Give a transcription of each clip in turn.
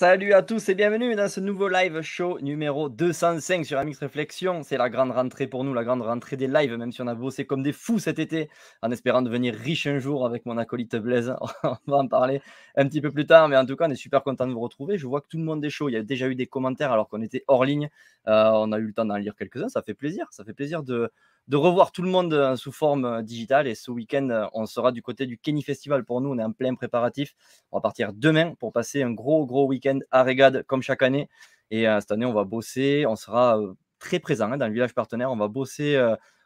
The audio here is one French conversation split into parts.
Salut à tous et bienvenue dans ce nouveau live show numéro 205 sur Amix Réflexion. C'est la grande rentrée pour nous, la grande rentrée des lives, même si on a bossé comme des fous cet été en espérant devenir riche un jour avec mon acolyte Blaise. on va en parler un petit peu plus tard, mais en tout cas, on est super content de vous retrouver. Je vois que tout le monde est chaud. Il y a déjà eu des commentaires alors qu'on était hors ligne. Euh, on a eu le temps d'en lire quelques-uns. Ça fait plaisir. Ça fait plaisir de, de revoir tout le monde euh, sous forme euh, digitale. Et ce week-end, euh, on sera du côté du Kenny Festival pour nous. On est en plein préparatif. On va partir demain pour passer un gros, gros week-end à Régade comme chaque année. Et cette année, on va bosser. On sera très présent hein, dans le village partenaire. On va bosser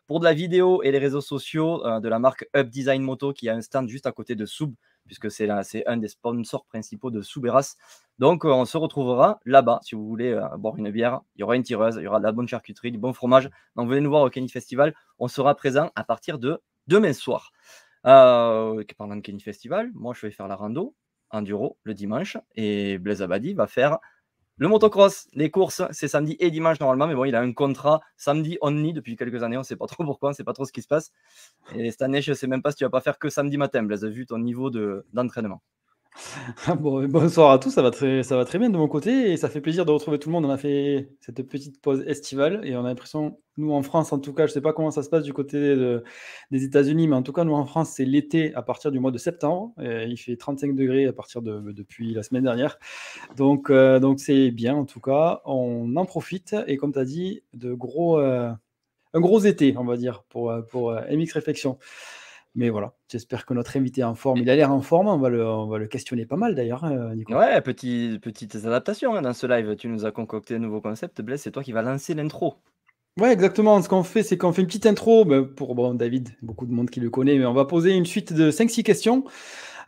pour de la vidéo et les réseaux sociaux de la marque Up Design Moto qui a un stand juste à côté de Soub puisque c'est un des sponsors principaux de Souberas. Donc, euh, on se retrouvera là-bas si vous voulez euh, boire une bière. Il y aura une tireuse, il y aura de la bonne charcuterie, du bon fromage. Donc, venez nous voir au Kenny Festival. On sera présent à partir de demain soir. Euh, pendant le Kenny Festival, moi, je vais faire la rando enduro le dimanche et Blaise Abadi va faire le motocross, les courses, c'est samedi et dimanche normalement, mais bon, il a un contrat samedi only depuis quelques années. On ne sait pas trop pourquoi, on ne sait pas trop ce qui se passe. Et cette année, je ne sais même pas si tu vas pas faire que samedi matin, Blaise, vu ton niveau d'entraînement. bon, bonsoir à tous, ça va, très, ça va très bien de mon côté et ça fait plaisir de retrouver tout le monde. On a fait cette petite pause estivale et on a l'impression, nous en France en tout cas, je ne sais pas comment ça se passe du côté des États-Unis, mais en tout cas, nous en France, c'est l'été à partir du mois de septembre. il fait 35 degrés à partir de depuis la semaine dernière. Donc, euh, donc c'est bien en tout cas. On en profite et comme tu as dit, de gros, euh, un gros été, on va dire, pour, pour euh, MX Réflexion. Mais voilà, j'espère que notre invité est en forme. Il a l'air en forme, on va le, on va le questionner pas mal d'ailleurs, hein, Nico. Ouais, petit, petites adaptations hein, dans ce live. Tu nous as concocté un nouveau concept. Blaise, c'est toi qui vas lancer l'intro. Ouais, exactement. Ce qu'on fait, c'est qu'on fait une petite intro ben, pour bon, David, beaucoup de monde qui le connaît, mais on va poser une suite de 5-6 questions.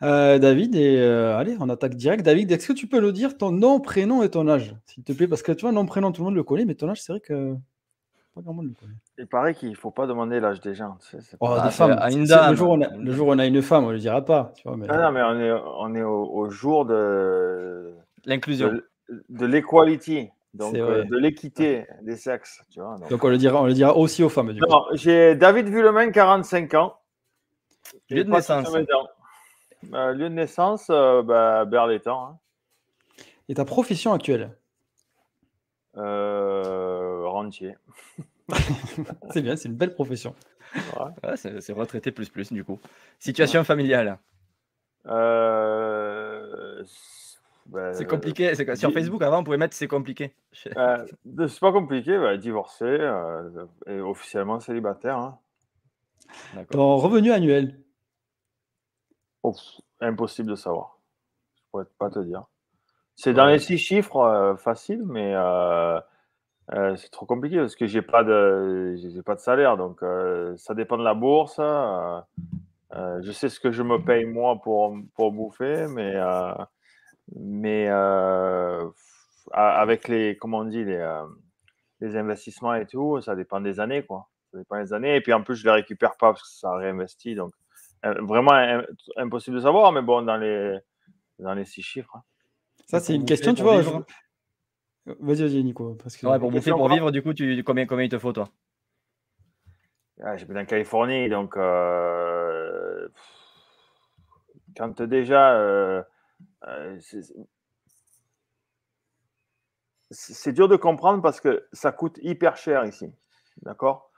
Euh, David, et euh, allez, on attaque direct. David, est-ce que tu peux nous dire ton nom, prénom et ton âge, s'il te plaît Parce que tu vois, nom, prénom, tout le monde le connaît, mais ton âge, c'est vrai que il paraît qu'il ne faut pas demander l'âge des gens. Oh, le, jour où on a, le jour on a une femme, on ne le dira pas. Tu vois, mais... non, mais on est, on est au, jour de l'inclusion, de, l'equality, donc euh, de l'équité des sexes. Tu vois, donc. on, le dira, on le dira aussi aux femmes. non, j'ai David Vulemin, 45 ans. Lieu de naissance. Euh, lieu de naissance, bah, Berlétan. Hein. Et ta profession actuelle? Euh, C'est bien, c'est une belle profession. c'est retraité plus plus du coup. Situation familiale. Euh, ben, c'est compliqué. Sur Facebook, avant, on pouvait mettre c'est compliqué. Euh, c'est pas compliqué. Bah, divorcé euh, et officiellement célibataire. Hein. Ton revenu annuel Impossible de savoir. Je pourrais pas te dire. C'est dans les six chiffres euh, faciles, mais euh, euh, c'est trop compliqué parce que j'ai pas de j'ai pas de salaire, donc ça dépend de la bourse. je sais ce que je me paye moi pour, pour bouffer, mais mais avec les comment on dit les, les investissements et tout, ça dépend des années quoi. Ça dépend des années et puis en plus je les récupère pas parce que ça réinvestit, donc vraiment impossible de savoir, mais bon dans les dans les six chiffres. Hein. Ça, c'est une question, tu vois. Vas-y, vas-y, Nico. Parce que... ouais, pour bouffer, pour vivre, du coup, tu, combien, combien il te faut, toi? Ah, J'habite en Californie, donc euh... quand déjà. Euh... euh c'est dur de comprendre parce que ça coûte hyper cher ici. D'accord?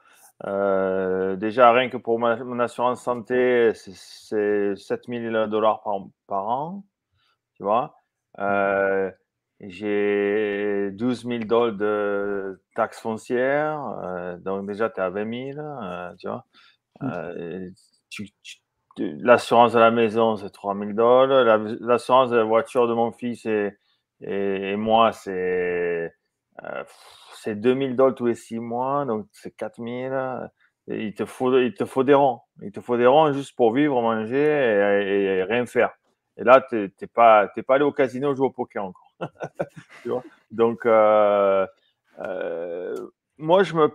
Euh, Déjà, rien que pour mon assurance santé, c'est 7000 dollars par, par an. Tu vois? Euh, j'ai 12 000 dollars de taxes foncières, euh, donc déjà tu es à 20 000, euh, tu vois. Mmh. L'assurance de la maison, c'est 3 000 dollars. L'assurance de la voiture de mon fils et, et, moi, c'est c'est 2 000 dollars tous les 6 mois, donc c'est 4 000. il te faut, il te faut des ronds. Il te faut des ronds juste pour vivre, manger et rien faire. Et là, tu n'es pas, pas allé au casino jouer au poker encore. Donc, euh, euh, moi, je me,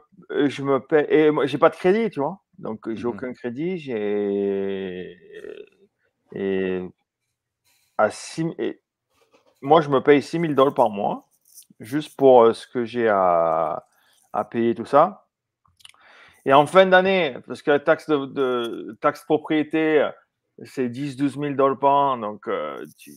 je me paie. Et moi, j'ai pas de crédit, tu vois? Donc, j'ai mmh aucun crédit. J'ai. Et. À moi, je me paye 6 000 dollars par mois, juste pour euh, ce que j'ai à, à payer, tout ça. Et en fin d'année, parce que la taxe de, de taxe propriété, c'est 10-12 000 dollars par an. Donc, euh, tu,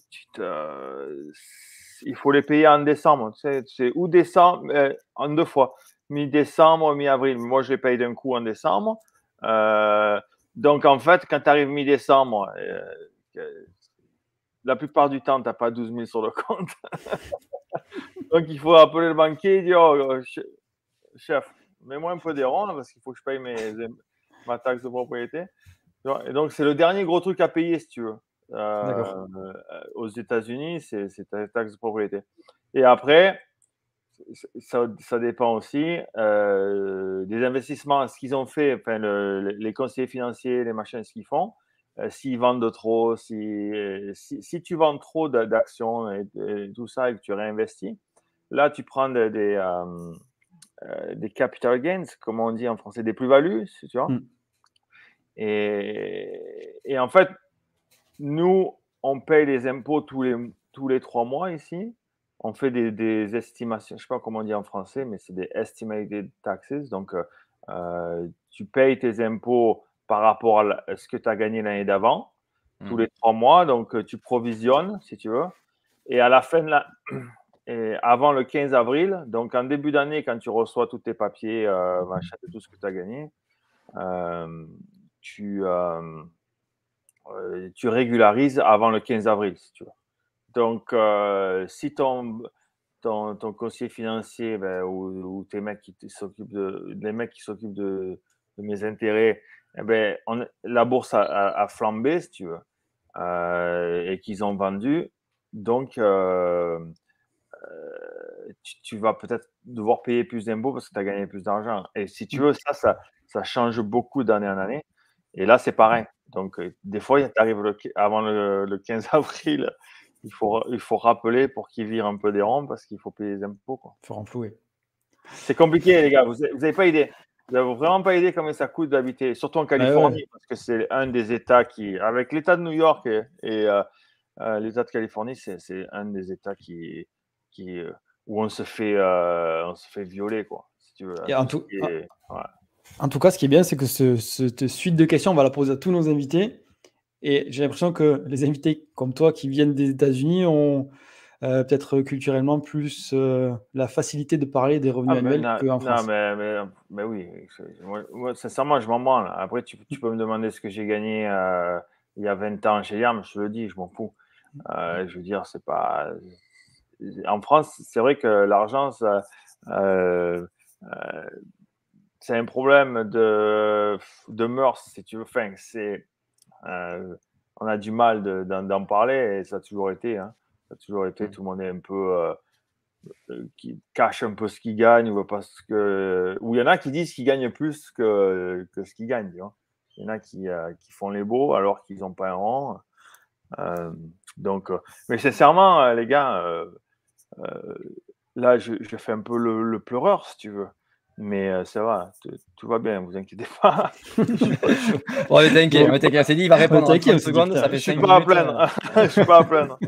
il faut les payer en décembre. C'est ou décembre, euh, en deux fois, mi-décembre, mi-avril. Moi, je les paye d'un coup en décembre. Euh, donc, en fait, quand tu arrives mi-décembre, la plupart du temps, tu n'as pas 12 000 sur le compte. donc, il faut appeler le banquier et dire oh, Chef, mets-moi un peu des ronds parce qu'il faut que je paye mes, ma taxe de propriété. Et donc, c'est le dernier gros truc à payer, si tu veux. Euh, aux États-Unis, c'est ta taxe de propriété. Et après, ça, ça dépend aussi euh, des investissements, ce qu'ils ont fait, enfin, les conseillers financiers, les machins, ce qu'ils font. Euh, s'ils vendent trop, si, si, tu vends trop d'actions et, tout ça et que tu réinvestis, là, tu prends des, des, capital gains, comme on dit en français, des plus-values, tu vois. Mm. Et, et, en fait, nous, on paye les impôts tous les, tous les trois mois ici. On fait des, estimations, je ne sais pas comment on dit en français, mais c'est des estimated taxes. Donc, euh, euh, tu payes tes impôts par rapport à ce que tu as gagné l'année d'avant, tous mmh. les trois mois. Donc, euh, tu provisionnes, si tu veux. Et à la fin de la. Et avant le 15 avril, donc en début d'année, quand tu reçois tous tes papiers, machin, tout ce que tu as gagné, tu, euh, tu régularises avant le 15 avril, si tu veux. Donc, euh, si ton, ton, ton, conseiller financier ben, ou, tes mecs qui s'occupent de, les mecs qui s'occupent de, mes intérêts, eh ben, la bourse a, flambé, si tu veux, euh, et qu'ils ont vendu, donc tu, vas peut-être devoir payer plus d'impôts parce que tu as gagné plus d'argent. Et si tu mmh. veux, ça, ça, ça change beaucoup d'année en année. Et là, c'est pareil. Donc, euh, des fois, tu arrives avant le, 15 avril, il faut, il faut rappeler pour qu'ils virent un peu des ronds parce qu'il faut payer les impôts. Il faut renflouer. C'est compliqué, les gars. Vous n'avez pas idée. Vous n'avez vraiment pas idée combien ça coûte d'habiter, surtout en Californie, parce que c'est un des États qui, avec l'État de New York et, euh, euh, l'État de Californie, c'est un des États qui, qui, où on se fait, on se fait violer, quoi. Si tu veux. Et en tout, en tout cas, ce qui est bien, c'est que cette suite de questions, on va la poser à tous nos invités. Et j'ai l'impression que les invités comme toi qui viennent des États-Unis ont euh, peut-être culturellement plus euh, la facilité de parler des revenus ah, annuels qu'en France. Non, mais, oui. Moi, sincèrement, je m'en branle. Après, tu, peux me demander ce que j'ai gagné euh, il y a 20 ans chez Yam, je te le dis, je m'en fous. je veux dire, c'est pas. En France, c'est vrai que l'argent, ça c'est un problème de, de mœurs, si tu veux. Enfin, c'est, euh, on a du mal d'en parler et ça a toujours été. Hein. Ça a toujours été. Mmh. Tout le monde est un peu. Euh, euh, qui cache un peu ce qu'il gagne ou parce que. Ou il y en a qui disent qu'ils gagnent plus que, que ce qu'ils gagnent. Il y en a qui, qui font les beaux alors qu'ils n'ont pas un rang. donc, mais sincèrement, les gars, là, je, je, fais un peu le, le pleureur, si tu veux. Mais ça va, tout va bien, vous inquiétez pas. bon, mais t'inquiète, mais t'inquiète, c'est dit, il va répondre en 30 secondes, ça fait Je suis pas à plaindre, je suis pas à plaindre.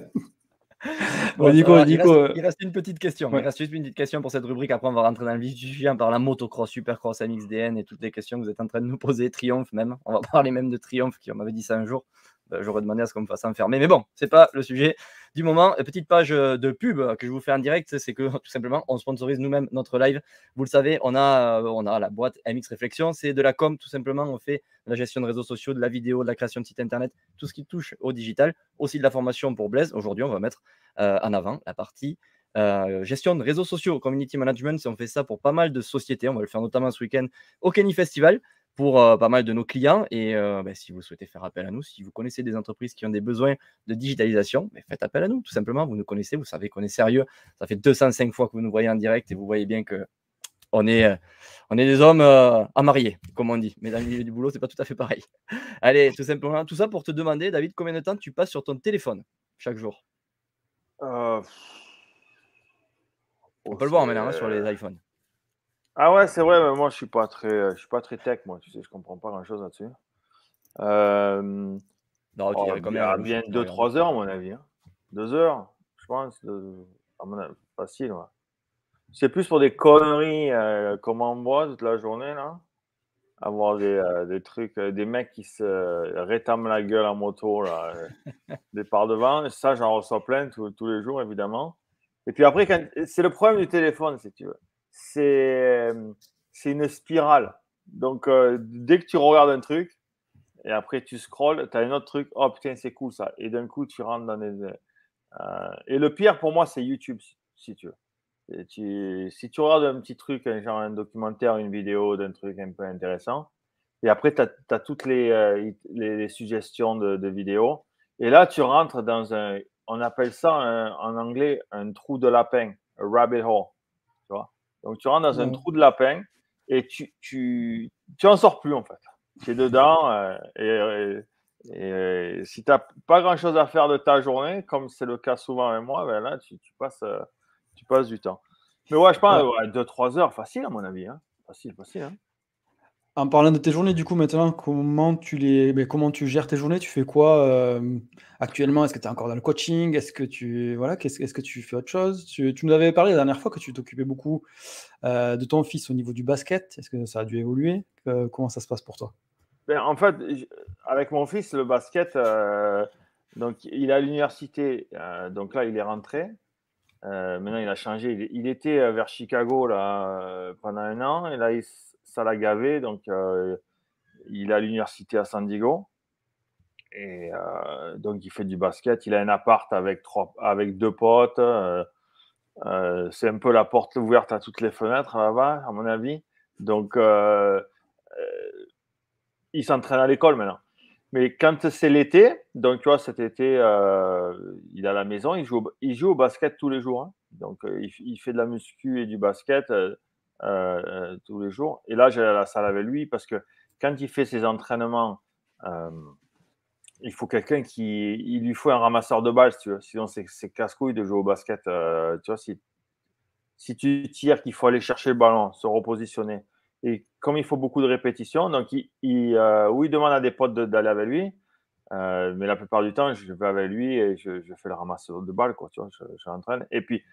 Bon, Nico, alors, Nico, il, reste, il, reste, une petite question. Ouais. Il reste juste une petite question pour cette rubrique. Après, on va rentrer dans le vif du sujet par la motocross, supercross, MXDN et toutes les questions que vous êtes en train de nous poser. Triomphe même. On va parler même de Triomphe qui on m'avait dit ça un jour. Ben, j'aurais demandé à ce qu'on me fasse enfermer. Mais bon, c'est pas le sujet du moment. Petite page euh, de pub que je vous fais en direct, c'est que tout simplement, on sponsorise nous-mêmes notre live. Vous le savez, on a, euh, on a la boîte MX Réflexion. C'est de la com, tout simplement. On fait la gestion de réseaux sociaux, de la vidéo, de la création de site internet, tout ce qui touche au digital. Aussi de la formation pour Blaise. Aujourd'hui, on va mettre euh, en avant la partie gestion de réseaux sociaux, community management. On fait ça pour pas mal de sociétés. On va le faire notamment ce week-end au Kenny Festival pour pas mal de nos clients. Et bah, si vous souhaitez faire appel à nous, si vous connaissez des entreprises qui ont des besoins de digitalisation, bah, faites appel à nous, tout simplement. Vous nous connaissez, vous savez qu'on est sérieux. Ça fait 205 fois que vous nous voyez en direct et vous voyez bien que on est, on est des hommes à marier, comme on dit. Mais dans le milieu du boulot, c'est pas tout à fait pareil. Allez, tout simplement, tout ça pour te demander, David, combien de temps tu passes sur ton téléphone chaque jour? Euh, On peut le voir maintenant hein, sur les iPhones. Ah ouais, c'est vrai, mais moi je suis pas très, euh, je suis pas très tech, moi, tu sais, je comprends pas grand chose là-dessus. Euh... Non, tu oh, dirais combien Bien 2-3 heures, à mon avis. 2 hein. heures, je pense, à mon avis, facile. Ouais. C'est plus pour des conneries euh, comme on voit toute la journée, là. Avoir des, euh, des trucs, euh, des mecs qui se rétament la gueule en moto, là, des par devant. ça, j'en reçois plein tous les jours, évidemment. Et puis après, c'est le problème du téléphone, si tu veux. C'est une spirale. Donc, euh, dès que tu regardes un truc, et après tu scrolls, tu as un autre truc, oh putain, c'est cool ça. Et d'un coup, tu rentres dans des. Euh, et le pire pour moi, c'est YouTube, si tu veux. tu, si tu regardes un petit truc, genre un documentaire, une vidéo d'un truc un peu intéressant, et après, tu as, toutes euh, les, les, suggestions de, de, vidéos, et là, tu rentres dans un. On appelle ça en anglais un trou de lapin, un rabbit hole. Donc, tu rentres dans un trou de lapin et tu, tu, tu en sors plus en fait. Tu es dedans euh, et, et, si tu n'as pas grand chose à faire de ta journée, comme c'est le cas souvent avec moi, ben là tu, tu passes, euh, tu passes du temps. Mais ouais, je pense 2-3 heures, facile à mon avis. Hein. Facile, facile. Hein. En parlant de tes journées, du coup, maintenant, comment tu les, mais comment tu gères tes journées? Tu fais quoi euh, actuellement? Est-ce que tu es encore dans le coaching? Est-ce que tu, voilà, est-ce que tu fais autre chose? Tu, nous avais parlé la dernière fois que tu t'occupais beaucoup euh, de ton fils au niveau du basket. Est-ce que ça a dû évoluer? Comment ça se passe pour toi? Ben, En fait, avec mon fils, le basket, euh, donc il est à l'université, donc là, il est rentré. maintenant, il a changé. Il, il était vers Chicago là pendant un an, et là, il ça l'a gavé. Donc, euh, il est à l'université à San Diego. Et euh, donc, il fait du basket. Il a un appart avec, trois, avec deux potes. Euh, c'est un peu la porte ouverte à toutes les fenêtres là-bas, à mon avis. Donc, il s'entraîne à l'école maintenant. Mais quand c'est l'été, donc tu vois, cet été, il est à la maison, il joue, il joue au basket tous les jours. Hein. Donc, il, il, fait de la muscu et du basket euh, euh, tous les jours. Et là, j'ai la salle avec lui parce que quand il fait ses entraînements, euh, il faut quelqu'un qui. Il lui faut un ramasseur de balles, tu veux. Sinon, c'est casse-couille de jouer au basket. tu vois, si, si tu tires, qu'il faut aller chercher le ballon, se repositionner. Et comme il faut beaucoup de répétitions, donc il, oui, il demande à des potes d'aller avec lui. mais la plupart du temps, je vais avec lui et je, fais le ramasseur de balles, quoi, tu vois, je, je. Et puis,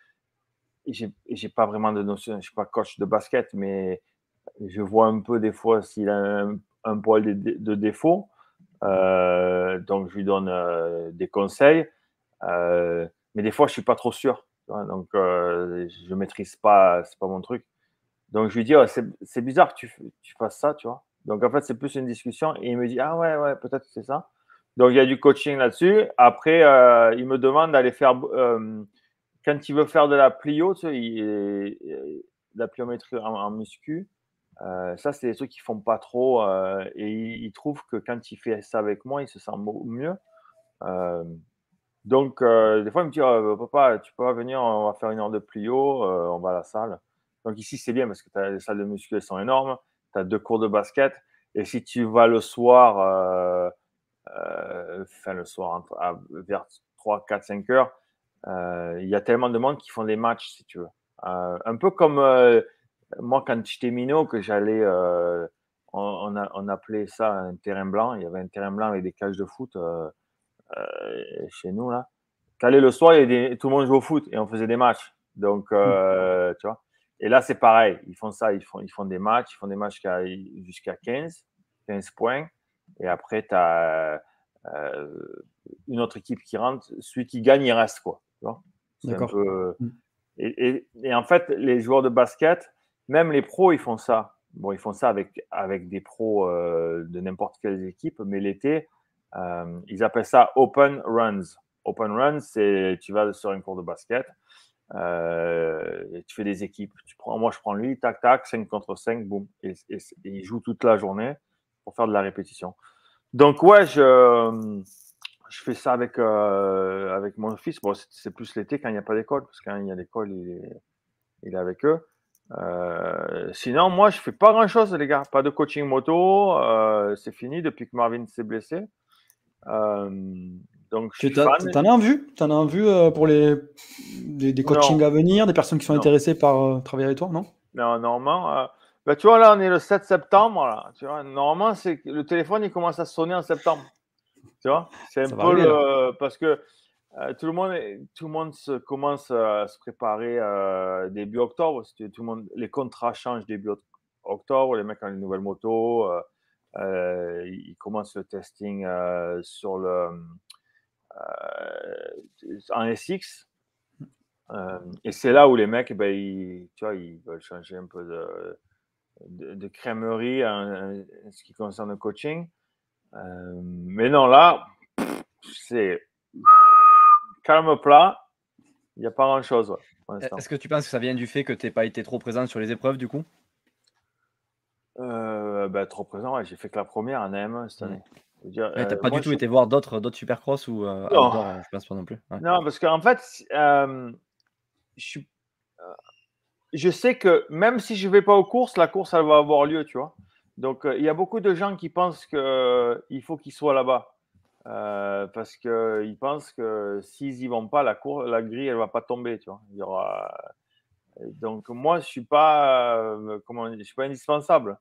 j'ai pas vraiment de notion, je suis pas coach de basket, mais je vois un peu des fois s'il a un, poil de, défaut. Euh, donc, je lui donne euh, des conseils. Euh, mais des fois, je suis pas trop sûr. Donc, je maîtrise pas, c'est pas mon truc. Donc, je lui dis, oh, c'est bizarre que tu, tu, fasses ça, tu vois. Donc, en fait, c'est plus une discussion. Et il me dit, ah ouais, ouais, peut-être c'est ça. Donc, il y a du coaching là-dessus. Après, il me demande d'aller faire quand il veut faire de la plio, tu sais, la pliométrie en, muscu, euh, ça, c'est des trucs qu'ils font pas trop. Euh, et il, trouve que quand il fait ça avec moi, il se sent mieux. Euh, donc, des fois, il me dit oh, Papa, tu peux pas venir, on va faire une heure de plio, on va à la salle. Donc, ici, c'est bien parce que as, les salles de muscu, elles sont énormes. Tu as deux cours de basket. Et si tu vas le soir, enfin, le soir, vers 3, 4, 5 heures, euh, il y a tellement de monde qui font des matchs, si tu veux. Euh, un peu comme euh, moi, quand j'étais minot, que j'allais, on, on, appelait ça un terrain blanc. Il y avait un terrain blanc avec des cages de foot chez nous, là. T'allais le soir, et tout le monde jouait au foot et on faisait des matchs. Donc, mmh. tu vois. Et là, c'est pareil. Ils font ça, ils font, ils font des matchs, ils font des matchs jusqu'à 15, 15 points. Et après, tu as une autre équipe qui rentre. Celui qui gagne, il reste, quoi. Mmh. Et, en fait, les joueurs de basket, même les pros, ils font ça. Bon, ils font ça avec, avec des pros euh, de n'importe quelle équipe, mais l'été, euh, ils appellent ça open runs. Open runs, c'est tu vas sur une cours de basket, euh, et tu fais des équipes. Tu prends, moi, je prends lui, tac, tac, 5 contre 5, boum. Et, et, il joue toute la journée pour faire de la répétition. Donc, ouais, je je fais ça avec, euh, avec mon fils. Bon, c'est plus l'été quand il n'y a pas d'école, parce que quand il y a l'école, il est, il est avec eux. Euh, sinon, moi, je fais pas grand chose, les gars. Pas de coaching moto. Euh, c'est fini depuis que Marvin s'est blessé. donc, tu en as en vue Tu en as en vue pour les, des, coachings à venir, des personnes qui sont intéressées par travailler avec toi, non? Non, normalement. Bah, tu vois, là, on est le 7 septembre. Là, tu vois, normalement, c'est le téléphone, il commence à sonner en septembre. Tu vois C'est un peu le. Parce que euh, tout, le monde, tout le monde se, commence à se préparer euh, début octobre. Tout le monde, les contrats changent début octobre. Les mecs ont une nouvelle moto. Euh, ils commencent le testing sur le, en SX. Et c'est là où les mecs, ben, ils, tu vois, ils veulent changer un peu de, de, crèmerie en, ce qui concerne le coaching. Euh, mais non, là, c'est calme plat. Il n'y a pas grand-chose. Est-ce que tu penses que ça vient du fait que tu n'aies pas été trop présent sur les épreuves du coup? Euh, ben, Trop présent, j'ai fait que la première en AM cette mmh. année. Tu n'as pas du tout été voir d'autres supercross ou non. je pense pas non plus. Non, parce qu'en fait, je, je sais que même si je ne vais pas aux courses, la course, elle va avoir lieu, tu vois. Donc, il y a beaucoup de gens qui pensent qu'il faut qu'ils soient là-bas. parce qu'ils pensent que s'ils n'y vont pas, la, la grille, elle ne va pas tomber, tu vois. Donc, moi, je ne suis, pas, comment je suis pas indispensable.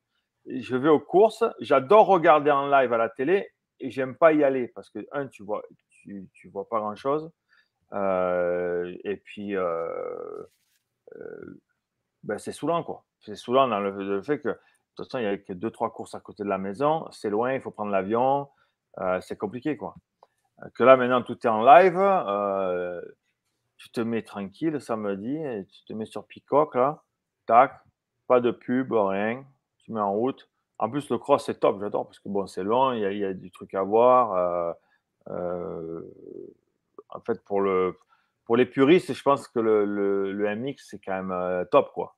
Je vais aux courses, j'adore regarder en live à la télé et j'aime pas y aller parce que, un, tu vois, tu, tu vois pas grand-chose. et puis, ben, c'est saoulant, quoi. C'est saoulant dans le, fait que, de toute façon, il n'y a que deux, trois courses à côté de la maison, c'est loin, il faut prendre l'avion, euh, c'est compliqué, quoi. Euh, que là, maintenant, tout est en live, euh, tu te mets tranquille samedi, et tu te mets sur Peacock, là, tac, pas de pub, rien, tu mets en route. En plus, le cross, c'est top, j'adore, parce que bon, c'est long, il y, a, du truc à voir. en fait, pour le, pour les puristes, je pense que le, le, MX, c'est quand même top, quoi.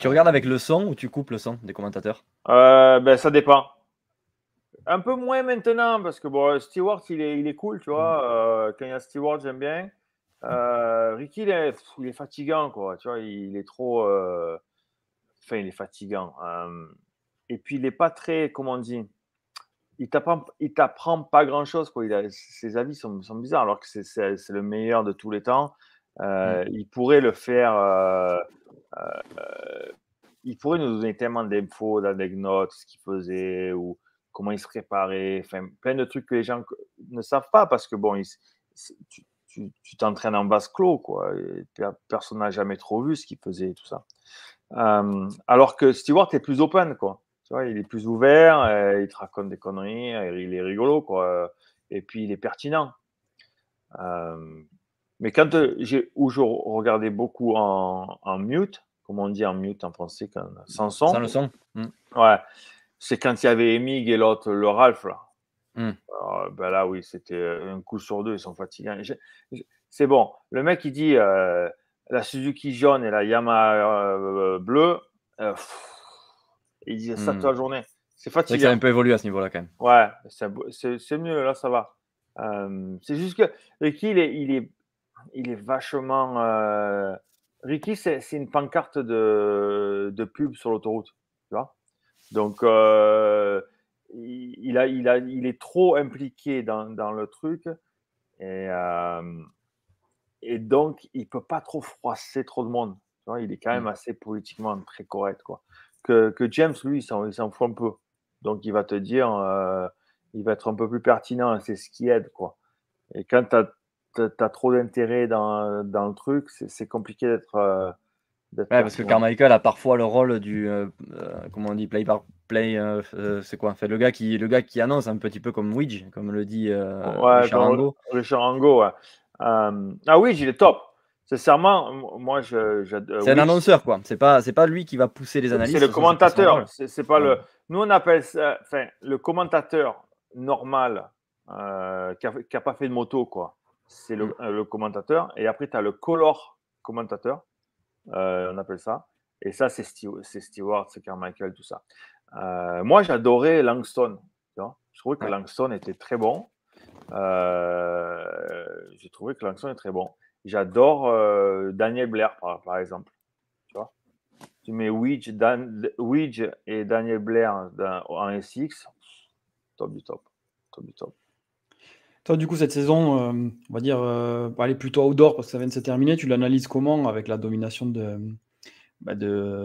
Tu, regardes avec le son ou tu coupes le son des commentateurs euh, ben, Ça dépend. Un peu moins maintenant, parce que bon, Stewart, il est, il est cool, tu vois. Mm. Euh, quand il y a Stewart, j'aime bien. Ricky, il est, il est, fatigant, quoi. Tu vois, il est trop. Enfin, il est fatigant. et puis, il n'est pas très, comment on dit il t'apprend, t'apprend pas grand chose. Quoi. Il ses avis sont, sont, bizarres, alors que c'est, le meilleur de tous les temps. Euh, mmh. Il pourrait le faire. Euh, euh, il pourrait nous donner tellement d'infos, d'anecdotes, ce qu'il faisait ou comment il se préparait. Enfin, plein de trucs que les gens ne savent pas parce que bon, tu, t'entraînes en basse clos, quoi. personne n'a jamais trop vu ce qu'il faisait et tout ça. alors que Stewart est plus open, quoi il est plus ouvert, euh, il te raconte des conneries, il est rigolo, quoi. Et puis, il est pertinent. Euh, mais quand j'ai où je regardais beaucoup en, mute, comme on dit en mute en français, quand, sans son? Sans le son. Hmm. Ouais. C'est quand il y avait Emig et l'autre, le Ralph, là. Hmm. ben là, oui, c'était un coup sur deux, ils sont fatigants. C'est bon. Le mec, il dit la Suzuki jaune et la Yamaha bleue. Il disait ça toute la hmm. journée. C'est fatiguant. Ça a un peu évolué à ce niveau-là quand même. Ouais, c'est mieux, là ça va. Euh, c'est juste que Ricky, il est, il est, il est vachement. Euh... Ricky, c'est une pancarte de, de pub sur l'autoroute. Tu vois Donc, euh, il, a, il, a, il est trop impliqué dans, dans le truc. Et, euh, et donc, il ne peut pas trop froisser trop de monde. Tu vois il est quand même hmm. assez politiquement très correct. Quoi que, James, lui, il s'en fout un peu. Donc, il va te dire, euh, il va être un peu plus pertinent, c'est ce qui aide, quoi. Et quand tu as, trop d'intérêt dans, dans, le truc, c'est compliqué d'être. Euh, ouais, parce que Carmichael a parfois le rôle du, euh, comment on dit, play par play, c'est quoi fait, le, gars qui, le gars qui annonce un petit peu comme Widge, comme le dit ouais, Richard Ango. Richard Ango, ouais. ah, Widge, il est top. Sincèrement, moi, je. Euh, c'est un annonceur, quoi. C'est pas, c'est pas lui qui va pousser les analyses. C'est le commentateur. C'est pas le. Nous, on appelle ça, enfin, le commentateur normal euh, qui n'a pas fait de moto, quoi. C'est le, mm. euh, le, commentateur. Et après, tu as le color commentateur. on appelle ça. Et ça, c'est Stewart, c'est Carmichael, tout ça. moi, j'adorais Langston. Tu vois? Je trouvais que Langston était très bon. J'ai trouvé que Langston est très bon. J'adore euh, Daniel Blair, par, exemple. Tu vois? Tu mets Widge, et Daniel Blair en SX, top du top. Top du top. Toi, du coup, cette saison, euh, on va dire, euh, aller plutôt outdoor parce que ça vient de se terminer. Tu l'analyses comment avec la domination de, bah,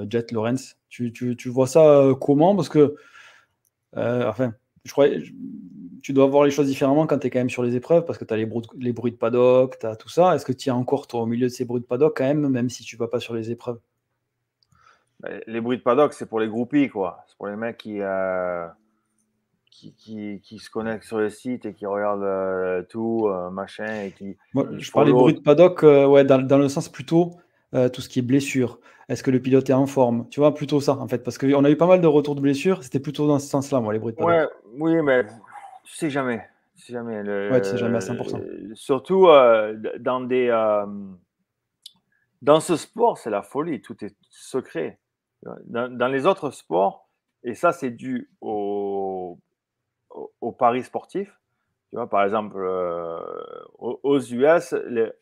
Jet Lawrence? Tu, vois ça comment? Parce que, enfin, je crois, tu dois voir les choses différemment quand tu es quand même sur les épreuves parce que tu as les, bruits de paddock, tu as tout ça. Est-ce que tu es encore toi, au milieu de ces bruits de paddock quand même, même si tu vas pas sur les épreuves? Ben, Les bruits de paddock, c'est pour les groupies, quoi. C'est pour les mecs qui, euh, qui, qui, se connectent sur le site et qui regardent tout, machin. Et qui, Moi, je parlais bruit de paddock ouais, dans, dans, le sens plutôt tout ce qui est blessure. Est-ce que le pilote est en forme? Tu vois, plutôt ça, en fait. Parce qu'on a eu pas mal de retours de blessures. C'était plutôt dans ce sens-là, moi, les bruits de paddock. Ouais, oui, mais tu sais jamais. Tu sais jamais. Le, ouais, tu sais jamais à 100%. surtout dans des dans ce sport, c'est la folie, tout est secret. Dans, les autres sports, et ça, c'est dû au, au, paris sportif. Tu vois, par exemple, euh, aux, US,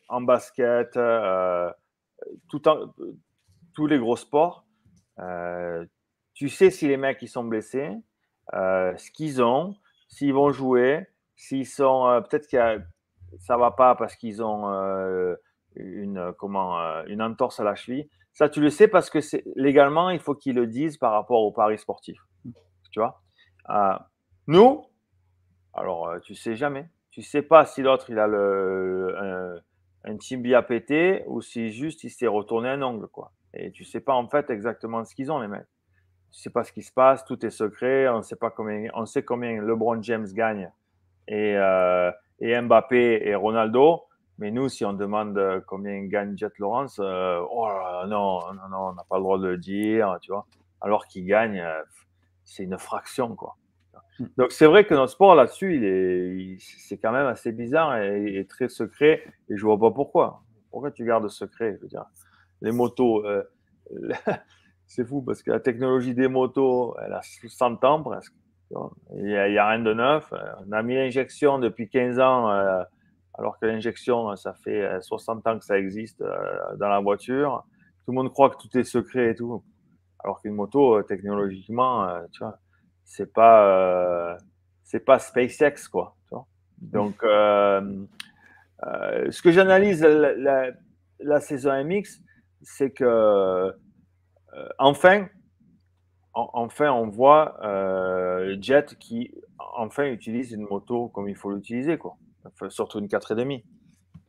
en basket, euh, tout tous les gros sports, euh, tu sais si les mecs ils sont blessés, ce qu'ils ont, s'ils vont jouer, s'ils sont peut-être que ça va pas parce qu'ils ont une, comment, une entorse à la cheville. Ça, tu le sais parce que légalement, il faut qu'ils le disent par rapport au paris sportif. Tu vois? Nous, alors, tu sais jamais. Tu sais pas si l'autre, il a le, un, un tibia pété ou si juste il s'est retourné un ongle. Quoi. Et tu sais pas en fait exactement ce qu'ils ont, les mecs. Tu sais pas ce qui se passe, tout est secret. On sait pas combien, on sait combien LeBron James gagne et, et Mbappé et Ronaldo. Mais nous, si on demande euh, combien gagne Jet Lawrence, euh, oh non, non, non, on n'a pas le droit de le dire, tu vois. Alors qu'il gagne, euh, c'est une fraction, quoi. Hmm. Donc c'est vrai que notre sport là-dessus, c'est quand même assez bizarre et, très secret. Et je vois pas pourquoi. Pourquoi tu gardes secret Je veux dire, les motos, c'est fou parce que la technologie des motos, elle a 100 ans presque. Il n'y a, rien de neuf. On a mis l'injection depuis 15 ans alors que l'injection, ça fait 60 euh, ans que ça existe euh, dans la voiture. Tout le monde croit que tout est secret et tout. Alors qu'une moto, euh, technologiquement, tu vois, c'est pas, c'est pas SpaceX, quoi. Donc, ce que j'analyse la, la, saison MX, c'est que, enfin, enfin, on voit Jet qui, enfin, utilise une moto comme il faut l'utiliser, quoi surtout une 4,5,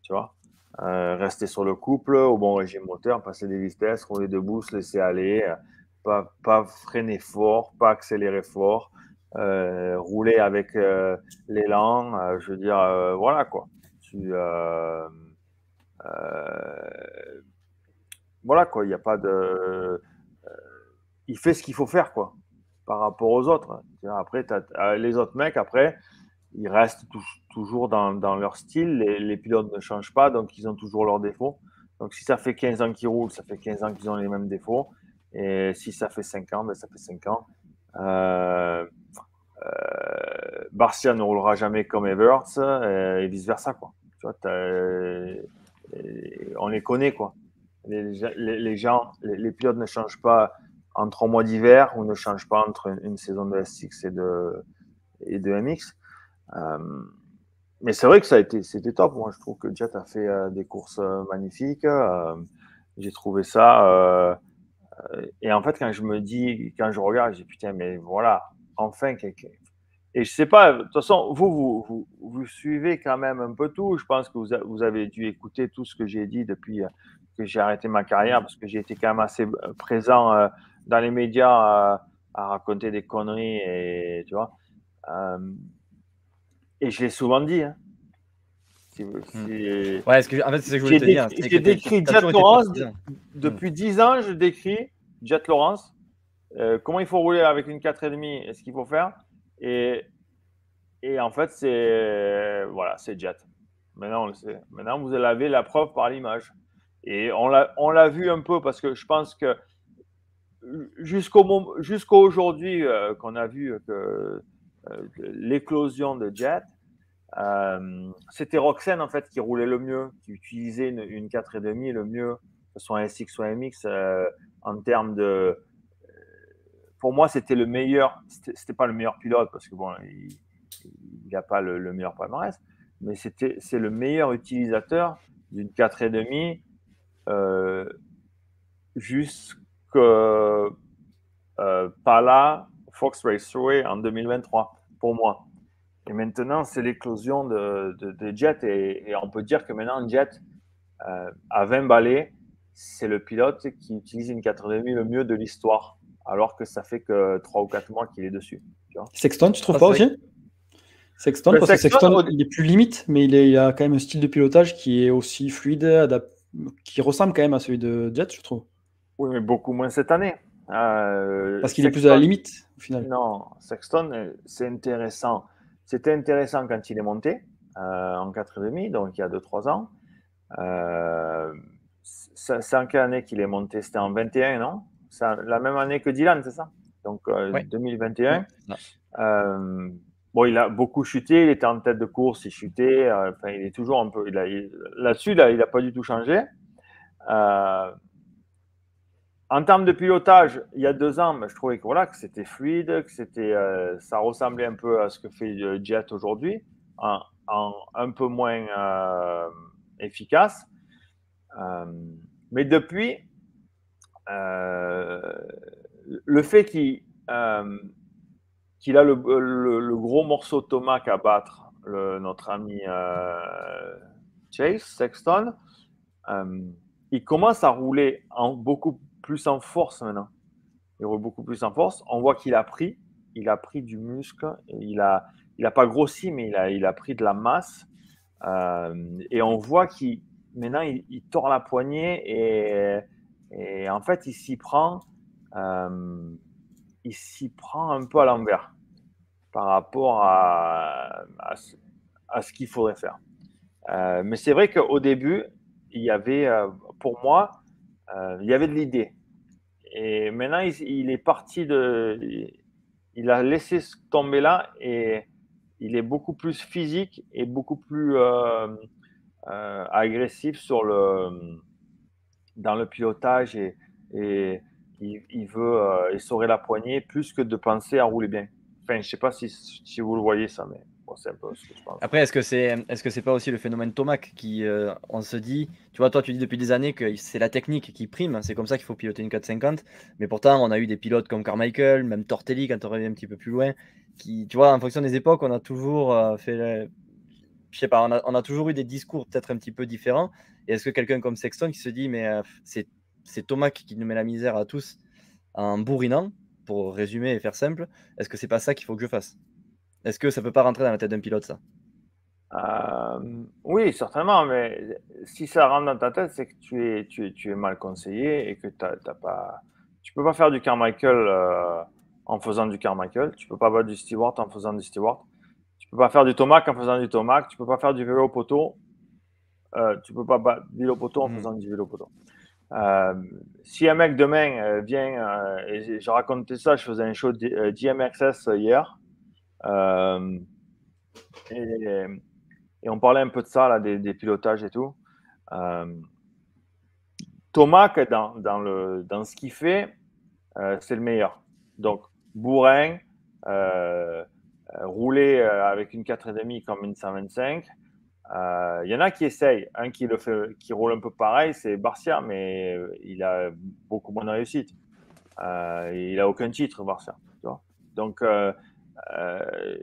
tu vois. Euh, rester sur le couple, au bon régime moteur, passer des vitesses, rouler debout, se laisser aller, euh, pas, freiner fort, pas accélérer fort, euh, rouler avec l'élan, je veux dire, voilà quoi. Voilà quoi, il n'y a pas de. il fait ce qu'il faut faire quoi, par rapport aux autres. Après, les autres mecs, après, ils restent toujours dans, leur style. Les, pilotes ne changent pas, donc ils ont toujours leurs défauts. Donc si ça fait 15 ans qu'ils roulent, ça fait 15 ans qu'ils ont les mêmes défauts. Et si ça fait 5 ans, ben ça fait 5 ans. Euh, euh, Barcia ne roulera jamais comme Everts euh, et vice-versa. Quoi. Vois, on les connaît. Quoi. Les, gens, les, pilotes ne changent pas entre un mois d'hiver ou ne changent pas entre une, saison de SX et de, et MX. Euh, mais c'est vrai que ça a été, c'était top. Moi, je trouve que Jet a fait euh, des courses euh, magnifiques. j'ai trouvé ça. Et en fait, quand je me dis, quand je regarde, je dis putain, mais voilà, enfin quelqu'un. Et je sais pas, de toute façon, vous, vous, vous, suivez quand même un peu tout. Je pense que vous, vous avez dû écouter tout ce que j'ai dit depuis que j'ai arrêté ma carrière, parce que j'ai été quand même assez présent dans les médias à raconter des conneries et tu vois. Et je l'ai souvent dit. Hein. Hmm. Ouais, ce que, en fait, c'est ce que je voulais te dire. J'ai décrit Jet Lawrence. Depuis 10 ans, je décris Jet Lawrence. Euh, comment il faut rouler avec une 4,5 et ce qu'il faut faire. Et, et en fait, c'est voilà, c'est Jet. Maintenant, on le sait. Maintenant, vous avez la preuve par l'image. Et on l'a vu un peu parce que je pense que jusqu'au jusqu'à aujourd'hui euh, qu'on a vu que euh, l'éclosion de Jet, euh, c'était Roxane en fait qui roulait le mieux, qui utilisait une, une 4,5 le mieux, soit SX ou un MX, euh, en termes de. Pour moi, c'était le meilleur. C'était pas le meilleur pilote parce que bon, il n'a pas le, meilleur palmarès, mais c'était c'est le meilleur utilisateur d'une 4,5 euh, jusqu'à euh, Pala Fox Raceway en 2023 pour moi. Et maintenant, c'est l'éclosion de, de, Jet. Et, on peut dire que maintenant, Jet, euh, à 20 balais, c'est le pilote qui utilise une 4,5 le mieux de l'histoire, alors que ça fait que 3 ou 4 mois qu'il est dessus. Sexton, tu trouves pas aussi? Sexton, parce que Sexton, il est plus limite, mais il, a quand même un style de pilotage qui est aussi fluide, qui ressemble quand même à celui de Jet, je trouve. Oui, mais beaucoup moins cette année. Euh, parce qu'il est plus à la limite, au final. Non, Sexton, euh, c'est intéressant. C'était intéressant quand il est monté euh, en 4,5, donc il y a 2-3 ans. c'est en quelle année qu'il est monté? C'était en 21, non? La même année que Dylan, c'est ça? Donc 2021. Bon, il a beaucoup chuté, il était en tête de course, il chutait, euh, enfin, il est toujours un peu. Là-dessus, il n'a pas du tout changé. Euh, en termes de pilotage, il y a deux ans, je trouvais que, voilà, que c'était fluide, que c'était, euh, ça ressemblait un peu à ce que fait Jet aujourd'hui, en, un peu moins efficace. mais depuis, le fait qu'il a le, gros morceau de tomate à battre, notre ami euh, Chase Sexton, euh, il commence à rouler en, beaucoup plus en force maintenant. Il roule beaucoup plus en force. On voit qu'il a pris, il a pris du muscle, il a, il a pas grossi, mais il a, il a pris de la masse. Euh, et on voit qu'il maintenant il, tord la poignée et, et en fait il s'y prend, il s'y prend un peu à l'envers par rapport à, à, ce qu'il faudrait faire. Euh, mais c'est vrai qu'au début, il y avait, euh, pour moi, euh, il y avait de l'idée. Et maintenant, il, est parti de. Il a laissé tomber là et il est beaucoup plus physique et beaucoup plus agressif sur le, dans le pilotage et, il, il, veut essorer la poignée plus que de penser à rouler bien. Enfin, je sais pas si, si, vous le voyez ça, mais ce. Après, est-ce que c'est est-ce que c'est pas aussi le phénomène Tomac qui, euh, on se dit, tu vois, toi tu dis depuis des années que c'est la technique qui prime, c'est comme ça qu'il faut piloter une 450, mais pourtant on a eu des pilotes comme Carmichael, même Tortelli quand on revient un petit peu plus loin, qui, tu vois, en fonction des époques, on a toujours euh, fait, je sais pas, on a, on a, toujours eu des discours peut-être un petit peu différents. Et est-ce que quelqu'un comme Sexton qui se dit, mais euh, c'est c'est Tomac qui nous met la misère à tous en bourrinant, pour résumer et faire simple, est-ce que c'est pas ça qu'il faut que je fasse? Est-ce que ça peut pas rentrer dans la tête d'un pilote, ça? Euh, Oui, certainement, mais si ça rentre dans ta tête, c'est que tu es, tu, es, tu es mal conseillé et que t'as, pas... tu peux pas faire du Carmichael euh, en faisant du Carmichael, tu peux pas battre du Stewart en faisant du Stewart, tu peux pas faire du Tomac en faisant du Tomac, tu peux pas faire du vélo poteau, euh, tu peux pas battre du vélo poteau en mmh. faisant du vélo poteau. Euh, si un mec demain euh, vient, euh, et je racontais ça, je faisais un show DMXS hier, et, on parlait un peu de ça, là, des, pilotages et tout. Thomas, dans, dans, le, dans ce qu'il fait, c'est le meilleur. Donc, bourrin, rouler avec une 4,5 comme une 125, il euh, y en a qui essayent. Un qui, le fait, qui roule un peu pareil, c'est Barcia, mais il a beaucoup moins de réussite. Euh, il n'a aucun titre, Barcia. Donc, euh,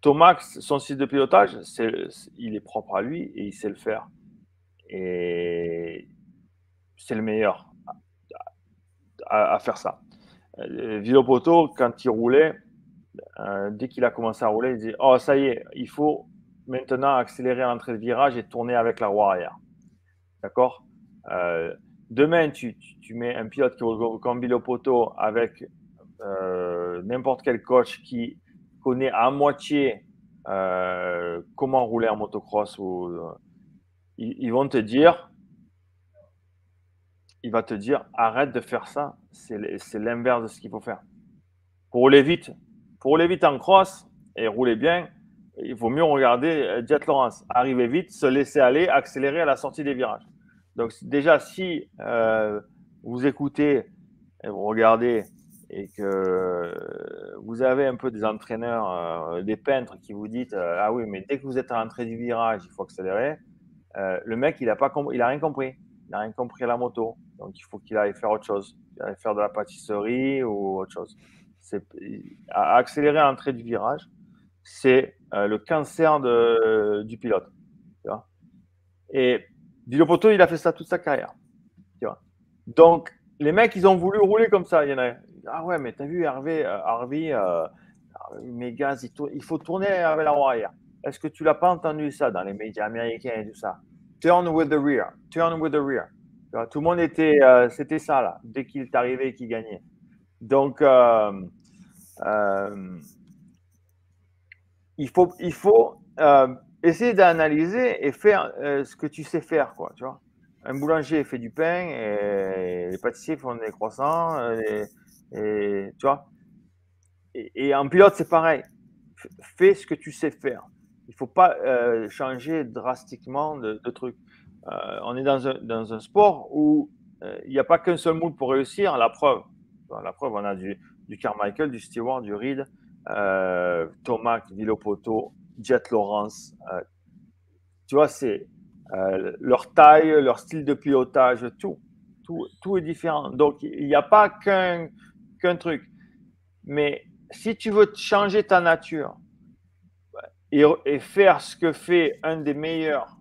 Thomas, son site de pilotage, il est propre à lui et il sait le faire. Et c'est le meilleur à, faire ça. Vilopoto, quand il roulait, dès qu'il a commencé à rouler, il dit Oh, ça y est, il faut maintenant accélérer à l'entrée de virage et tourner avec la roue arrière. D'accord? Euh, Demain, tu, mets un pilote qui roule comme Bilo Poto avec euh, n'importe quel coach qui connaît à moitié euh, comment rouler en motocross. Ou, ils, vont te dire, il va te dire, arrête de faire ça. C'est l'inverse de ce qu'il faut faire. Pour rouler vite, pour rouler vite en cross et rouler bien, il vaut mieux regarder euh, Jet Lawrence. Arriver vite, se laisser aller, accélérer à la sortie des virages. Donc déjà, si euh, vous écoutez et vous regardez et que vous avez un peu des entraîneurs, euh, des peintres qui vous disent Ah oui, mais dès que vous êtes à l'entrée du virage, il faut accélérer. le mec, il n'a il a rien compris. Il n'a rien compris à la moto. Donc il faut qu'il aille faire autre chose. Il aille faire de la pâtisserie ou autre chose. Accélérer à l'entrée du virage c'est euh, le cancer de, du pilote. Et Vilopoto, il a fait ça toute sa carrière. Donc, les mecs, ils ont voulu rouler comme ça. Il y en a, ah ouais, mais t'as vu Hervé, euh, Harvey, euh, mais gaz, il, faut tourner avec la roue arrière. Est-ce que tu l'as pas entendu ça dans les médias américains et tout ça? Turn with the rear, turn with the rear. Tout le monde était, euh, c'était ça là, dès qu'il arrivé et qu'il gagnait. Donc, euh, euh, il faut, il faut essayer d'analyser et faire ce que tu sais faire, quoi, tu vois. Un boulanger fait du pain et les pâtissiers font des croissants tu vois. Et, en pilote, c'est pareil. Fais ce que tu sais faire. Il ne faut pas changer drastiquement de, trucs. Euh, on est dans un, dans un sport où euh, il n'y a pas qu'un seul moule pour réussir. La preuve, la preuve, on a du, du Carmichael, du Stewart, du Reed, euh, Thomas, Villopoto, Jet Lawrence. tu vois, c'est leur taille, leur style de pilotage, tout, tout, tout est différent. Donc, il n'y a pas qu'un qu'un truc. Mais si tu veux changer ta nature et, et, faire ce que fait un des meilleurs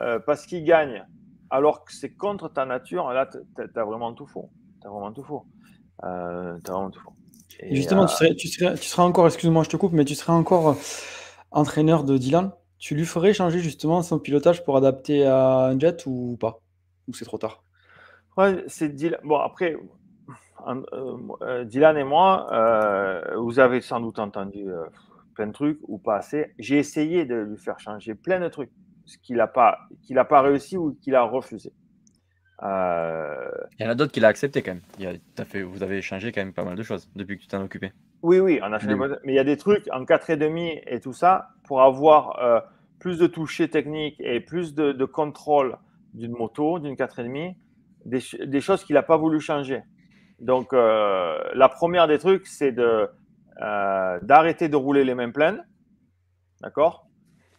euh, parce qu'il gagne, alors que c'est contre ta nature, là, tu as vraiment tout faux. Tu as vraiment tout faux. Euh, as vraiment tout faux. justement, tu, euh, serais, tu, serais, encore, excuse-moi, je te coupe, mais tu serais encore entraîneur de Dylan. Tu lui ferais changer justement son pilotage pour adapter à un jet ou pas? Ou c'est trop tard? Ouais, c'est Dylan. Bon, après, Dylan et moi, vous avez sans doute entendu plein de trucs ou pas assez. J'ai essayé de lui faire changer plein de trucs qu'il n'a pas, qu'il pas réussi ou qu'il a refusé. Euh, il y en a d'autres qu'il a accepté quand même. Il a, fait, vous avez changé quand même pas mal de choses depuis que tu t'en occupé. Oui, oui, on a changé. Mais il y a des trucs en 4,5 et tout ça pour avoir euh, plus de toucher technique et plus de, contrôle d'une moto, d'une 4,5, des, des choses qu'il n'a pas voulu changer. Donc, euh, la première des trucs, c'est de, d'arrêter de rouler les mains pleines. D'accord?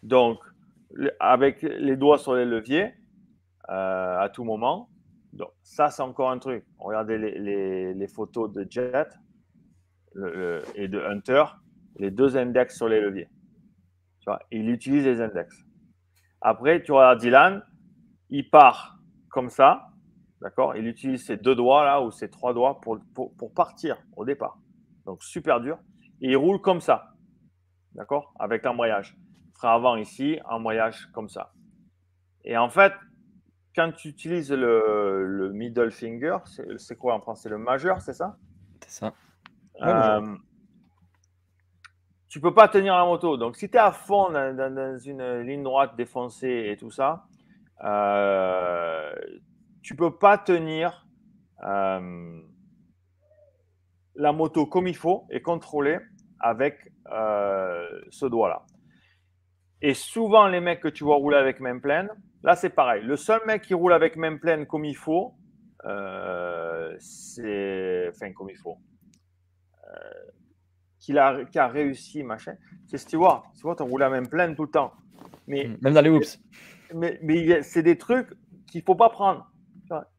Donc, avec les doigts sur les leviers euh, à tout moment. Donc, ça, c'est encore un truc. Regardez les, les, photos de Jet et de Hunter, les deux index sur les leviers. Tu vois, il utilise les index. Après, tu regardes Dylan, il part comme ça, d'accord? Il utilise ses deux doigts là ou ses trois doigts pour, pour, pour partir au départ. Donc, super dur. Et il roule comme ça, d'accord? Avec l'embrayage avant ici, en voyage comme ça. Et en fait, quand tu utilises le, middle finger, c'est quoi en français? Le majeur, c'est ça? C'est ça. Euh, tu peux pas tenir la moto. Donc, si tu es à fond dans, une ligne droite défoncée et tout ça, euh, tu peux pas tenir euh, la moto comme il faut et contrôler avec euh, ce doigt-là. Et souvent, les mecs que tu vois rouler avec main pleine, là, c'est pareil. Le seul mec qui roule avec main pleine comme il faut, euh, c'est. Enfin, comme il faut. Euh, a, qui a réussi, machin, c'est Stewart. Stewart, on roule à main pleine tout le temps. Mais, Même dans les hoops. Mais, mais c'est des trucs qu'il ne faut pas prendre.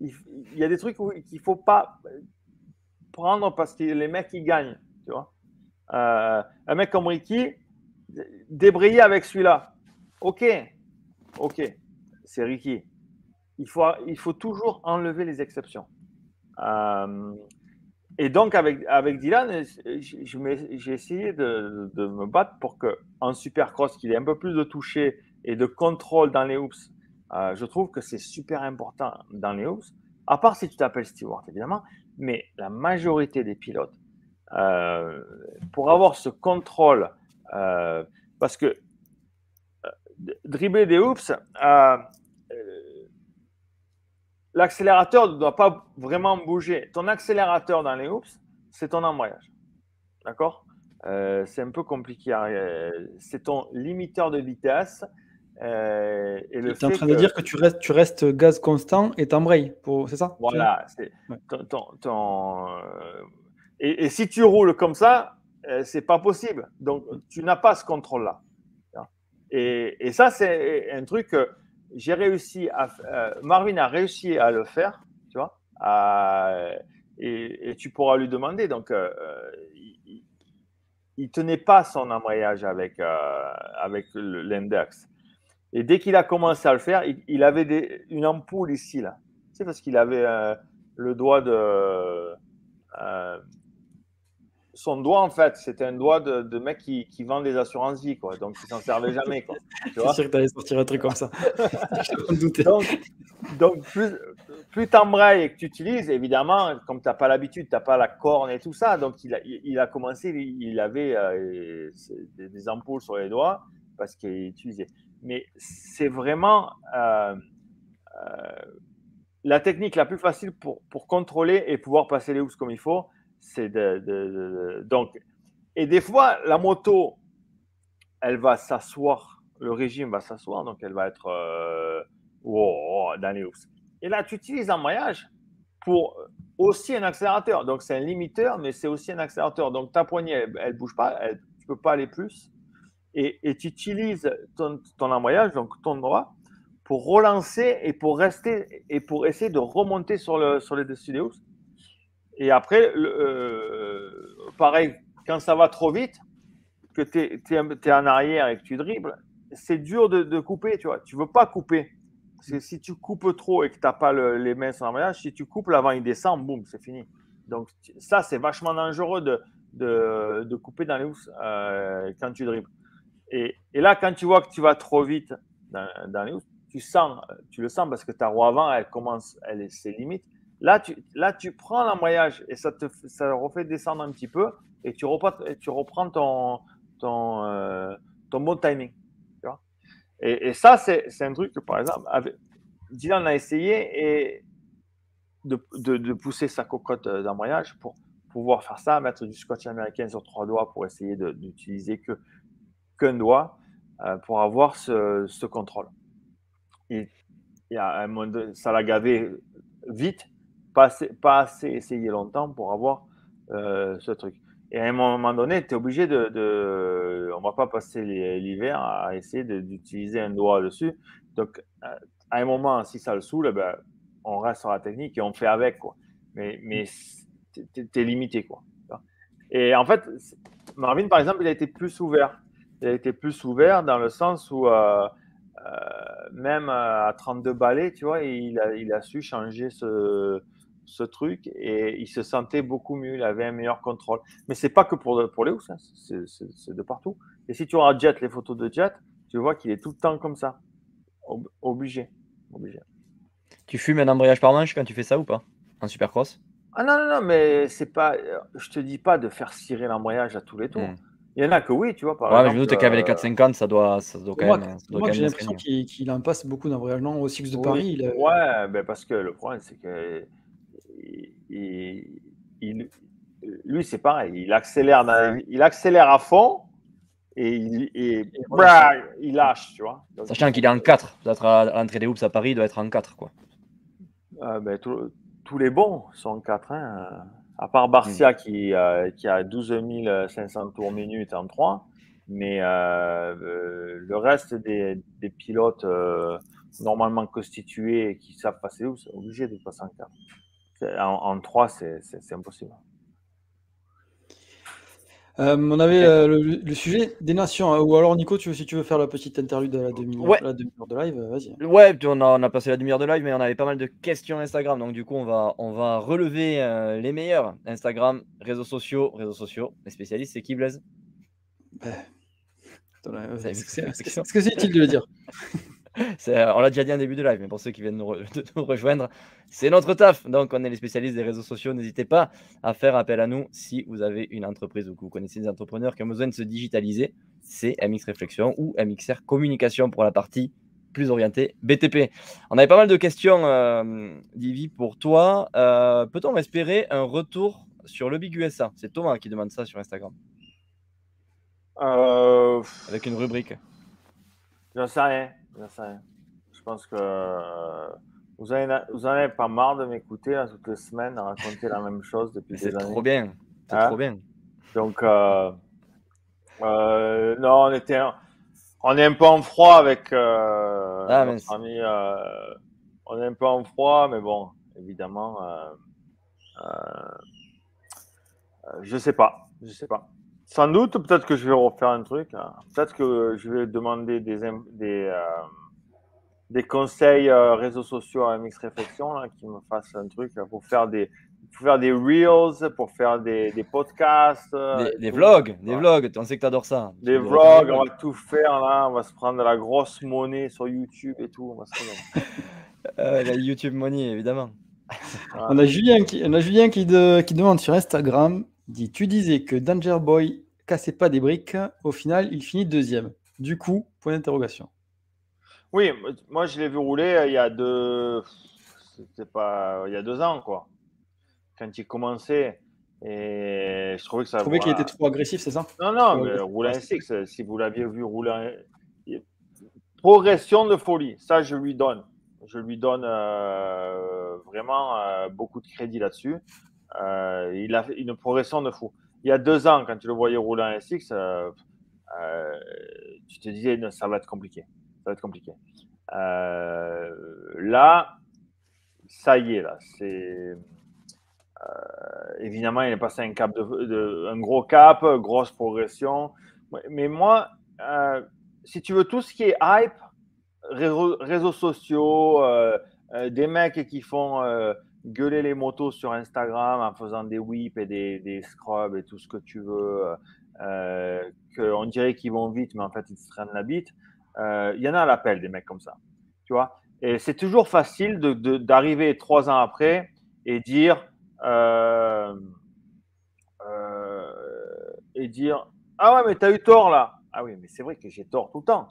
Il, y a des trucs qu'il ne faut pas prendre parce que les mecs, ils gagnent. Tu vois euh, un mec comme Ricky, débrayer avec celui-là. Ok, ok, c'est Ricky. Il faut, il faut toujours enlever les exceptions. Euh, et donc, avec, avec Dylan, j'ai essayé de, de, me battre pour qu'en supercross, qu'il ait un peu plus de toucher et de contrôle dans les hoops. Euh, je trouve que c'est super important dans les hoops, à part si tu t'appelles Stewart, évidemment, mais la majorité des pilotes, euh, pour avoir ce contrôle euh, parce que dribbler des euh, l'accélérateur ne doit pas vraiment bouger. Ton accélérateur dans les hoops, c'est ton embrayage. D'accord? C'est un peu compliqué. C'est ton limiteur de vitesse. Euh, et tu es en train de dire que tu restes, tu restes gaz constant et t'embrayes, c'est ça? Voilà. et, et, si tu roules comme ça, euh, c'est pas possible. Donc, tu n'as pas ce contrôle-là. Et, ça, c'est un truc que j'ai réussi à. Euh, Marvin a réussi à le faire, tu vois. et, tu pourras lui demander. Donc, euh, il, ne tenait pas son embrayage avec, avec l'index. Et dès qu'il a commencé à le faire, il, avait des, une ampoule ici, là. Tu parce qu'il avait le doigt de son doigt, en fait, c'était un doigt de, de mec qui, qui, vend des assurances vie, quoi. Donc, il s'en servait jamais, quoi. Tu sûr que tu allais sortir un truc comme ça. donc, donc, plus, plus tu embrayes et que tu utilises, évidemment, comme tu n'as pas l'habitude, tu n'as pas la corne et tout ça, donc il a, il a commencé, il avait euh, des, ampoules sur les doigts parce qu'il utilisait. Mais c'est vraiment euh, euh, la technique la plus facile pour, pour contrôler et pouvoir passer les housses comme il faut, c'est donc et des fois la moto elle va s'asseoir le régime va s'asseoir donc elle va être euh, dans les housses et là tu utilises un maillage pour aussi un accélérateur. Donc c'est un limiteur mais c'est aussi un accélérateur. Donc ta poignée elle, ne bouge pas elle, tu peux pas aller plus et, tu utilises ton, ton embrayage donc ton droit pour relancer et pour rester et pour essayer de remonter sur, le, sur les dessus des housses et après, euh, pareil, quand ça va trop vite, que tu es, en arrière et que tu dribbles, c'est dur de, couper, tu vois. Tu veux pas couper. Parce que si tu coupes trop et que tu n'as pas les mains sur l'embrayage, si tu coupes, l'avant il descend, boum, c'est fini. Donc ça, c'est vachement dangereux de, de, couper dans les housses euh, quand tu dribbles. Et, là, quand tu vois que tu vas trop vite dans, les housses, tu, sens, tu le sens parce que ta roue avant, elle commence, elle est ses limites. Là, tu, là, tu prends l'embrayage et ça te ça refait descendre un petit peu et tu reprends, tu reprends ton, ton, euh, bon timing. Et, ça, c'est un truc que, par exemple, Dylan a essayé et de, de, de pousser sa cocotte d'embrayage pour pouvoir faire ça, mettre du scotch américain sur trois doigts pour essayer d'utiliser que qu'un doigt euh, pour avoir ce, contrôle. Et, et à un moment ça l'a gavé vite pas assez, pas assez essayé longtemps pour avoir euh, ce truc. Et à un moment donné, tu es obligé de, de, On va pas passer l'hiver à essayer d'utiliser un doigt dessus. Donc, euh, à un moment, si ça le saoule, eh ben, on reste sur la technique et on fait avec. Quoi. Mais, mais tu es, limité. Quoi. Et en fait, Marvin, par exemple, il a été plus ouvert. Il a été plus ouvert dans le sens où, euh, même à 32 balais, tu vois, il a, il a su changer ce, ce truc et il se sentait beaucoup mieux, il avait un meilleur contrôle. Mais c'est pas que pour, pour les hein, c'est de partout. Et si tu regardes Jet, les photos de Jet, tu vois qu'il est tout le temps comme ça, obligé. obligé. Tu fumes un embrayage par manche quand tu fais ça ou pas? En supercross? Ah non, non, non, mais c'est pas. Je te dis pas de faire cirer l'embrayage à tous les tours. Hmm. Il y en a que oui, tu vois. Par ouais, exemple, mais je doute qu'avec les 450, ça doit, ça doit quand même. Moi, j'ai l'impression qu'il en passe beaucoup d'embrayage. Non, au Six de Paris. Il Ouais, ben parce que le problème, c'est que il, lui, c'est pareil. Il accélère, il accélère à fond et il, il lâche, tu vois. Sachant qu'il est en 4. Peut-être à l'entrée des hoops à Paris, il doit être en 4. Quoi. Euh, ben, tous les bons sont en 4. Hein. À part Barcia mm. qui, euh, qui, a 12 500 tours minutes en 3. Mais euh, le reste des, des pilotes normalement constitués qui savent passer où, sont obligés de passer en 4 en, 3, c'est impossible. Euh, on avait euh, le, sujet des nations. Hein. Ou alors, Nico, tu, si tu veux faire la petite interlude de la demi-heure de live, vas-y. Ouais, on a, on a, passé la demi-heure de live, mais on avait pas mal de questions Instagram. Donc, du coup, on va, on va relever euh, les meilleurs. Instagram, réseaux sociaux, réseaux sociaux. Les spécialistes, c'est qui, Blaise? Ben, Est-ce que c'est utile de le dire? on l'a déjà dit en début de live, mais pour ceux qui viennent nous, rejoindre, c'est notre taf. Donc, on est les spécialistes des réseaux sociaux. N'hésitez pas à faire appel à nous si vous avez une entreprise ou que vous connaissez des entrepreneurs qui ont besoin de se digitaliser. C'est MX Réflexion ou MXR Communication pour la partie plus orientée BTP. On avait pas mal de questions, euh, Divi, pour toi. Euh, peut-on espérer un retour sur le Big USA C'est Thomas qui demande ça sur Instagram. Euh, Avec une rubrique. J'en sais rien. Je pense que vous en vous avez pas marre de m'écouter toutes les semaines à raconter la même chose depuis des années. C'est trop bien. C'est hein? trop bien. Donc, euh, euh, non, on était, on est un peu en froid avec euh, ah, notre ami. on est un peu en froid, mais bon, évidemment, je sais pas, je sais pas. Sans doute, peut-être que je vais refaire un truc. Hein. Peut-être que je vais demander des, des, euh, des conseils euh, réseaux sociaux à Mix Réflexion, là, qui me fasse un truc pour faire des, pour faire des reels, pour faire des, des podcasts. euh, Des, vlogs, des vlogs, on sait que tu adores ça. Des vlogs, on va tout faire là, on va se prendre de la grosse monnaie sur YouTube et tout. On va se régaler. Euh, la YouTube Money, évidemment. On a Julien qui, on a Julien qui, de- qui demande sur Instagram, dit Tu disais que Danger Boy cassait pas des briques, au final il finit deuxième. Du coup, point d'interrogation. Oui, moi je l'ai vu rouler euh, il y a deux, c'était pas, il y a deux ans quoi. Quand il commençait et je trouvais que ça. Je trouvais qu'il était trop agressif, c'est ça? Non, non, mais rouler un six, si vous l'aviez vu rouler un... Progression de folie, ça je lui donne. Je lui donne euh, vraiment euh, beaucoup de crédit là-dessus. Euh, il a une progression de fou. Il y a deux ans, quand tu le voyais rouler un six, euh, euh, tu te disais ça va être compliqué. Va être compliqué. Là, ça y est, là, c'est évidemment, il est passé un cap un gros cap, grosse progression. Mais moi, si tu veux tout ce qui est hype, réseaux, sociaux, des mecs qui font gueuler les motos sur Instagram en faisant des whips et des, des scrubs et tout ce que tu veux, euh, qu'on dirait qu'ils vont vite, mais en fait ils se traînent la bite. Euh, Il y en a à l'appel des mecs comme ça, tu vois. Et c'est toujours facile de- de- d'arriver trois ans après et dire euh, euh, et dire ah ouais mais t'as eu tort là ah oui mais c'est vrai que j'ai tort tout le temps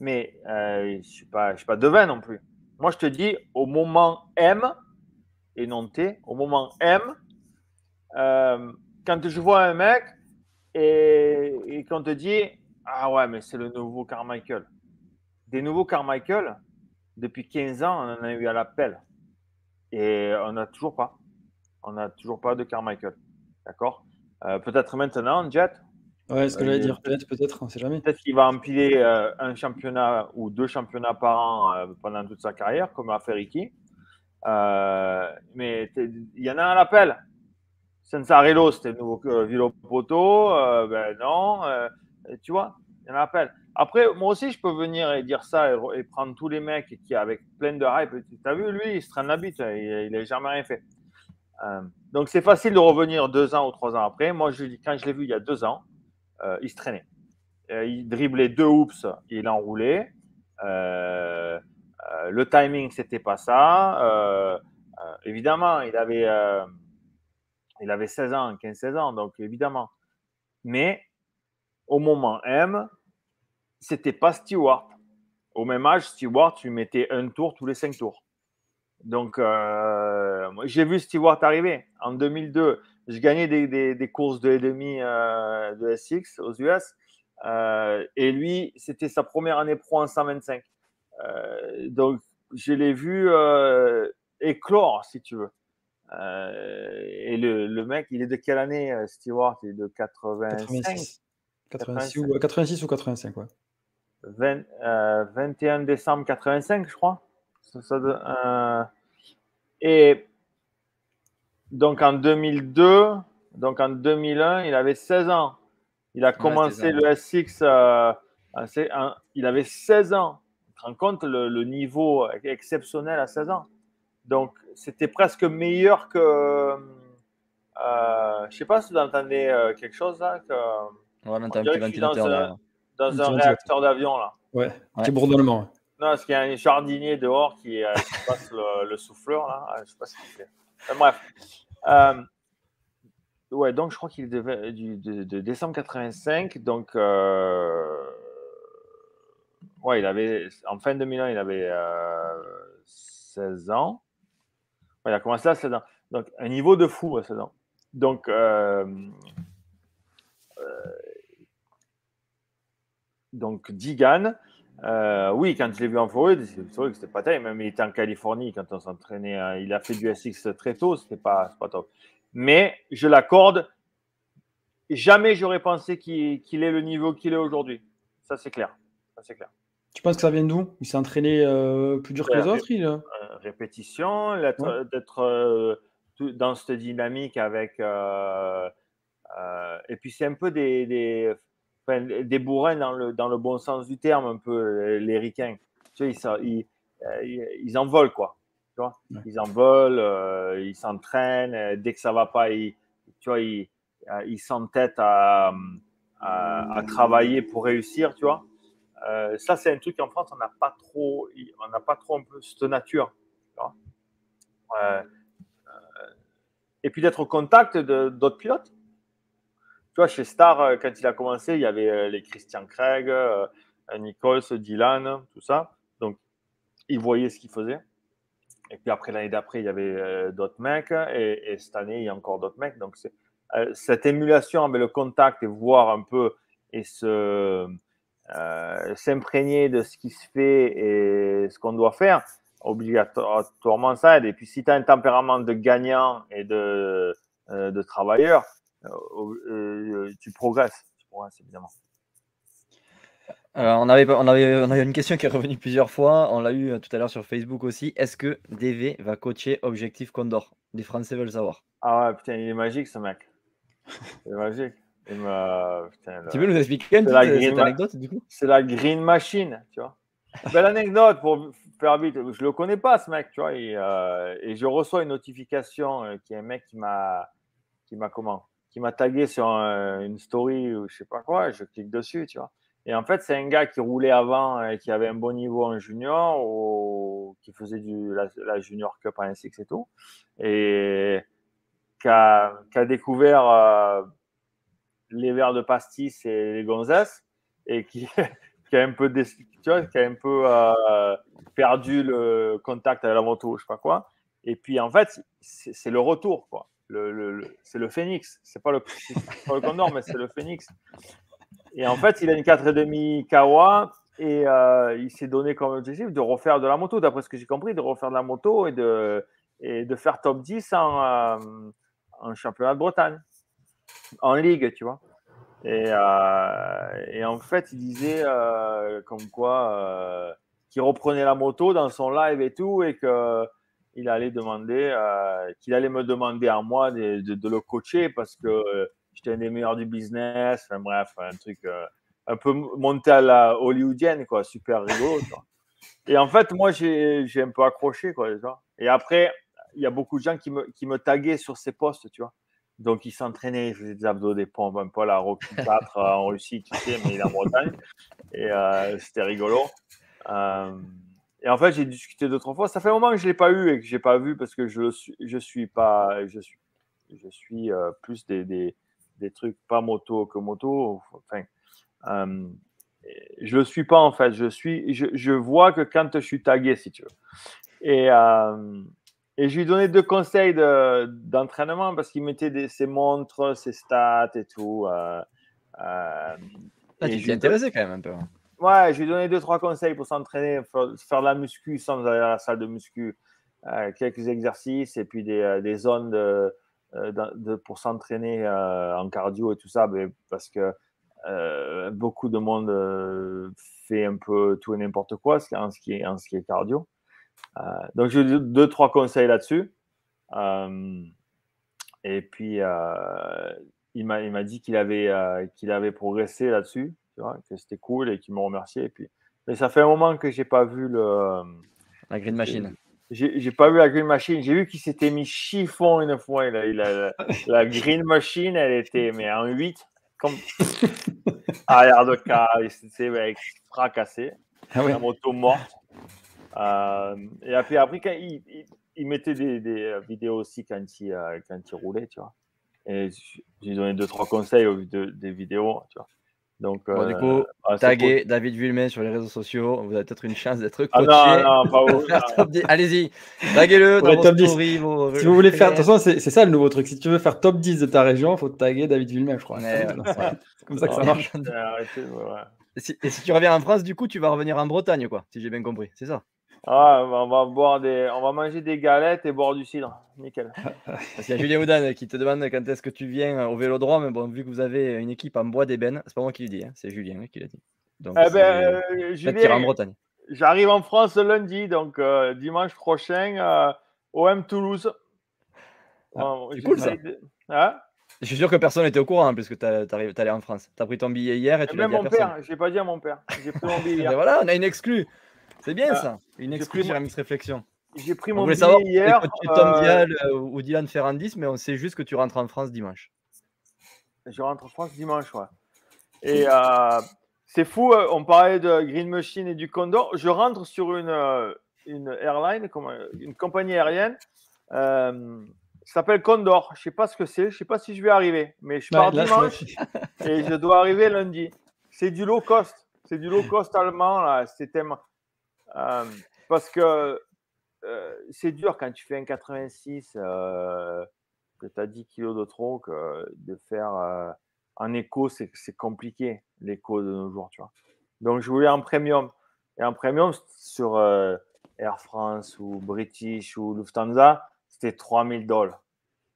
mais euh, je suis pas suis pas devin non plus moi je te dis au moment M et non T au moment M euh, quand je vois un mec et, et qu'on te dit ah ouais mais c'est le nouveau Carmichael des nouveaux Carmichael depuis 15 ans on en a eu à l'appel et on n'a toujours pas on n'a toujours pas de Carmichael. D'accord? Euh, Peut-être maintenant, Jet, Ouais, ce que Euh, j'allais il- dire, peut-être, peut-être, on sait jamais. peut-être qu'il va empiler euh, un championnat ou deux championnats par an euh, pendant toute sa carrière, comme a fait Ricky. Euh, mais il y en a un l'appel. Sensarello, c'était le nouveau euh, Villopoto. Euh, ben non, euh, tu vois, il y en a un appel. Après, moi aussi, je peux venir et dire ça et, re- et prendre tous les mecs qui, avec plein de hype. Tu as vu, lui, il se traîne la bite, il n'a jamais rien fait. Euh, donc, c'est facile de revenir deux ans ou trois ans après. Moi, quand je l'ai vu il y a deux ans, il se traînait. Il driblait deux hoops, il enroulait. Euh, euh, le timing, c'était pas ça. Euh, euh, évidemment, il avait, il avait 16 ans, 15-16 ans, donc évidemment. Mais au moment M, c'était pas Stewart. Au même âge, Stewart, tu mettais un tour tous les cinq tours. Donc, j'ai vu Stewart arriver en 2002. Je gagnais des, des, des courses de demi de SX aux US. Et lui, c'était sa première année pro en 125. Euh, donc, je l'ai vu euh, éclore, si tu veux. Euh, et le, le mec, il est de quelle année, Stewart? Il est de 85 86. 86 ou, 86 ou 85, ouais. 20, euh, 21 décembre 85, je crois. Ça, ça euh, et donc en 2002, donc en 2001, il avait 16 ans. Il a commencé ça. le SX, euh, en- il avait 16 ans. Te rends compte le, le niveau exceptionnel à 16 ans. Donc c'était presque meilleur que. Euh, je sais pas si vous entendez euh, quelque chose là. Que, Ouais, mais t'as un petit suis dans ventilateur un- là. dans Un ventilateur. réacteur d'avion là. Ouais, Ouais. petit bourdonnement. Non, parce qu'il y a un jardinier dehors qui, euh, passe le, le souffleur, là. Ah, Je sais pas ce qu'il fait. Enfin, bref. Euh, ouais, donc je crois qu'il devait du, de, de décembre 85. Donc, euh, ouais, il avait, en fin 2001, il avait euh, 16 ans. Ouais, il a commencé à 16 ans. Donc, un niveau de fou à 16 ans. Donc, euh, euh, donc Digan, euh, oui, quand je l'ai vu en Floride, c'est vrai que c'était pas terrible. Même il était en Californie quand on s'entraînait. hein, il a fait du SX très tôt, c'était pas, pas top. Mais je l'accorde. Jamais j'aurais pensé qu'il qu'il ait le niveau qu'il est aujourd'hui. Ça, c'est clair. Ça, c'est clair. Tu penses que ça vient d'où? Il s'est entraîné euh, plus dur que les autres il, euh? Euh, répétition, Ouais. d'être euh, dans cette dynamique avec. et puis c'est un peu des, des, enfin, des bourrins dans le, dans le bon sens du terme, un peu les ricains. Tu sais, ils, ils, ils en veulent, quoi. Tu vois? Ils en veulent, ils s'entraînent. dès que ça va pas, ils, tu vois, ils, ils s'entêtent à, à, travailler pour réussir, tu vois? Ça, c'est un truc qu'en France, on n'a pas trop, on n'a pas trop un peu cette nature. Tu vois et puis d'être au contact d'autres pilotes. Tu vois, chez Star, euh, quand il a commencé, il y avait euh, les Christian Craig, euh, Nichols, Dylan, tout ça. Donc, il voyait ce qu'il faisait. Et puis après, l'année d'après, il y avait d'autres mecs. Et, cette année, il y a encore d'autres mecs. Donc, cette émulation avec le contact et voir un peu et se, s'imprégner de ce qui se fait et ce qu'on doit faire, obligatoirement ça aide. Et puis si tu as un tempérament de gagnant et de, euh, de travailleur, euh, euh, tu progresses. Tu progresses évidemment. on, avait, on, avait, on a une question qui est revenue plusieurs fois. On l'a eu tout à l'heure sur Facebook aussi. Est-ce que DV va coacher Objectif Condor? Les Français veulent savoir. Ah ouais, putain, il est magique ce mec. Il tu veux nous expliquer une petite anecdote du coup? C'est la green machine, tu vois. Belle anecdote pour faire vite. Je le connais pas, ce mec, tu vois. Et, euh, je reçois une notification euh, qui est un mec qui m'a, qui m'a comment, qui m'a tagué sur une story ou je sais pas quoi. je clique dessus, tu vois. Et en fait, c'est un gars qui roulait avant et qui avait un bon niveau en junior ou qui faisait du, la, Junior Cup en SX et tout. Et qui a, découvert euh, les verres de pastis et les gonzesses et qui, qui a un peu, qui a un peu euh, perdu le contact avec la moto, je sais pas quoi. Et puis en fait, c'est le retour, quoi. Le, c'est le phénix. C'est pas le, pas le condor, mais c'est le phénix. Et en fait, il a une 4,5 Kawa et euh, il s'est donné comme objectif de refaire de la moto, d'après ce que j'ai compris, de refaire de la moto et de, et de faire top 10 en, euh, en championnat de Bretagne, en ligue, tu vois. Et, euh, en fait, il disait euh, comme quoi euh, qu'il reprenait la moto dans son live et tout, et qu'il allait demander, qu'il allait me demander à moi de, le coacher parce que j'étais un des meilleurs du business. Enfin bref, un truc un peu monté à la hollywoodienne, quoi, super rigolo. Et en fait, moi, j'ai un peu accroché, quoi. Et après, il y a beaucoup de gens qui me, taguaient sur ces postes, tu vois. Donc, il s'entraînait, il faisait des abdos, des pompes, un peu la Rocky 4 euh, en Russie, tu sais, mais il est en Bretagne. Et euh, c'était rigolo. Euh, et en fait, j'ai discuté deux, trois fois. Ça fait un moment que je ne l'ai pas eu et que je n'ai pas vu parce que je suis, je suis pas, je suis, je suis plus des, des, des, trucs pas moto que moto. Enfin, je ne le suis pas en fait. Je, suis, je, je, vois que quand je suis tagué, si tu veux. Et, et je lui donnais deux conseils d'entraînement parce qu'il mettait ses montres, ses stats et tout. Euh, euh, ah, tu t'es intéressé quand même un peu. Hein. Ouais, je lui donnais deux, trois conseils pour s'entraîner, faire de la muscu sans aller à la salle de muscu. Euh, quelques exercices et puis des, des zones de, de, pour s'entraîner en cardio et tout ça, mais parce que beaucoup de monde fait un peu tout et n'importe quoi en ce qui est, en ce qui est cardio. Euh, donc, j'ai deux, trois conseils là-dessus. Euh, et puis, euh, il m'a dit qu'il avait, qu'il avait progressé là-dessus, que c'était cool et qu'il me remerciait. Et puis, mais ça fait un moment que j'ai pas vu le. La Green Machine. J'ai pas vu la Green Machine. J'ai vu qu'il s'était mis chiffon une fois. Il a, la Green Machine, elle était mais en 8, comme arrière de car. Il s'était fracassé. Ah La moto morte. Euh, et après, après quand il, il, mettait des, des, euh, vidéos aussi quand il, euh, quand il roulait, tu vois. Et j'ai donné deux, trois conseils au, de, des vidéos, tu vois. Donc, bon, du coup, ah, taguez David Vulmet sur les réseaux sociaux. Vous avez peut-être une chance d'être coaché. Ah non, non, pas vous. Allez-y, taguez-le dans top 10. si vous voulez faire, de toute façon, c'est ça le nouveau truc. Si tu veux faire top 10 de ta région, il faut taguer David Vulmet, je crois. C'est comme ça que ça marche. Et si tu reviens en France, du coup, tu vas revenir en Bretagne, quoi, si j'ai bien compris. C'est ça? Ah, on va boire des, on va manger des galettes et boire du cidre. Nickel. Parce qu'il y a Julien Oudan qui te demande quand est-ce que tu viens au Vélodrome. Bon, vu que vous avez une équipe en bois d'ébène, c'est pas moi qui le dis, hein, c'est Julien qui l'a dit. Donc, eh ben, euh, Julien, en Bretagne. J'arrive en France lundi, donc euh, dimanche prochain, euh, OM Toulouse. Ah, c'est cool ça. Hein? Je suis sûr que personne n'était au courant puisque tu allé en France. Tu as pris ton billet hier et tu Même mon père, j'ai pas dit à mon père. J'ai pris mon billet hier. voilà, on a une exclue. C'est bien Euh, ça, une pris sur mon- MX Réflexion. J'ai pris On mon billet savoir hier. tu es Tom euh, Vial euh, ou Dylan Ferrandis, mais on sait juste que tu rentres en France dimanche. Je rentre en France dimanche, ouais. Et euh, c'est fou, on parlait de Green Machine et du Condor. Je rentre sur une, une airline, une compagnie aérienne. Euh, s'appelle Condor. Je sais pas ce que c'est, je sais pas si je vais arriver, mais je pars Ouais, dimanche et je dois arriver lundi. C'est du low cost. C'est du low cost allemand, là. C'est tellement. Euh, parce que euh, c'est dur quand tu fais un 86, euh, que tu as 10 kilos de trop, que de faire euh, en écho, c'est compliqué, l'écho de nos jours, tu vois. Donc, je voulais en premium. Et en premium, sur Air France ou British ou Lufthansa, c'était 3000 dollars.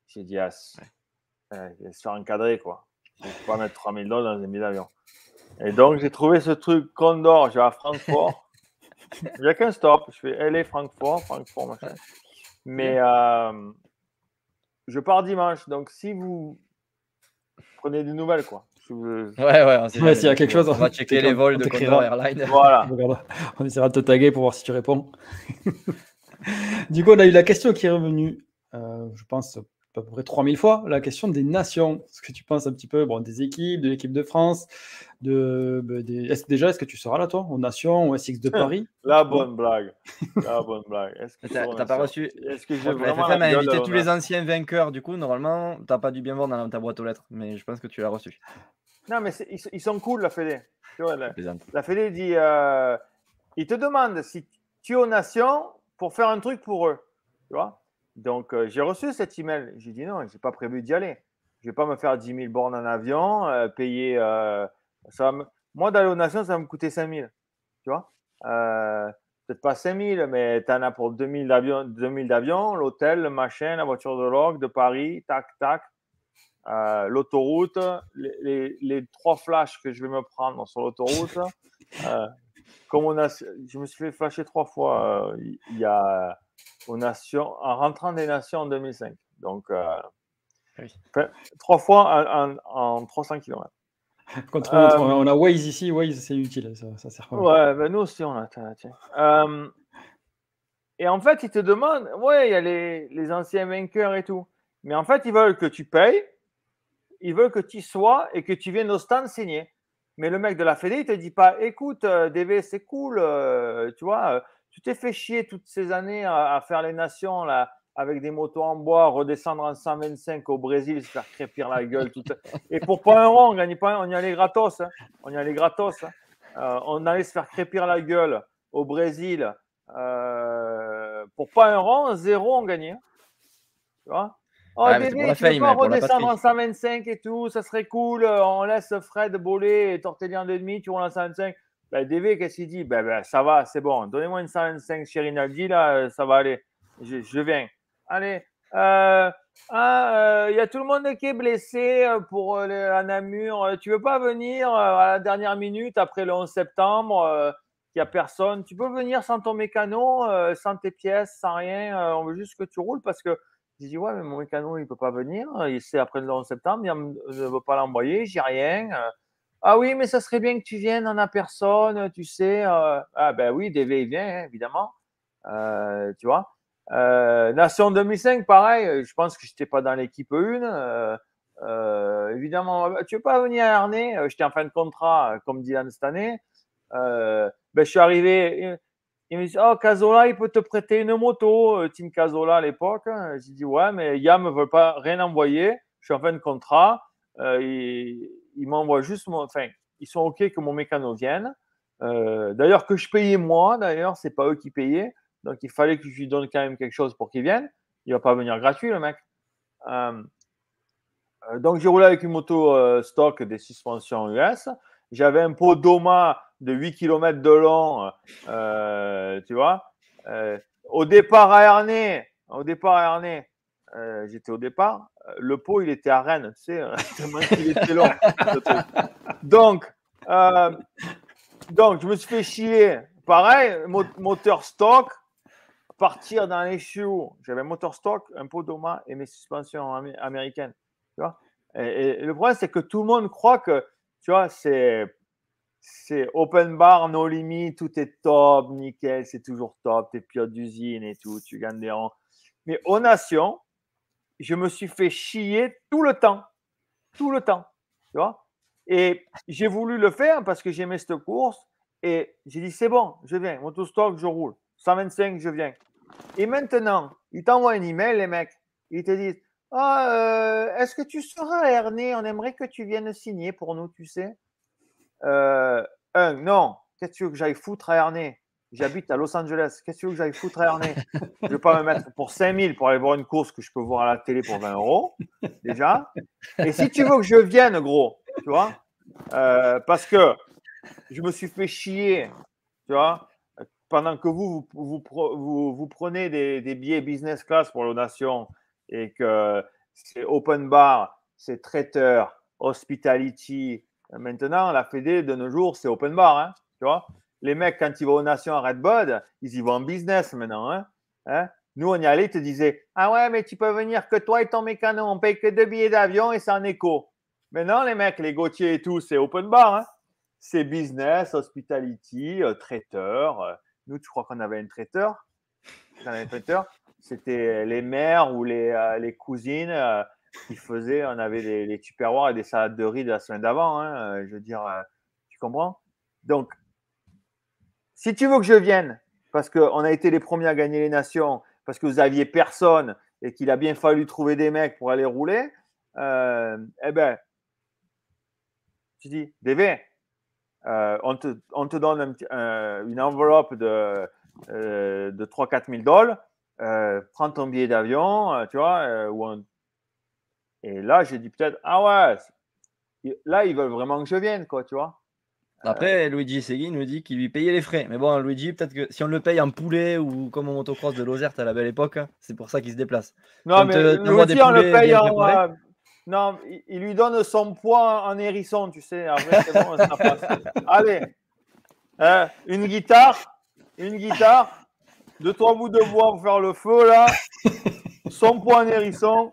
J'ai dit, ah, se faire encadrer, quoi. Je ne peux pas mettre 3000 dollars dans un billet d'avion. Et donc, j'ai trouvé ce truc Condor, je vais à Francfort. Il n'y a qu'un stop. Je fais LA, Francfort, Francfort, machin. Mais euh, je pars dimanche. Donc, si vous prenez des nouvelles, quoi. Ouais, ouais, on Ouais, s'il y a quelque chose, on va checker les vols on de. Condor Airlines. Voilà. On essaiera de te taguer pour voir si tu réponds. du coup, on a eu la question qui est revenue, euh, je pense, à peu près 3000 fois, la question des nations. Ce que tu penses un petit peu bon, des équipes, de l'équipe de France, de, bah, des... est-ce- déjà, est-ce que tu seras là, toi, aux nations, au SX de Paris? La bonne blague. La bonne blague. Est-ce que T'as pas reçu. Est-ce que Je j'ai vraiment FFM a invité tous les anciens vainqueurs. Du coup, normalement, t'as pas dû bien voir dans ta boîte aux lettres, mais je pense que tu l'as reçu. Non, mais c'est- ils, ils sont cool, la Fédé. La, la Fédé dit euh, ils te demandent si tu es aux nations pour faire un truc pour eux. Tu vois? Donc, euh, j'ai reçu cet email. J'ai dit non, j'ai pas prévu d'y aller. Je vais pas me faire 10 000 bornes en avion, euh, payer. euh, ça me- Moi, d'aller aux nations, ça va me coûter 5 000. Tu vois Euh, Peut-être pas 5 000, mais tu en as pour 2 000 d'avion, 2000 d'avion, l'hôtel, le machin, la voiture de log de Paris, tac, tac. Euh, l'autoroute, les, les- les trois flashs que je vais me prendre sur l'autoroute. euh, comme on a, je me suis fait flasher trois fois il y a aux nations, en rentrant des nations en 2005. Donc, euh, Oui. enfin, trois fois en, en- en 300 km. Contre Euh, on a Waze ici, Waze c'est utile, ça, ça sert pas. Ouais, ben nous aussi on a. tiens. Euh, et en fait, ils te demandent, ouais, il y a les, les anciens vainqueurs et tout. Mais en fait, ils veulent que tu payes, ils veulent que tu sois et que tu viennes au stand signer. Mais le mec de la Fédé, il te dit pas, écoute, euh, DV, c'est cool, tu vois, tu t'es fait chier toutes ces années à, à faire les nations là, avec des motos en bois, redescendre en 125 au Brésil, se faire crépir la gueule. Tout... Et pour pas un rond, on gagne pas, un- on y allait gratos. hein. On y allait gratos. hein. Euh, on allait se faire crépir la gueule au Brésil. euh, pour pas un rond, zéro, on gagnait. Tu vois? Oh, c'est Dédé, tu fame, pas hein, redescendre en patrie. 125 et tout, ça serait cool. euh, On laisse Fred Bollet et Tortelli en 2,5, tu roules en 125. Ben, DV, qu'est-ce qu'il dit? Ben, ben, Ça va, c'est bon. Donnez-moi une 125 chez Rinaldi, là, euh, ça va aller. Je, je viens. Allez. Euh, ah, euh, Il y a tout le monde qui est blessé pour euh, le- à Namur. Tu veux pas venir à la dernière minute après le 11 septembre qu'il n'y a personne? Tu peux venir sans ton mécano, sans tes pièces, sans rien. on veut juste que tu roules parce que j'ai dit ouais, mais mon mécano il peut pas venir. Il c'est après le 11 septembre, il ne veut pas l'envoyer. J'ai rien. Ah oui, mais ça serait bien que tu viennes, a personne, tu sais. euh. Ah ben oui, DV il vient, évidemment. Euh, tu vois. Euh, Nation 2005, pareil, je pense que je n'étais pas dans l'équipe 1. euh, euh, évidemment, euh, tu veux pas venir à Euh, J'étais en fin de contrat, comme Dylan cette année. Ben, je suis arrivé, il, me dit Oh, Casola, il peut te prêter une moto, Team Casola à l'époque. hein. J'ai dit Ouais, mais Yam ne veut pas rien envoyer. Je suis en fin de contrat. Il il m'envoie juste. Enfin, ils sont OK que mon mécano vienne. Euh, d'ailleurs, que je payais moi, d'ailleurs, c'est pas eux qui payaient. Donc, il fallait que je lui donne quand même quelque chose pour qu'il vienne. Il va pas venir gratuit, le mec. Euh, euh, donc, j'ai roulé avec une moto stock des suspensions US. J'avais un pot Doma de 8 km de long, tu vois. Au départ à Ernée, au départ à euh, j'étais au départ. euh, Le pot, il était à Rennes, tu sais, euh, qu'il était long. Donc, donc, je me suis fait chier. Pareil, mo- moteur stock, partir dans les choux. J'avais moteur stock, un pot Doma et mes suspensions amé- américaines. Tu vois et le problème, c'est que tout le monde croit que, tu vois, c'est c'est open bar, no limit, tout est top, nickel, c'est toujours top, tes pilote d'usine et tout, tu gagnes des rangs. Mais aux nations, je me suis fait chier tout le temps. Tout le temps. Tu vois Et j'ai voulu le faire parce que j'aimais cette course. Et j'ai dit, c'est bon, je viens. Motostock, je roule. 125, je viens. Et maintenant, ils t'envoient un email, les mecs. Ils te disent, ah, euh, est-ce que tu seras Ernest On aimerait que tu viennes signer pour nous, tu sais. Euh, un, non. Qu'est-ce que tu veux que j'aille foutre à Ernest J'habite à Los Angeles. Qu'est-ce que tu veux que j'aille foutre à Ernest? Je ne vais pas me mettre pour 5000 pour aller voir une course que je peux voir à la télé pour 20 euros, déjà. Et si tu veux que je vienne, gros, tu vois, euh, parce que je me suis fait chier, tu vois, pendant que vous, vous, vous, vous prenez des, des, billets business class pour l'onation et que c'est open bar, c'est traiteur, hospitality. Maintenant, la Fédé de nos jours, c'est open bar, hein, tu vois. Les mecs, quand ils vont aux nations à Redbud, ils y vont en business maintenant, hein, hein. Nous, on y allait, ils te disaient Ah ouais, mais tu peux venir que toi et ton mécano, on paye que deux billets d'avion et c'est en écho. Mais non, les mecs, les Gauthier et tout, c'est open bar. Hein c'est business, hospitality, euh, traiteur. Euh. nous, tu crois qu'on avait un traiteur? Un traiteur? C'était les mères ou les, euh, les cousines qui faisaient, on avait les, les tupperwares et des salades de riz de la semaine d'avant. Hein, je veux dire, tu comprends? Donc, si tu veux que je vienne, parce qu'on a été les premiers à gagner les nations, parce que vous aviez personne et qu'il a bien fallu trouver des mecs pour aller rouler, eh ben, tu dis, DV, euh, on, te, on, te, donne une enveloppe de, euh, de 3-4 000 dollars, euh, prends ton billet d'avion, tu vois. Et là, j'ai dit peut-être, ah ouais, là, ils veulent vraiment que je vienne, quoi, tu vois. Après, Luigi Segui nous dit qu'il lui payait les frais. Mais bon, Luigi, peut-être que si on le paye en poulet ou comme au motocross de Lozerte à la belle époque, c'est pour ça qu'il se déplace. Non, mais Luigi, on le paye en, non, il lui donne son poids en hérisson, tu sais. Allez, hein, une guitare, une guitare, deux, trois bouts de bois pour faire le feu, là. Son poids en hérisson.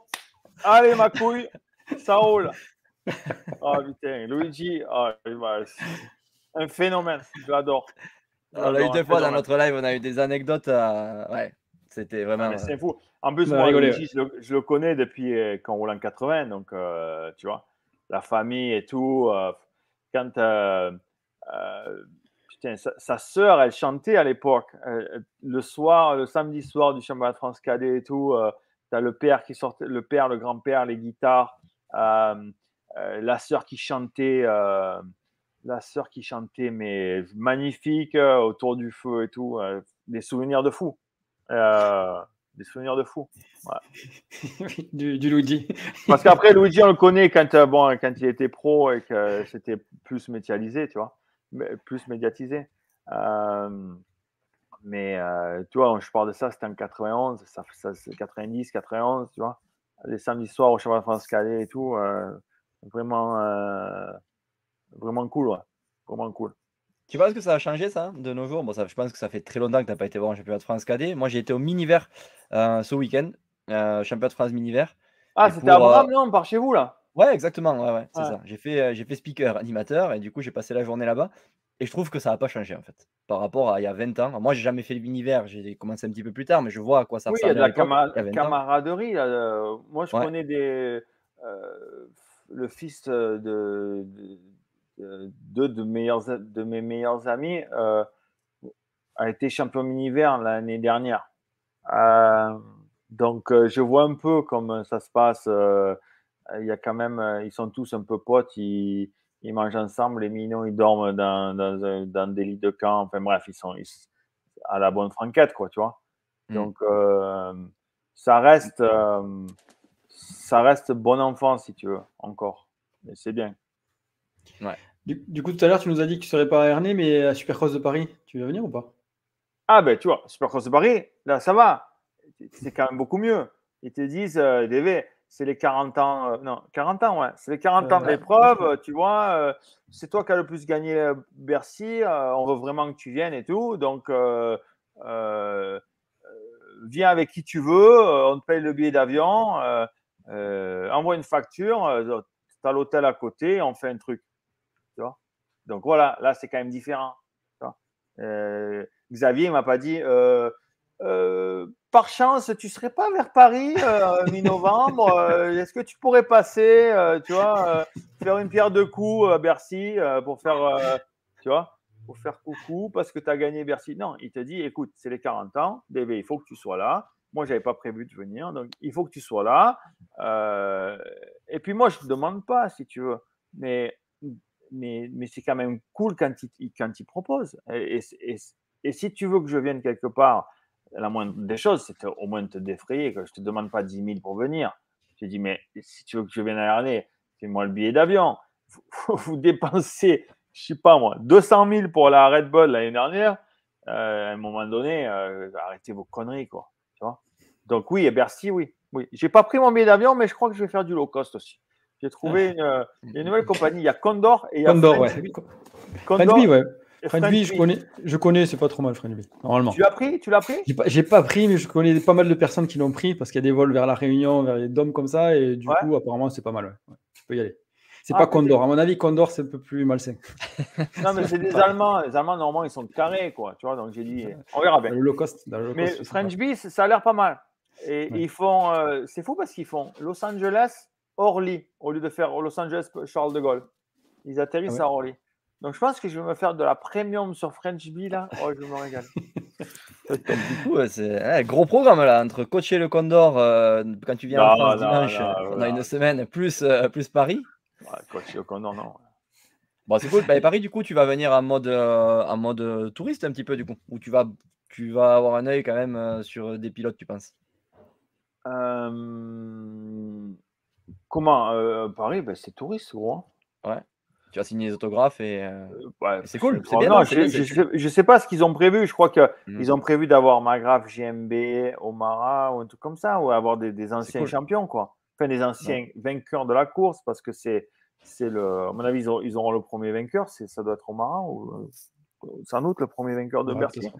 Allez, ma couille, ça roule. Oh putain, Luigi, oh, un phénomène, je l'adore. On l'a eu deux fois dans notre live, on a eu des anecdotes. Ouais, c'était vraiment. c'est fou. En plus, moi, je, le, connais depuis euh, quand on roule en 80, donc euh, tu vois, la famille et tout. Euh, quand putain, sa, sœur, elle chantait à l'époque. le soir, le samedi soir du championnat de France cadet et tout, tu as le père qui sortait, le père, le grand-père, les guitares, la sœur qui chantait. La sœur qui chantait, mais magnifique, autour du feu et tout, des souvenirs de fou des souvenirs de fou. du, Luigi. Parce qu'après, Luigi, on le connaît quand, euh, bon, quand il était pro et que c'était plus médiatisé, tu vois, plus médiatisé. Euh, mais euh, tu vois, je parle de ça, c'était en 91, ça, ça, 90, 91, tu vois. Les samedis soirs au Cheval de France Calais et tout, vraiment, vraiment cool, ouais. Vraiment cool. Tu penses que ça a changé ça de nos jours? Bon, ça, Je pense que ça fait très longtemps que tu n'as pas été voir un championnat de France cadet. Moi, j'ai été au mini-vert euh, ce week-end, euh, championnat de France mini-vert. Ah, c'était à Bram, euh, non Par chez vous, là? Ouais, exactement. Ouais, ouais, c'est ça. J'ai fait, j'ai fait speaker, animateur, et du coup, j'ai passé la journée là-bas. Et je trouve que ça n'a pas changé, en fait, par rapport à il y a 20 ans. Moi, j'ai jamais fait le mini-vert, j'ai commencé un petit peu plus tard, mais je vois à quoi ça ressemble. Oui, il y a de la camaraderie. moi, je connais des, le fils de euh, deux de, meilleurs, de mes meilleurs amis euh, a été champion mini-vert l'année dernière. Euh, donc, je vois un peu comment ça se passe. Il y a quand même, ils sont tous un peu potes, ils, ils mangent ensemble, les mignons, ils dorment dans, dans, dans, des lits de camp. Enfin bref, ils sont à la bonne franquette, quoi, tu vois. Mm. Donc, ça reste, ça reste bon enfant, si tu veux, encore. Mais c'est bien. Ouais. Du, coup, tout à l'heure, tu nous as dit que tu serais pas à Ernée, mais à Supercross de Paris, tu veux venir ou pas? Ah, ben tu vois, Supercross de Paris, là, ça va. C'est quand même beaucoup mieux. Ils te disent, euh, DV, c'est les 40 ans, euh, non, 40 ans, ouais, c'est les 40 ans de l'épreuve, tu vois, euh, c'est toi qui as le plus gagné euh, Bercy, on veut vraiment que tu viennes et tout, donc viens avec qui tu veux, on te paye le billet d'avion, envoie une facture, tu as l'hôtel à côté, on fait un truc. Donc voilà, là, c'est quand même différent. Xavier ne m'a pas dit par chance, tu serais pas vers Paris mi-novembre Est-ce que tu pourrais passer, tu vois, faire une pierre de coups à Bercy pour faire, tu vois, pour faire coucou parce que tu as gagné Bercy? Non, il te dit, écoute, c'est les 40 ans, bébé, il faut que tu sois là. Moi, je n'avais pas prévu de venir, donc il faut que tu sois là. et puis moi, je ne te demande pas si tu veux, mais, mais, c'est quand même cool quand il, quand il propose. Et, et si tu veux que je vienne quelque part, la moindre des choses, c'est au moins de te défrayer, que je ne te demande pas 10 000 pour venir. Je dis, mais si tu veux que je vienne à l'année, fais-moi le billet d'avion. Vous, dépensez, je sais pas moi, 200 000 pour la Red Bull l'année dernière. Euh, à un moment donné, euh, arrêtez vos conneries, quoi. Tu vois? Donc oui, à Bercy, oui. oui. J'ai pas pris mon billet d'avion, mais je crois que je vais faire du low cost aussi. J'ai trouvé une, une, nouvelle compagnie. Il y a Condor et il y a Condor, ouais. Condor, ouais. Friendly, je connais, je connais, c'est pas trop mal Friendly, normalement. Tu l'as pris Tu l'as pris? J'ai pas, pris, mais je connais pas mal de personnes qui l'ont pris parce qu'il y a des vols vers la Réunion, vers les DOM comme ça, et du coup, apparemment, c'est pas mal. Ouais. Tu peux y aller. C'est ah, pas Condor. À mon avis, Condor, c'est un peu plus malsain. non, mais c'est des Allemands. Les Allemands, normalement, ils sont carrés, quoi. Tu vois, donc j'ai dit, on verra bien. le low cost. mais French Bee, ça a l'air pas mal. Et ils font, euh, c'est fou parce qu'ils font Los Angeles, Orly, au lieu de faire Los Angeles, Charles de Gaulle. Ils atterrissent ah à Orly. Donc je pense que je vais me faire de la premium sur French Bee là. Oh, je me régale. du coup, c'est un gros programme là, entre coacher le Condor euh, quand tu viens en France dimanche, on a une semaine, plus, euh, plus Paris. Ouais, coacher le Condor, non. Bon, c'est cool. Bah, Paris, du coup, tu vas venir en mode, euh, en mode touriste un petit peu, du coup, ou tu vas, tu vas avoir un œil quand même sur des pilotes, tu penses? Comment Paris, ben, c'est touriste, gros. Hein. Ouais tu as signé les autographes et, euh, ouais, c'est cool. C'est bien. je, ne sais pas ce qu'ils ont prévu. Je crois qu'ils mmh. ont prévu d'avoir Magraf, JMB, Omara ou un truc comme ça, ou avoir des, anciens champions, quoi. Enfin, des anciens vainqueurs de la course, parce que c'est, c'est le, à mon avis, ils, auront le premier vainqueur. C'est, ça doit être Omara ou euh, sans doute le premier vainqueur de Bercy.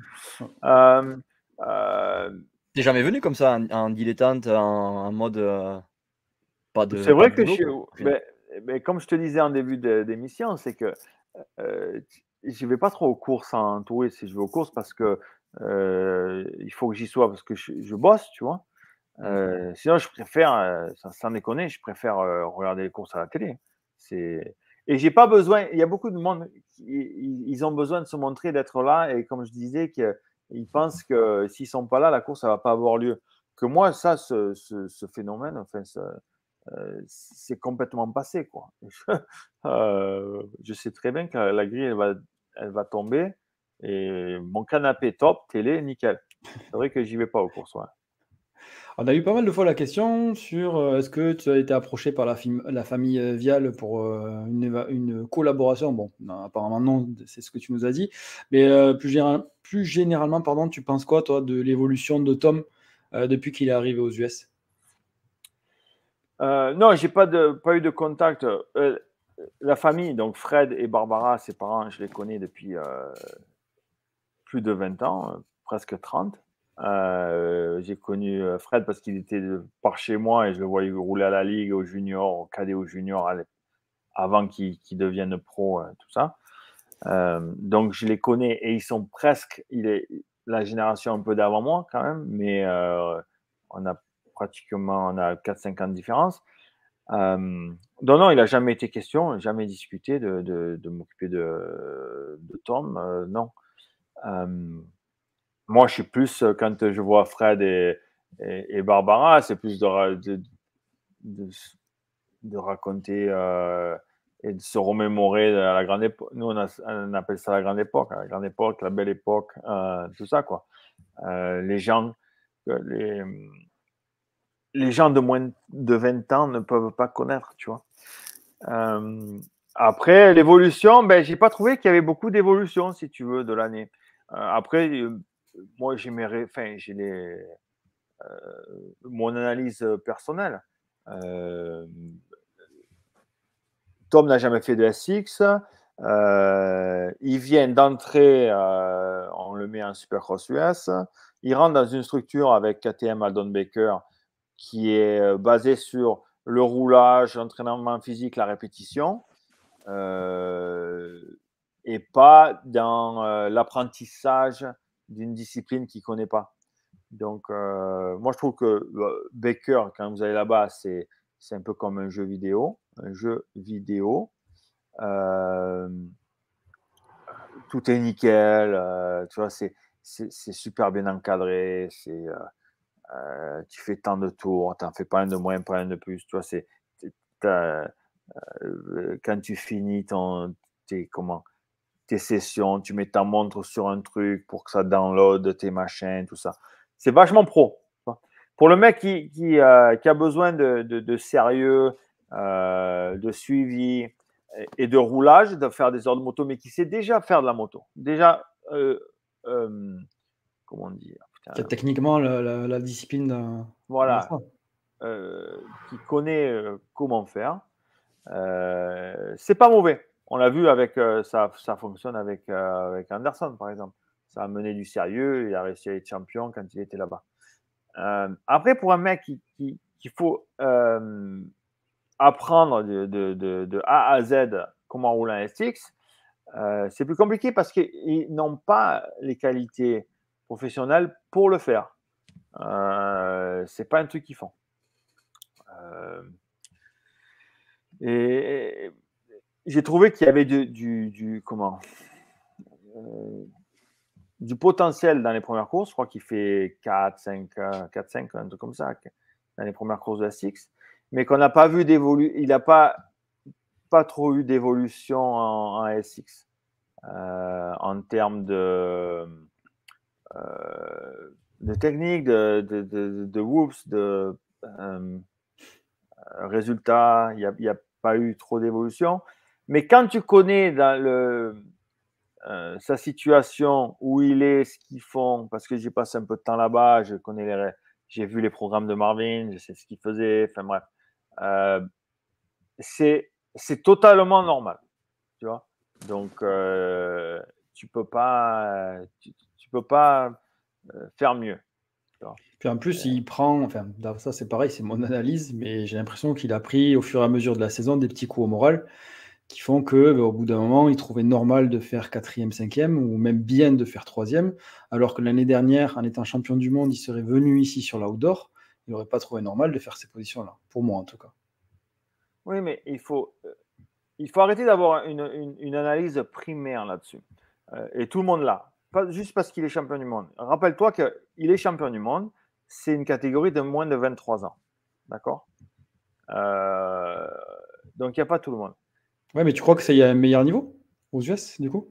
Euh, euh, T'es jamais venu comme ça en, dilettante, en, mode pas de. C'est vrai que je, mais comme je te disais en début d'émission, c'est que euh, je ne vais pas trop aux courses en touriste. Si je vais aux courses parce que euh, il faut que j'y sois parce que je, bosse, tu vois. Mmh. Euh, sinon, je préfère, euh, sans, déconner, je préfère regarder les courses à la télé. C'est et j'ai pas besoin. Il y a beaucoup de monde qui ils ont besoin de se montrer, d'être là. Et comme je disais, qu'ils pensent que s'ils sont pas là, la course, ça va pas avoir lieu. Que moi, ça, ce, ce, phénomène, enfin, c'est complètement passé. Quoi. Euh, je sais très bien que la grille, elle va, elle va tomber. Et mon canapé top, télé, nickel. C'est vrai que j'y vais pas aux courses. On a eu pas mal de fois la question sur euh, est-ce que tu as été approché par la, famille Vial pour une, collaboration? Bon, apparemment non, c'est ce que tu nous as dit. Mais plus, plus, généralement, pardon, tu penses quoi, toi, de l'évolution de Tom depuis qu'il est arrivé aux US euh, non, j'ai pas pas eu de contact. Euh, la famille, donc Fred et Barbara, ses parents, je les connais depuis euh, plus de 20 ans, presque 30. j'ai connu Fred parce qu'il était par chez moi et je le voyais rouler à la ligue, au junior, au cadet, au junior, avant qu'il devienne pro, tout ça. donc je les connais et ils sont presque, il est la génération un peu d'avant moi quand même, mais on a pratiquement, on a 4-5 ans de différence. Euh, non, non, il n'a jamais été question, jamais discuté de, de, m'occuper de, de, Tom, euh, non. Euh, moi, je suis plus, quand je vois Fred et, et, Barbara, c'est plus de, de, raconter et de se remémorer à la grande époque. Nous, on, appelle ça la grande époque, la grande époque, la belle époque, tout ça, quoi. les gens, les, les gens de moins de 20 ans ne peuvent pas connaître, tu vois. Euh, après, l'évolution, ben, j'ai pas trouvé qu'il y avait beaucoup d'évolution, si tu veux, de l'année. Euh, après, euh, moi, j'ai j'ai mon analyse personnelle. Tom n'a jamais fait de SX. il vient d'entrer, on le met en Supercross US. Il rentre dans une structure avec KTM Aldon Baker qui est euh, basé sur le roulage, l'entraînement physique, la répétition. Euh, et pas dans l'apprentissage d'une discipline qu'il ne connaît pas. Donc, moi, je trouve que Baker, quand vous allez là-bas, c'est un peu comme un jeu vidéo. Un jeu vidéo. tout est nickel. tu vois, c'est super bien encadré. C'est euh, tu fais tant de tours, tu n'en fais pas un de moins, pas un de plus. Tu c'est, euh, quand tu finis tes, comment, tes sessions, tu mets ta montre sur un truc pour que ça download tes machins, tout ça. C'est vachement pro. Pour le mec qui, euh, qui a besoin de, de, sérieux, de suivi et de roulage, de faire des ordres moto, mais qui sait déjà faire de la moto, déjà, comment dire, techniquement la, discipline. Voilà. Euh, qui connaît euh, comment faire. Euh, c'est pas mauvais. On l'a vu avec ça, ça fonctionne avec, avec Anderson par exemple. Ça a mené du sérieux. Il a réussi à être champion quand il était là-bas. après, pour un mec qui, qu'il faut apprendre de, de, de, A à Z comment rouler un SX, c'est plus compliqué parce qu'ils n'ont pas les qualités professionnels pour le faire. Euh, c'est pas un truc qu'ils font. Euh, et, j'ai trouvé qu'il y avait du, comment euh, du potentiel dans les premières courses. Je crois qu'il fait 4, 5, 4, 5, un truc comme ça, dans les premières courses de la Six. Mais qu'on n'a pas vu d'évolution. Il n'a pas, pas trop eu d'évolution en, en, SX. en termes de euh, de techniques, de, de, de, whoops, de euh, résultats. Il n'y a, pas eu trop d'évolution. Mais quand tu connais dans le, euh, sa situation, où il est, ce qu'ils font, parce que j'ai passé un peu de temps là-bas, je connais les, j'ai vu les programmes de Marvin, je sais ce qu'il faisait, enfin bref, euh, c'est, c'est totalement normal, tu vois. Donc, euh, tu peux pas, tu peux pas euh, faire mieux. Puis en plus, il prend, enfin, ça c'est pareil, c'est mon analyse, mais j'ai l'impression qu'il a pris au fur et à mesure de la saison des petits coups au moral qui font que bah, au bout d'un moment, il trouvait normal de faire quatrième, cinquième, ou même bien de faire troisième, alors que l'année dernière, en étant champion du monde, il serait venu ici sur l'outdoor, il n'aurait pas trouvé normal de faire ces positions-là, pour moi en tout cas. Oui, mais il faut, euh, il faut arrêter d'avoir une, une, analyse primaire là-dessus. Euh, et tout le monde l'a pas juste parce qu'il est champion du monde. Rappelle-toi qu'il est champion du monde, c'est une catégorie de moins de 23 ans. D'accord? Euh, Donc, il n'y a pas tout le monde. Ouais, mais tu crois qu'il y a un meilleur niveau aux US, du coup?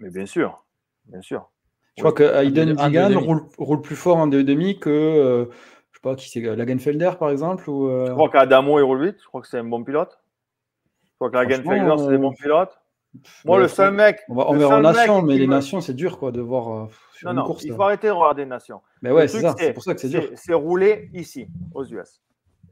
Mais bien sûr, bien sûr. Je crois que Aiden Digan roule, plus fort en demi que, euh, je sais pas, qui c'est, Lagenfelder, par exemple ou, euh, Je crois qu'Adamo, il roule vite. Je crois que c'est un bon pilote. Je crois que Lagenfelder, c'est un bon pilote. Moi, le seul mec. On va, on verra en nation, mais les nations, c'est dur quoi, de voir euh, sur non, une non, Il faut arrêter de regarder les nations. Mais ouais, c'est ça. C'est pour ça que c'est dur. C'est rouler ici, aux US.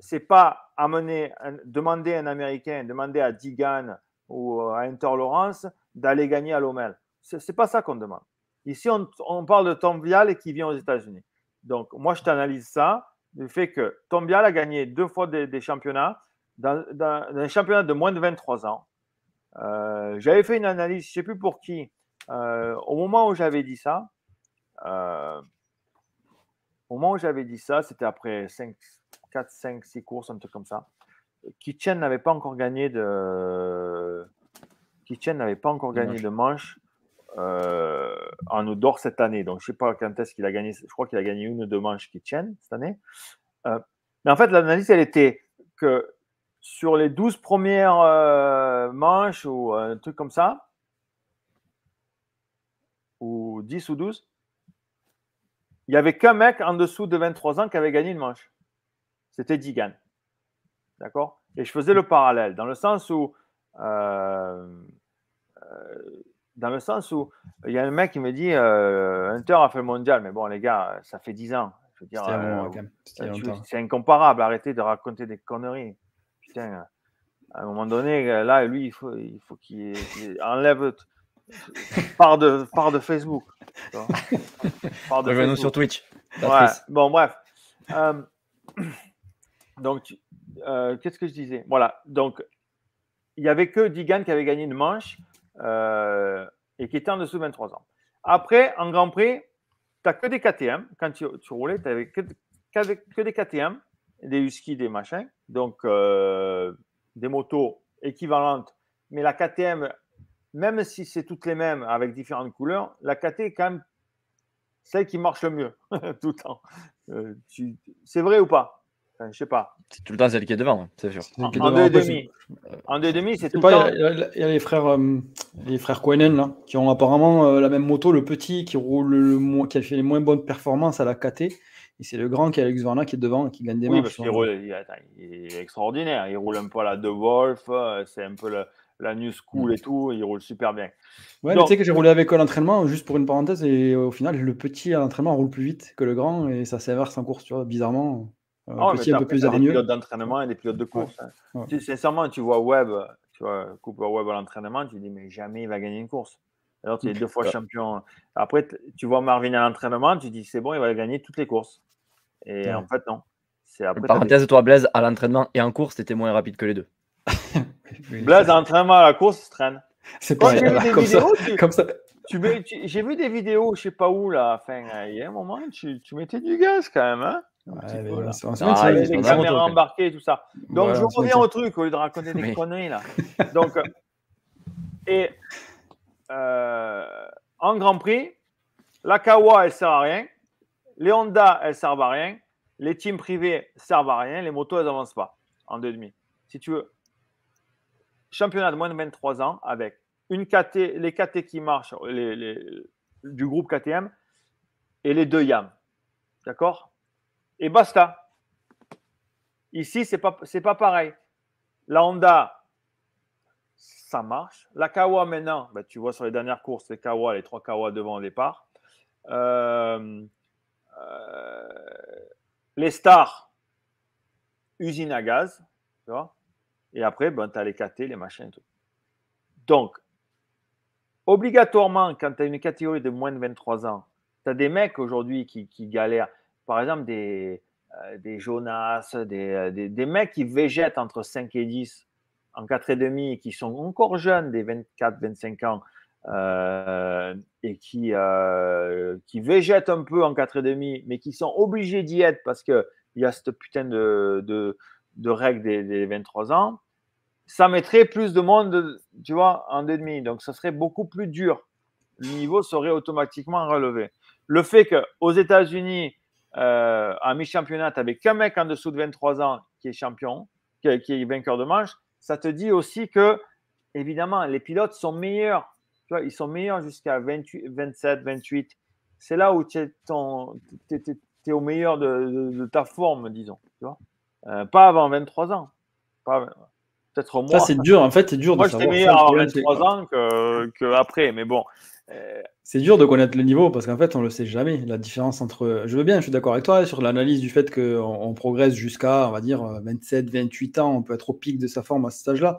C'est pas amener, demander à un Américain, demander à Digan ou à Inter Lawrence d'aller gagner à Lomel. C'est pas ça qu'on demande. Ici, on, on, parle de Tom Vial qui vient aux États-Unis. Donc, moi, je t'analyse ça, le fait que Tom Vial a gagné deux fois des, des championnats dans, dans, un championnat de moins de 23 ans euh, j'avais fait une analyse, je ne sais plus pour qui, euh, au moment où j'avais dit ça, euh, au moment où j'avais dit ça, c'était après 5, 4, 5, 6 courses, un truc comme ça. Kitchen n'avait pas encore gagné de. Kitchen n'avait pas encore gagné de manche en outdoor cette année. Donc, je ne sais pas quand est-ce qu'il a gagné. Je crois qu'il a gagné une ou deux manches Kitchen cette année. Mais en fait, l'analyse, elle était que sur les 12 premières euh, manches ou un truc comme ça, ou 10 ou 12, il n'y avait qu'un mec en dessous de 23 ans qui avait gagné une manche. C'était Digan. D'accord? Et je faisais le parallèle, dans le sens où. Euh, euh, dans le sens où il y a un mec qui me dit Hunter a fait le mondial, mais bon, les gars, ça fait 10 ans. c'est incomparable. Arrêtez de raconter des conneries à un moment donné, là, lui, il faut, il faut qu'il enlève part de, part de Facebook. Revenons sur Twitch. Ouais. Bon, bref. Euh, donc, euh, qu'est-ce que je disais? Voilà. Donc, il n'y avait que Digan qui avait gagné une manche. Euh, et qui étaient en dessous de 23 ans. Après, en Grand Prix, tu n'as que des KTM. Quand tu, roulais, tu n'avais que, que, des KTM, des Husky, des machins. Donc, euh, des motos équivalentes. Mais la KTM, même si c'est toutes les mêmes avec différentes couleurs, la KT est quand même celle qui marche le mieux tout le temps. Euh, c'est vrai ou pas? Je sais pas. C'est tout le temps celle qui est devant, c'est sûr. En, en deux demi. En deux et demi, c'est tout le temps. Il y, a les frères, euh, les frères là, qui ont apparemment euh, la même moto, le petit qui roule le qui a fait les moins bonnes performances à la KT. Et c'est le grand qui est Alex Varna qui est devant et qui gagne des oui, Parce qu'il roule, il, est extraordinaire. Il roule un peu à la De Wolf. C'est un peu le, la New School et tout, il roule super bien. Ouais, tu sais que j'ai roulé avec eux à l'entraînement, juste pour une parenthèse, et au final, le petit à l'entraînement roule plus vite que le grand, et ça s'inverse en course, tu vois, bizarrement. Le oh, petit un peu plus hargneux. Des pilotes d'entraînement et des pilotes de course. Hein. sincèrement, tu vois Webb, tu vois Cooper Webb à l'entraînement, tu dis, mais jamais il va gagner une course. Alors, tu es deux fois champion. Après, tu vois Marvin à l'entraînement, tu dis, c'est bon, il va gagner toutes les courses. Et en fait, non. Après, Parenthèse, toi, Blaise, à l'entraînement et en course, tu étais moins rapide que les deux. Blaise, entraînement à la course, il se traîne. C'est pas comme, ça, comme ça. J'ai vu des vidéos, je sais pas où, là. Enfin, il y a un moment, tu, tu mettais du gaz quand même. Hein ouais, ah, caméras embarquées et tout ça. Donc, je reviens au truc au lieu de raconter des conneries, là. Donc, euh, et euh, en Grand Prix, la Kawa, elle sert à rien. Les Honda, elles servent à rien. Les teams privés servent à rien. Les motos, elles n'avancent pas en deux demi. Si tu veux, championnat de moins de 23 ans avec une KT, les KT qui marchent les, du groupe KTM et les deux YAM. D'accord? Et basta. Ici, ce n'est pas, pareil. La Honda, ça marche. La Kawa maintenant, bah, tu vois sur les dernières courses, les Kawa, les trois Kawa devant au départ. Euh, euh, les stars, usine à gaz. Et après, ben, tu as les KT, les machins et tout. Donc, obligatoirement, quand tu as une catégorie de moins de 23 ans, tu as des mecs aujourd'hui qui, galèrent. Par exemple, des, euh, des Jonas, euh, des, des, mecs qui végètent entre 5 et 10 en 4,5 et qui sont encore jeunes, des 24-25 ans, euh, et qui, qui végètent un peu en 4,5, mais qui sont obligés d'y être parce qu'il y a cette putain de, de règles des, 23 ans, ça mettrait plus de monde, tu vois, en demi. Donc, ça serait beaucoup plus dur. Le niveau serait automatiquement relevé. Le fait qu'aux États-Unis, euh, en mi-championnat, tu n'avais qu'un mec en dessous de 23 ans qui est champion, qui est, vainqueur de manche, ça te dit aussi que, évidemment, les pilotes sont meilleurs. Tu vois, ils sont meilleurs jusqu'à 27, 28. C'est là où tu es, au meilleur de, ta forme, disons. Tu vois euh, pas avant 23 ans. Peut-être Ça, c'est dur. En fait, c'est dur moi, de savoir. Moi, meilleur avant 23 ans qu'après. Que mais bon. Euh, c'est dur de connaître le niveau parce qu'en fait, on le sait jamais. La différence entre. Je veux bien, je suis d'accord avec toi sur l'analyse du fait qu'on on progresse jusqu'à, on va dire, 27, 28 ans. On peut être au pic de sa forme à cet âge-là.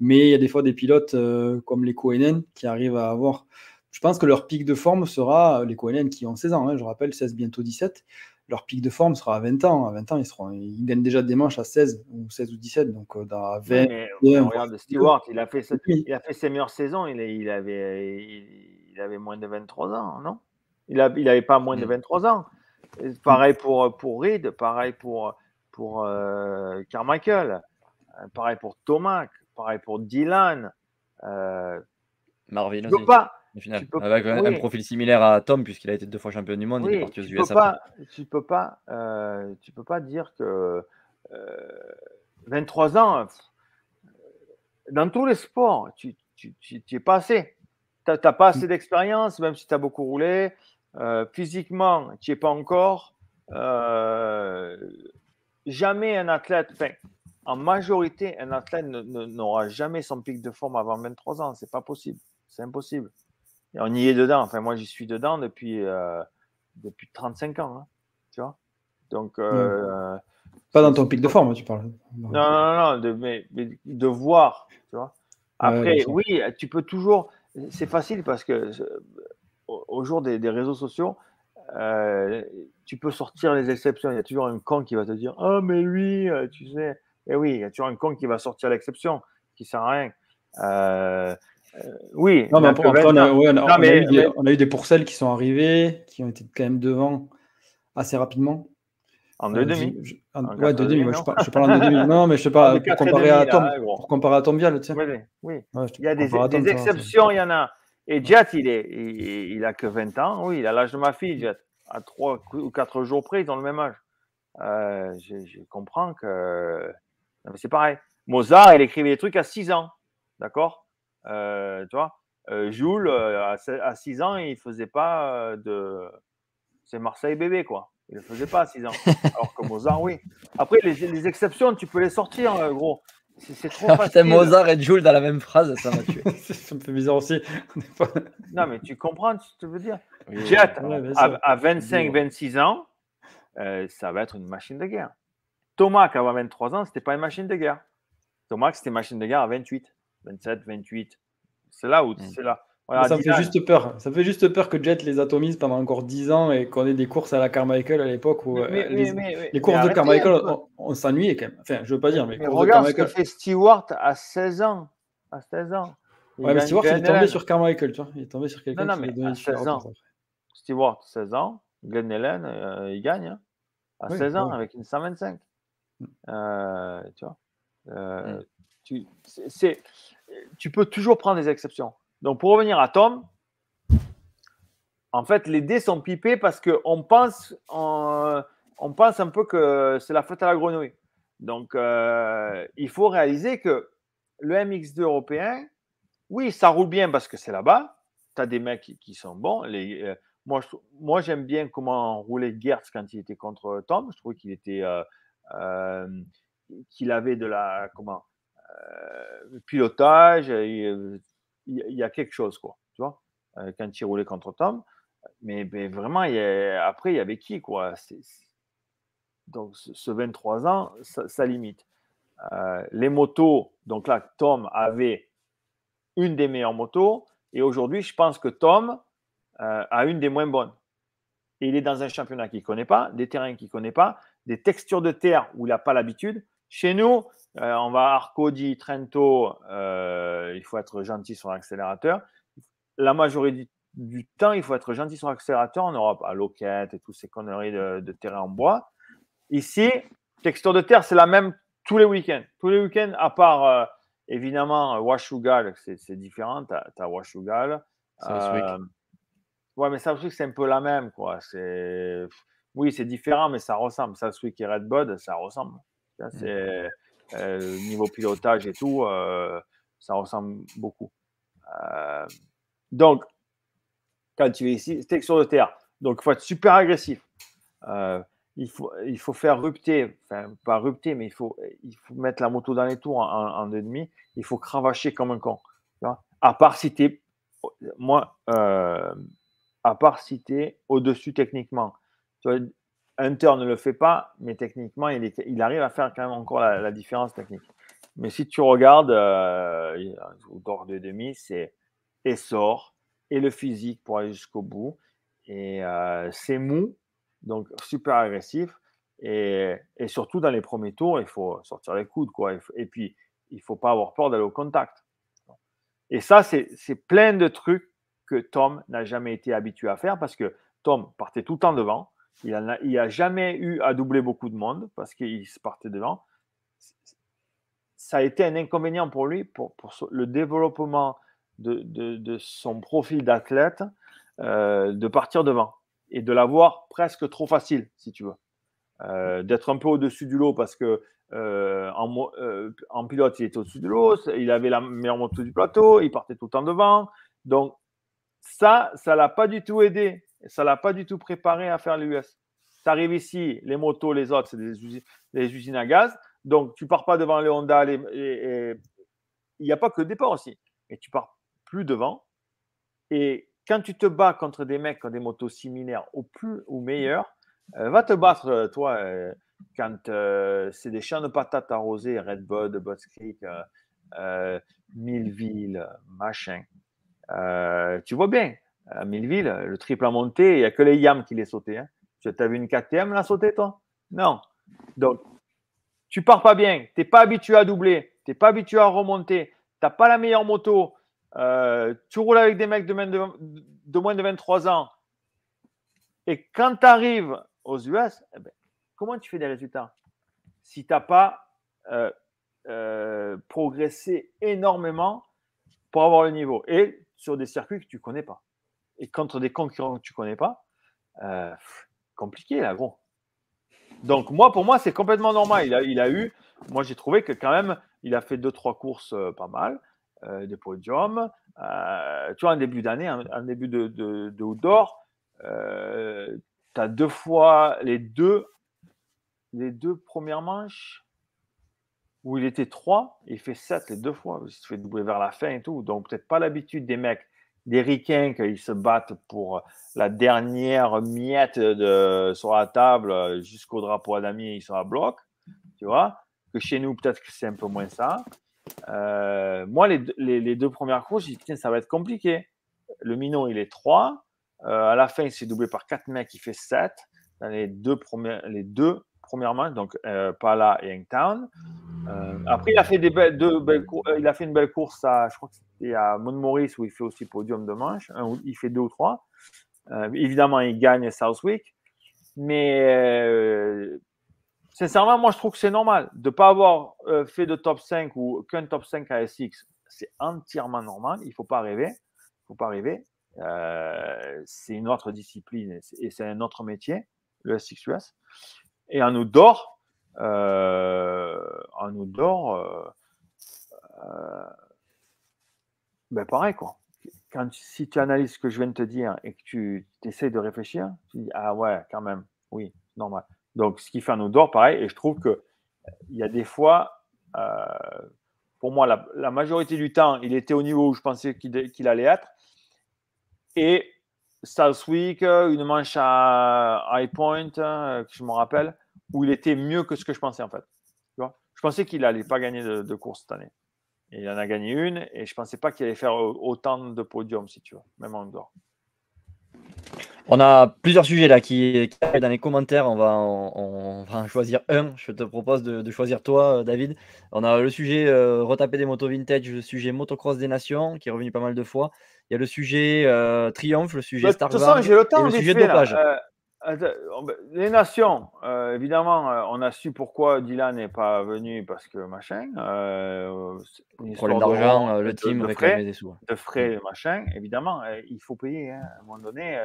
Mais il y a des fois des pilotes euh, comme les Koenen qui arrivent à avoir. Je pense que leur pic de forme sera les Koenen qui ont 16 ans. Hein, je rappelle, 16, bientôt 17 leur pic de forme sera à 20 ans. À 20 ans, ils, seront, ils gagnent déjà des manches à 16 ou 16 ou 17. Donc, euh, dans 20. regarde Stewart, il a, fait, il a fait ses meilleures saisons. Il, il avait, il, avait moins de 23 ans, non? Il n'avait il pas moins de 23 mm. ans. Pareil pour, pour Reed, pareil pour, pour euh, Carmichael, euh, pareil pour Thomas, pareil pour Dylan. Euh, Marvin aussi. Pas, avec un, profil similaire à Tom, puisqu'il a été deux fois champion du monde, il est parti aux US pas, Tu peux pas, euh, tu peux pas dire que 23 euh, ans, dans tous les sports, tu, tu, tu, es pas assez. Tu n'as pas assez d'expérience, même si tu as beaucoup roulé. Euh, physiquement, tu n'y es pas encore. jamais un athlète, enfin, en majorité, un athlète n'aura jamais son pic de forme avant 23 ans. C'est pas possible. C'est impossible on y est dedans. Enfin, moi, j'y suis dedans depuis, euh, depuis 35 ans. Hein, tu vois Donc. Euh, pas dans ton pic de forme, tu parles. Non, non, non, de, mais, de voir. Tu vois Après, oui, tu peux toujours. C'est facile parce que au, jour des, réseaux sociaux, euh, tu peux sortir les exceptions. Il y a toujours un con qui va te dire Ah, mais lui, tu sais. Et eh oui, il y a toujours un con qui va sortir l'exception, qui sert à rien. oui. Non, mais après, on, a, on, a, eu des, on, a, eu des, pourcelles qui sont arrivées, qui ont été quand même devant assez rapidement. En 2,5 Ouais, 2,5. Moi, je, je, parle en 2,5. Non, mais je sais pas, pour comparer, à Tom, pour comparer à Tom Vial, tiens. Oui, oui. Ouais, il y a des, des exceptions, il y en a. Et Jet, il, est, il, il, a que 20 ans. Oui, il a l'âge de ma fille, Jet. À 3 ou 4 jours près, ils ont le même âge. Euh, je, je, comprends que. C'est pareil. Mozart, il écrivait des trucs à 6 ans. D'accord? Euh, Tu vois? Euh, Jules, euh, à 6 ans, il ne faisait pas euh, de. C'est Marseille bébé, quoi. Il ne le faisait pas à 6 ans. Alors que Mozart, oui. Après, les, les exceptions, tu peux les sortir, gros. C'est trop ah, facile. Mozart et Jules dans la même phrase, ça m'a tué. ça me fait bizarre aussi. non, mais tu comprends ce que tu veux dire. Jet, à, 25-26 ans, euh, ça va être une machine de guerre. Thomas, qui avait 23 ans, c'était pas une machine de guerre. Thomas, c'était une machine de guerre à 28, 27, 28. C'est là où, hmm. c'est là ça me fait juste peur. Ça fait juste peur que Jet les atomise pendant encore 10 ans et qu'on ait des courses à la Carmichael à l'époque où euh, les, courses de Carmichael, on, s'ennuyait quand même. Enfin, je veux pas dire, mais, regarde ce que fait Stewart à 16 ans. À 16 ans. ouais, mais Stewart, il est tombé sur Carmichael, tu vois. Il est tombé sur quelqu'un qui lui a donné 16 ans. Stewart, 16 ans. Glenn Helen, euh, il gagne. Hein, à 16 ans avec une 125. Mm. Euh, tu vois. Mm. tu, tu peux toujours prendre des exceptions. Donc, pour revenir à Tom, en fait, les dés sont pipés parce qu'on pense, on, pense un peu que c'est la faute à la grenouille. Donc, euh, il faut réaliser que le MX2 européen, oui, ça roule bien parce que c'est là-bas. Tu as des mecs qui, sont bons. Euh, moi, moi j'aime bien comment roulait Gertz quand il était contre Tom. Je trouvais qu'il était, euh, qu'il avait de la, comment, pilotage il y, a quelque chose, quoi, tu vois, euh, quand il roulait contre Tom. Mais, vraiment, il après, il y avait qui, quoi Donc, ce 23 ans, ça, limite. Euh, les motos, donc là, Tom avait une des meilleures motos, et aujourd'hui, je pense que Tom euh, a une des moins bonnes. Il est dans un championnat qu'il ne connaît pas, des terrains qu'il ne connaît pas, des textures de terre où il n'a pas l'habitude. Chez nous, euh, on va à Arcodi, Trento, euh, il faut être gentil sur l'accélérateur. La majorité du, temps, il faut être gentil sur l'accélérateur en Europe, à Loquette et toutes ces conneries de, terrain en bois. Ici, texture de terre, c'est la même tous les week-ends. Tous les week-ends, à part euh, évidemment Washugal, c'est différent. Tu as, Washugal. Euh, ouais, mais Southwick, c'est un peu la même. quoi. Oui, c'est différent, mais ça ressemble. Southwick et Red Bud, ça ressemble. Mm. C'est. Euh, niveau pilotage et tout, euh, ça ressemble beaucoup. Euh, donc, quand tu es ici, c'est sur le terre. Donc, il faut être super agressif. il, faut, il faut faire rupter, enfin, pas rupter, mais il faut, il faut mettre la moto dans les tours en, en, demi. Il faut cravacher comme un con. À part si tu es, moi, à part si tu es au-dessus techniquement. Tu vois, Hunter ne le fait pas, mais techniquement, il, arrive à faire quand même encore la, différence technique. Mais si tu regardes, euh, au de demi, c'est essor et le physique pour aller jusqu'au bout. Et euh, c'est mou, donc super agressif. Et, surtout dans les premiers tours, il faut sortir les coudes. Quoi. Et puis, il ne faut pas avoir peur d'aller au contact. Et ça, c'est plein de trucs que Tom n'a jamais été habitué à faire parce que Tom partait tout le temps devant. Il n'a a jamais eu à doubler beaucoup de monde parce qu'il se partait devant. Ça a été un inconvénient pour lui, pour, le développement de, son profil d'athlète, euh, de partir devant et de l'avoir presque trop facile, si tu veux. Euh, d'être un peu au-dessus du lot parce que euh, en, pilote, il était au-dessus du lot, il avait la meilleure moto du plateau, il partait tout le temps devant. Donc, ça, ça ne l'a pas du tout aidé ça ne l'a pas du tout préparé à faire l'US. Tu arrives ici, les motos, les autres, c'est des usines, à gaz. Donc, tu pars pas devant les Honda. il n'y a pas que le départ aussi. Mais tu pars plus devant. Et quand tu te bats contre des mecs qui ont des motos similaires au plus ou meilleur, euh, va te battre, euh, toi, euh, quand c'est des champs de patates arrosés, Red Bud, Butts Creek, Milleville, machin. tu vois bien, à Milleville, le triple à monter, il n'y a que les yams qui les sautaient. Hein. Tu as vu une KTM la sauter, toi? Non. Donc, tu pars pas bien, tu n'es pas habitué à doubler, tu n'es pas habitué à remonter, tu n'as pas la meilleure moto, euh, tu roules avec des mecs de moins de, de moins de 23 ans, et quand tu arrives aux US, eh ben, comment tu fais des résultats? Si tu n'as pas euh, euh, progressé énormément pour avoir le niveau et sur des circuits que tu ne connais pas et contre des concurrents que tu connais pas, euh, compliqué là, gros. Donc moi, pour moi, c'est complètement normal. Il a, il a eu, moi j'ai trouvé que quand même, il a fait deux trois courses pas mal, des podiums. tu vois, en début d'année, en, début de, de, de outdoor, tu as deux fois les deux, les deux premières manches où il était 3, il fait 7 les deux fois. Il se fait doubler vers la fin et tout. Donc, peut-être pas l'habitude des mecs, des ricains, qu'ils se battent pour la dernière miette de, sur la table jusqu'au drapeau à damier, ils sont à bloc. Tu vois Que chez nous, peut-être que c'est un peu moins ça. Euh, moi, les, les, deux premières courses, je dis, tiens, ça va être compliqué. Le minot, il est 3. Euh, à la fin, il s'est doublé par 4 mecs, il fait 7 dans les deux premières, les deux premières manches, donc euh, Pala et Youngtown. Euh, après, euh, il a fait une belle course à, je crois que c'était à Montmaurice où il fait aussi podium de manche. il fait deux ou trois. évidemment, il gagne Southwick, mais sincèrement, moi, je trouve que c'est normal de ne pas avoir fait de top 5 ou qu'un top 5 à SX. C'est entièrement normal. Il ne faut pas rêver. Il faut pas rêver. C'est une autre discipline et c'est un autre métier, le SXUS. Et en outdoor, euh, en outdoor, euh, euh, ben pareil quoi. Quand, si tu analyses ce que je viens de te dire et que tu essaies de réfléchir, tu dis ah ouais quand même, oui, normal. Donc ce qui fait en outdoor, pareil, et je trouve que il y a des fois, pour moi, la, majorité du temps, il était au niveau où je pensais qu'il allait être. Et Southwick, une manche à High Point, que je me rappelle, où il était mieux que ce que je pensais en fait. Tu vois? Je pensais qu'il n'allait pas gagner de, course cette année. Il en a gagné une et je ne pensais pas qu'il allait faire autant de podiums, si tu veux, même en dehors. On a plusieurs sujets là qui, arrivent dans les commentaires. On va, on, va en choisir un. Je te propose de, choisir toi, David. On a le sujet euh, retaper des motos vintage, le sujet motocross des nations qui est revenu pas mal de fois. Il y a le sujet euh, triomphe, le sujet Star Wars et le sujet de dopage. Euh, les nations, euh, évidemment, on a su pourquoi Dylan n'est pas venu parce que machin. Problème d'argent, le team de, frais, des sous. De frais, machin, évidemment, il faut payer. Hein, à un moment donné,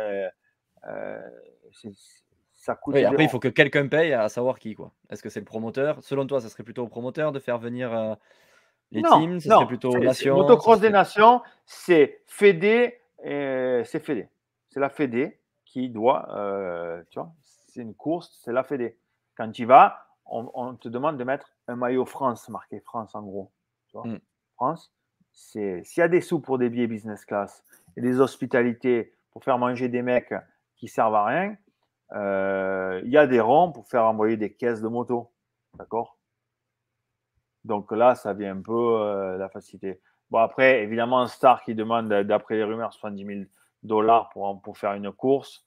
ça coûte. après, il faut que quelqu'un paye, à savoir qui. quoi. Est-ce que c'est le promoteur? Selon toi, ça serait plutôt au promoteur de faire venir les teams Ce serait plutôt nations Motocross des nations, c'est Fédé, c'est Fédé. C'est la Fédé qui doit, euh, tu vois, c'est une course, c'est la Fédé. Quand tu vas, on, te demande de mettre un maillot France, marqué France en gros. Tu vois. Mm. France, c'est s'il y a des sous pour des billets business class et des hospitalités pour faire manger des mecs qui servent à rien, euh, il y a des ronds pour faire envoyer des caisses de moto. D'accord? Donc là, ça vient un peu euh, la facilité. Bon, après, évidemment, un star qui demande, d'après les rumeurs, 70 000 dollars pour, pour faire une course,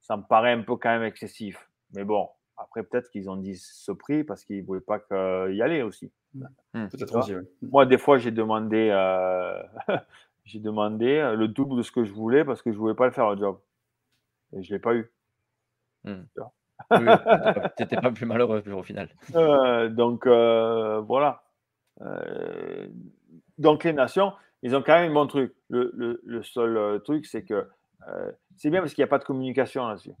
ça me paraît un peu quand même excessif. Mais bon, après, peut-être qu'ils ont dit ce prix parce qu'ils ne voulaient pas y aller aussi. Hmm. aussi Moi, des fois, j'ai demandé, euh, j'ai demandé euh, le double de ce que je voulais parce que je ne voulais pas le faire le job. Et je ne l'ai pas eu. Hmm. Tu n'étais pas plus malheureux au final. Euh, donc, voilà. donc, les nations, ils ont quand même un bon truc. Le, seul truc, c'est que euh, c'est bien parce qu'il n'y a pas de communication là-dessus.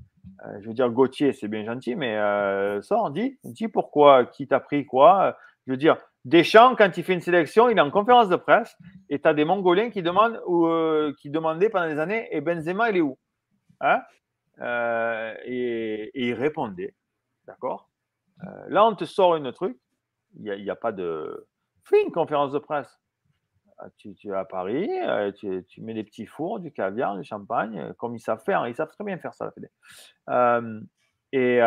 Euh, je veux dire, Gauthier, c'est bien gentil, mais euh, sort, dit, dit pourquoi, qui t'a pris quoi. Je veux dire, Deschamps, quand il fait une sélection, il est en conférence de presse et tu as des Mongoliens qui demandent ou qui demandaient pendant des années et Benzema, il est où? Hein? Et, il répondait. D'accord? Là, on te sort une truc. Il n'y a, a, pas de. Fais une conférence de presse. Ah, tu, es à Paris, euh, tu, mets des petits fours, du caviar, du champagne, euh, comme ils savent faire. Ils savent très bien faire ça, la Fédé. Euh, et,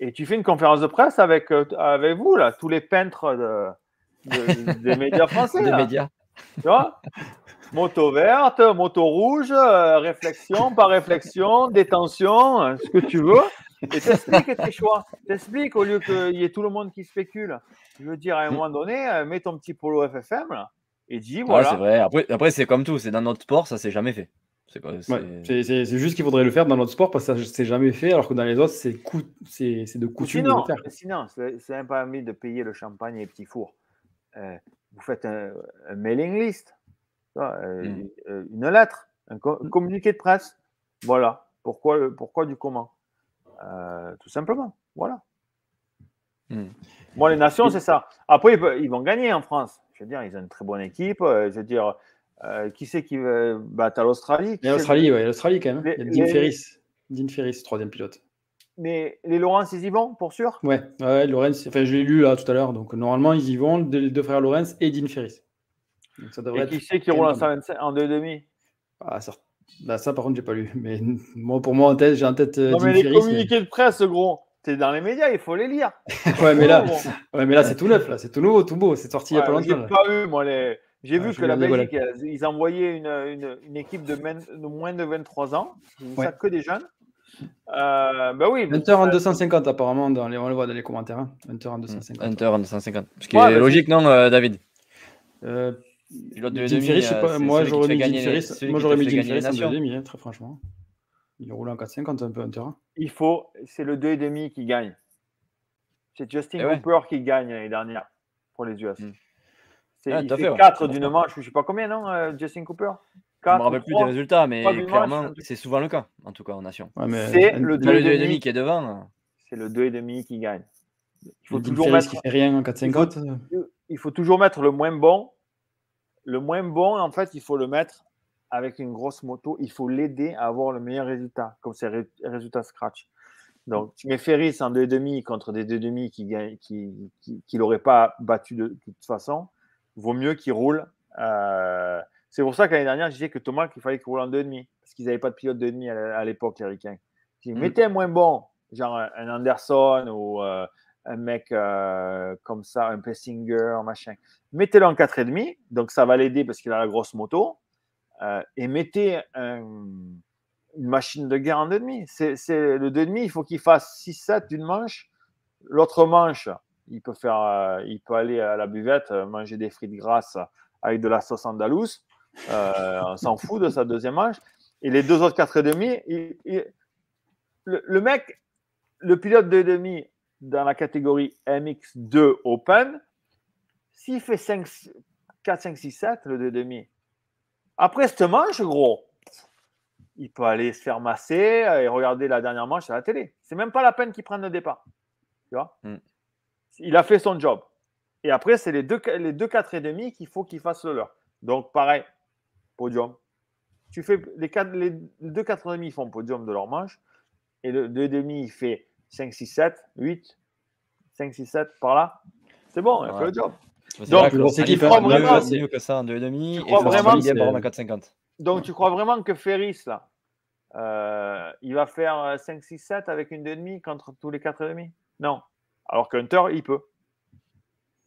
et, tu fais une conférence de presse avec, avec vous, là, tous les peintres des médias français. Des médias. Tu vois? Moto verte, moto rouge, réflexion, par réflexion, détention, ce que tu veux. Et t'expliques tes choix. T'expliques au lieu qu'il y ait tout le monde qui spécule. Je veux dire, à un moment donné, mets ton petit polo FFM, là et Ouais, voilà. c'est vrai. Après, après c'est comme tout, c'est dans notre sport, ça s'est jamais fait. C'est quoi- c'est- Ouais, c'est- c'est c'est juste qu'il faudrait le faire dans notre sport parce que ça s'est jamais fait, alors que dans les autres, c'est cou- c'est c'est de Ou coutume de sinon, le faire. sinon c'est c'est même pas envie de payer le champagne et les petits fours. Euh, vous faites un, un mailing list, euh, Mm. euh, une lettre, un, co- un communiqué de presse. Voilà. Pourquoi, le- pourquoi du comment Euh, Tout simplement. Voilà. Mm. Moi, les nations, c'est ça. Après, ils, peuvent- ils vont gagner en France. Je veux dire, ils ont une très bonne équipe. euh, Je veux dire, euh, qui c'est qui va battre? l'Australie a c'est- l'Australie, ouais, l'Australie quand même. Les- Il y a Dean les- Ferris. Dean Ferris, troisième pilote. Mais les Laurence, ils y vont, pour sûr? Ouais, ouais, enfin, je l'ai lu là tout à l'heure, donc normalement ils y vont, les deux frères Lorenz et Dean Ferris. Donc ça devrait Et qui c'est qui roule en même pas mal. 125 en 2,5 Ah, ça, bah, ça par contre, j'ai pas lu. Mais moi, pour moi, en tête, j'ai en tête euh, Non, Dean mais les Ferris. mais- communiqués de presse, gros, t'es dans les médias, il faut les lire. ouais, mais là, ouais, mais là c'est tout neuf, là, c'est tout nouveau, tout beau, c'est sorti il y a pas J'ai longtemps. là. pas eu, moi, les. J'ai vu que la Belgique, ils envoyaient une, une, une équipe de, men- de moins de 23 ans. J'ai Ouais. ça que des jeunes. Euh, ben oui. Hunter en ça- 250 apparemment, dans les, on le voit dans les commentaires. hein. Hunter en 250. Hunter en 250. Ce qui Ouais, est mais logique, non, euh, David? Euh, de Dean demi, Ferris, je sais euh, pas, moi j'aurais fait mis celui moi j'aurais mis fait Dean gagner les Ferris en nations. 2,5, hein, très franchement. Il roule en 4,50 un peu Hunter. hein. Il faut. C'est le 2,5 qui gagne. C'est Justin Eh ouais. Cooper qui gagne l'année dernière pour les US. Mm. C'est, Ouais, il fait fait, ouais. 4 d'une manche, je sais pas combien, non, euh, Justin Cooper? Je me 4 rappelle plus des résultats, mais clairement, c'est souvent le cas, en tout cas en nation. Ouais, mais C'est le Là, le 2,5 2,5 qui est devant. C'est le 2,5 qui gagne. Il faut toujours mettre. qui fait rien en 4,50. il faut toujours mettre le moins bon. Le moins bon, en fait, il faut le mettre avec une grosse moto. Il faut l'aider à avoir le meilleur résultat, comme c'est ré- résultat scratch. Donc, tu mets Ferris en 2,5 contre des 2,5 qui gagnent, qui, qui, qui l'auraient pas battu de, de toute façon. Vaut mieux qu'il roule. euh, c'est pour ça qu'année dernière, je disais que Thomas, qu'il fallait qu'il roule en 2,5 parce qu'ils n'avaient pas de pilote 2,5 à, la- à l'époque, les Ricains. Dit, Mm. mettez un moins bon, genre un, Anderson ou euh, un mec euh, comme ça, un Pessinger, machin. Mettez-le en 4,5, donc ça va l'aider parce qu'il a la grosse moto. euh, et mettez un- une machine de guerre en 2,5. C'est, c'est, le 2,5, il faut qu'il fasse 6-7 d'une manche. L'autre manche, il peut, faire, il peut aller à la buvette, manger des frites grasses avec de la sauce andalouse. Euh, on s'en fout de sa deuxième manche. Et les deux autres 4,5, il- il- le, le mec, le pilote de demi dans la catégorie MX2 Open, s'il fait 5, 4, 5, 6, 7, le 2,5, après cette manche, gros, il peut aller se faire masser euh, et regarder la dernière manche à la télé. C'est même pas la peine qu'il prenne le départ. Tu vois Mm. Il a fait son job. Et après, c'est les deux, les deux 4,5 qu'il faut qu'il fasse le leur. Donc, pareil, podium. Tu fais les, quatre, les deux 4,5 ils font podium de leur manche. Et le 2,5 il fait 5, 6, 7, 8, 5, 6, 7 par là. C'est bon, il fait le job. C'est Donc, grosse équipe, fait hein, mieux- que ça en 2,5 tu et vraiment, c'est- par en 4,50. Donc, tu crois vraiment que Ferris, là, euh, il va faire euh, 5, 6, 7 avec une 2,5 contre tous les 4,5 Non. Alors que Hunter, il peut.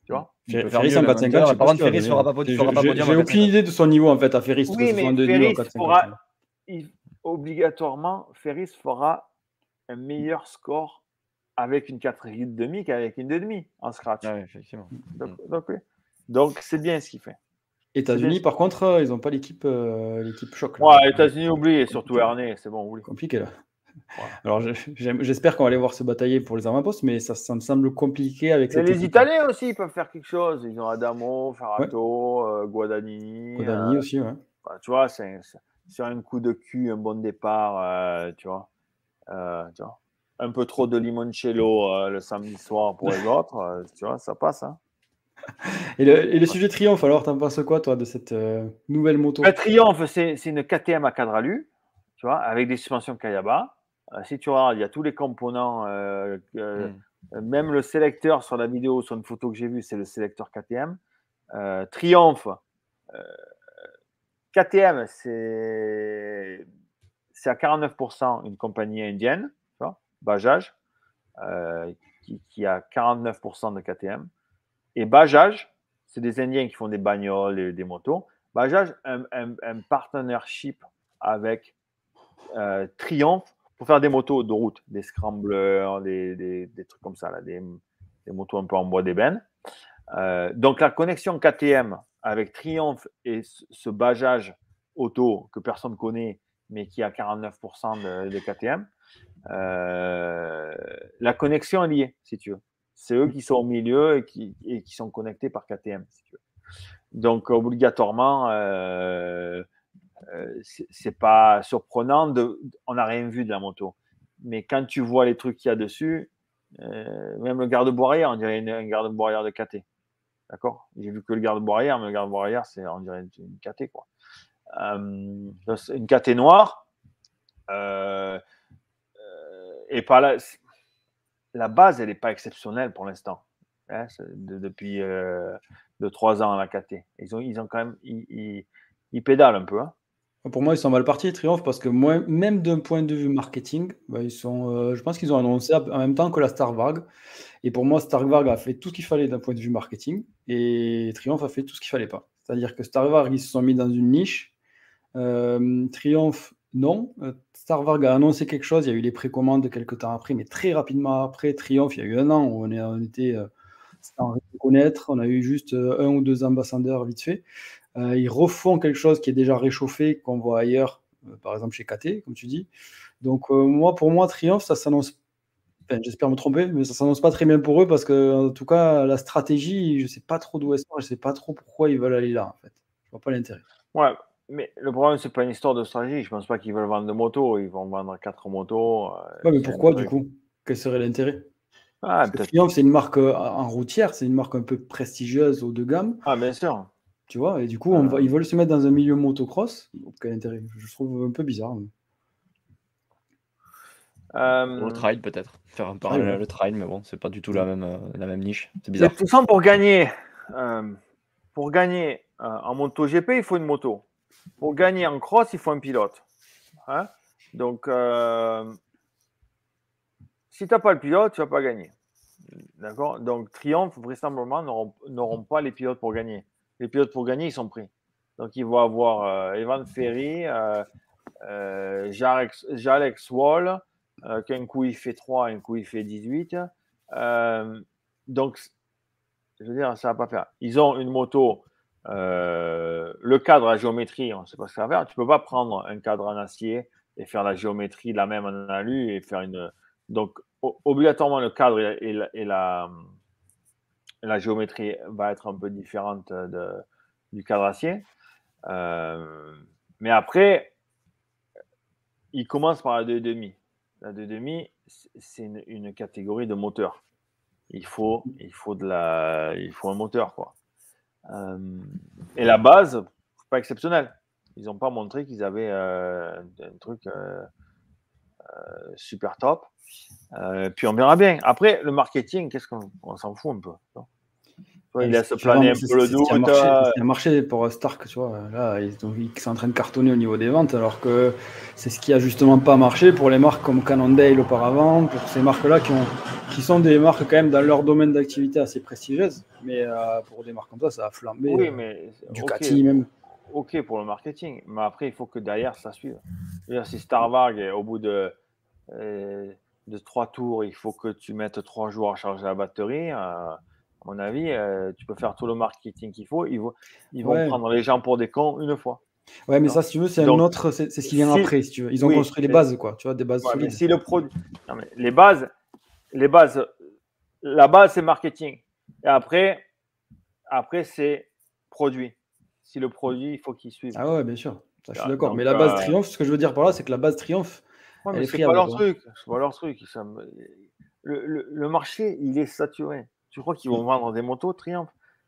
Tu vois Il peut Fer- faire Ferris mieux, en même 4,50. Hunter. je sais Par pas contre, mais- fera pas podium- j'ai- aucune 4,50. idée de son niveau en fait à Ferris. Oui, mais en 2,5 ou en Ferris 4,50. fera, obligatoirement, Ferris fera un meilleur score avec une 4,5 qu'avec une 2,5 en scratch. Ah effectivement. Donc, donc, oui. Donc, c'est bien ce qu'il fait. États-Unis, par contre, euh, ils n'ont pas l'équipe euh, l'équipe choc. là. Ouais, États-Unis, oublie, et surtout Ernest, c'est bon, oublie. compliqué là. Ouais. Alors j'espère qu'on va aller voir se batailler pour les avant-postes, mais ça, ça me semble compliqué avec cette les. Italiens aussi, ils peuvent faire quelque chose. Ils ont Adamo, Ferrato, euh, Guadagnini. Kodani euh, aussi, ouais. Bah, tu vois, c'est sur un coup de cul, un bon départ, euh, tu, vois, Euh, tu vois. Un peu trop de limoncello euh, le samedi soir pour les autres, euh, tu vois, ça passe. Hein. Et le, et le sujet triomphe, alors, t'en penses quoi, toi, de cette euh, nouvelle moto? Le Triomphe, c'est une KTM à cadre alu, tu vois, avec des suspensions Kayaba. Euh, si tu regardes, il y a tous les components, euh, euh, Mm. euh, même le sélecteur sur la vidéo, sur une photo que j'ai vue, c'est le sélecteur KTM. Triomphe, KTM, c'est c'est à 49% une compagnie indienne, tu vois, Bajaj, euh, qui, qui a 49% de KTM. Et Bajaj, c'est des Indiens qui font des bagnoles et des motos. Bajaj, un, un, un partnership avec euh, Triumph pour faire des motos de route, des scramblers, des, trucs comme ça, des, motos un peu en bois d'ébène. Euh, donc la connexion KTM avec Triomphe et ce bajage auto que personne ne connaît, mais qui a 49% de, KTM, euh, la connexion est liée, si tu veux. C'est eux qui sont au milieu et qui, sont connectés par KTM, si tu veux. Donc, obligatoirement, euh, c'est pas surprenant. De, on n'a rien vu de la moto. Mais quand tu vois les trucs qu'il y a dessus, euh, même le garde-boue on dirait un garde-boue de KT. D'accord? J'ai vu que le garde-boue mais le garde-boue c'est on dirait une KT, quoi. Euh, une KT noire. et pas la, la base, elle n'est pas exceptionnelle pour l'instant. Hein, depuis de trois ans à la KT. Ils ont, ils ont quand même, ils, pédalent un peu. Hein. Pour moi, ils sont mal partis, Triomphe, parce que moi, même d'un point de vue marketing, bah, ils sont, euh, je pense qu'ils ont annoncé en même temps que la Starvarg. Et pour moi, Starvarg a fait tout ce qu'il fallait d'un point de vue marketing, et Triomphe a fait tout ce qu'il fallait pas. C'est-à-dire que Starvarg, ils se sont mis dans une niche. Euh, Triomphe, non. Euh, Starvarg a annoncé quelque chose, il y a eu les précommandes quelques temps après, mais très rapidement après, Triomphe, il y a eu un an où on, était sans connaître. On a eu juste euh, un ou deux ambassadeurs vite fait. Euh, ils refont quelque chose qui est déjà réchauffé, qu'on voit ailleurs, euh, par exemple chez KT, comme tu dis. Donc, moi, pour moi, Triomphe, ça s'annonce. J'espère me tromper, mais ça s'annonce pas très bien pour eux parce que, en tout cas, la stratégie, je sais pas trop d'où elle sort, je sais pas trop pourquoi ils veulent aller là, en fait. Je vois pas l'intérêt. Ouais, mais le problème, c'est pas une histoire de stratégie. Je pense pas qu'ils veulent vendre de motos. Ils vont vendre quatre motos. ouais, mais pourquoi, du coup? Quel serait l'intérêt? Ah, Triumph, c'est une marque euh, en routière, c'est une marque un peu prestigieuse, haut de gamme. Ah, bien sûr. Tu vois, et du coup, on va, ils veulent se mettre dans un milieu motocross. Quel intérêt? Je trouve un peu bizarre. Euh... Le trail, peut-être. Faire un parallèle le trail, mais bon, c'est pas du tout la même, euh, la même niche. C'est bizarre. Tout ça pour gagner. Euh, pour gagner en moto GP, il faut une moto. Pour gagner en cross, il faut un pilote. Hein Donc, si tu n'as pas le pilote, tu ne vas pas gagner. D'accord? Donc, Triomphe, vraisemblablement, n'auront pas les pilotes pour gagner. Les pilotes pour gagner, ils sont pris. Donc, ils vont avoir euh, Evan Ferry, euh, euh, Jalex, Wall, qu'un coup il fait 3, un coup il fait 18. donc, je veux dire, ça va pas faire. Ils ont une moto, le cadre à géométrie, on ne sait pas ce ça va faire. Tu ne peux pas prendre un cadre en acier et faire la géométrie la même en alu et faire une. Donc, obligatoirement, le cadre et la, la, géométrie va être un peu différente du cadre acier. Euh, mais après, il commence par la 2,5. La 2,5, c'est une, catégorie de moteur. Il faut, il faut, de la, il faut un moteur. Quoi. Euh, et la base, pas exceptionnel. Ils n'ont pas montré qu'ils avaient euh, un truc super top. Euh, puis on verra bien. Après, le marketing, qu'est-ce qu'on s'en fout un peu il laisse planer un peu le doute. Ça a marché pour Stark, tu vois. Là, ils, sont en train de cartonner au niveau des ventes, alors que c'est ce qui a justement pas marché pour les marques comme Cannondale auparavant, pour ces marques-là qui, qui sont des marques quand même dans leur domaine d'activité assez prestigieuses. Mais euh, pour des marques comme ça, ça a flambé. Oui, euh, mais Ducati même. Ok pour le marketing, mais après, il faut que derrière, ça suive. Si Starvarg, au bout de de trois tours, il faut que tu mettes trois jours à charger la batterie. Euh, à mon avis, euh, tu peux faire tout le marketing qu'il faut. Ils vont, ils vont prendre les gens pour des cons une fois. Ouais, mais ça, si tu veux, c'est un autre, c'est ce qui vient après, si tu veux. Ils ont construit les bases, quoi. Tu vois, des bases solides. si le produit, les bases, les bases, la base c'est marketing. Et après, après c'est produit. Si le produit, il faut qu'il suive. Ah ouais, bien sûr. je suis d'accord. Mais la base euh, triomphe, ce que je veux dire par là, c'est que la base triomphe, c'est pas leur truc. C'est pas leur truc. Le, marché, il est saturé. Tu crois qu'ils vont vendre des motos Triumph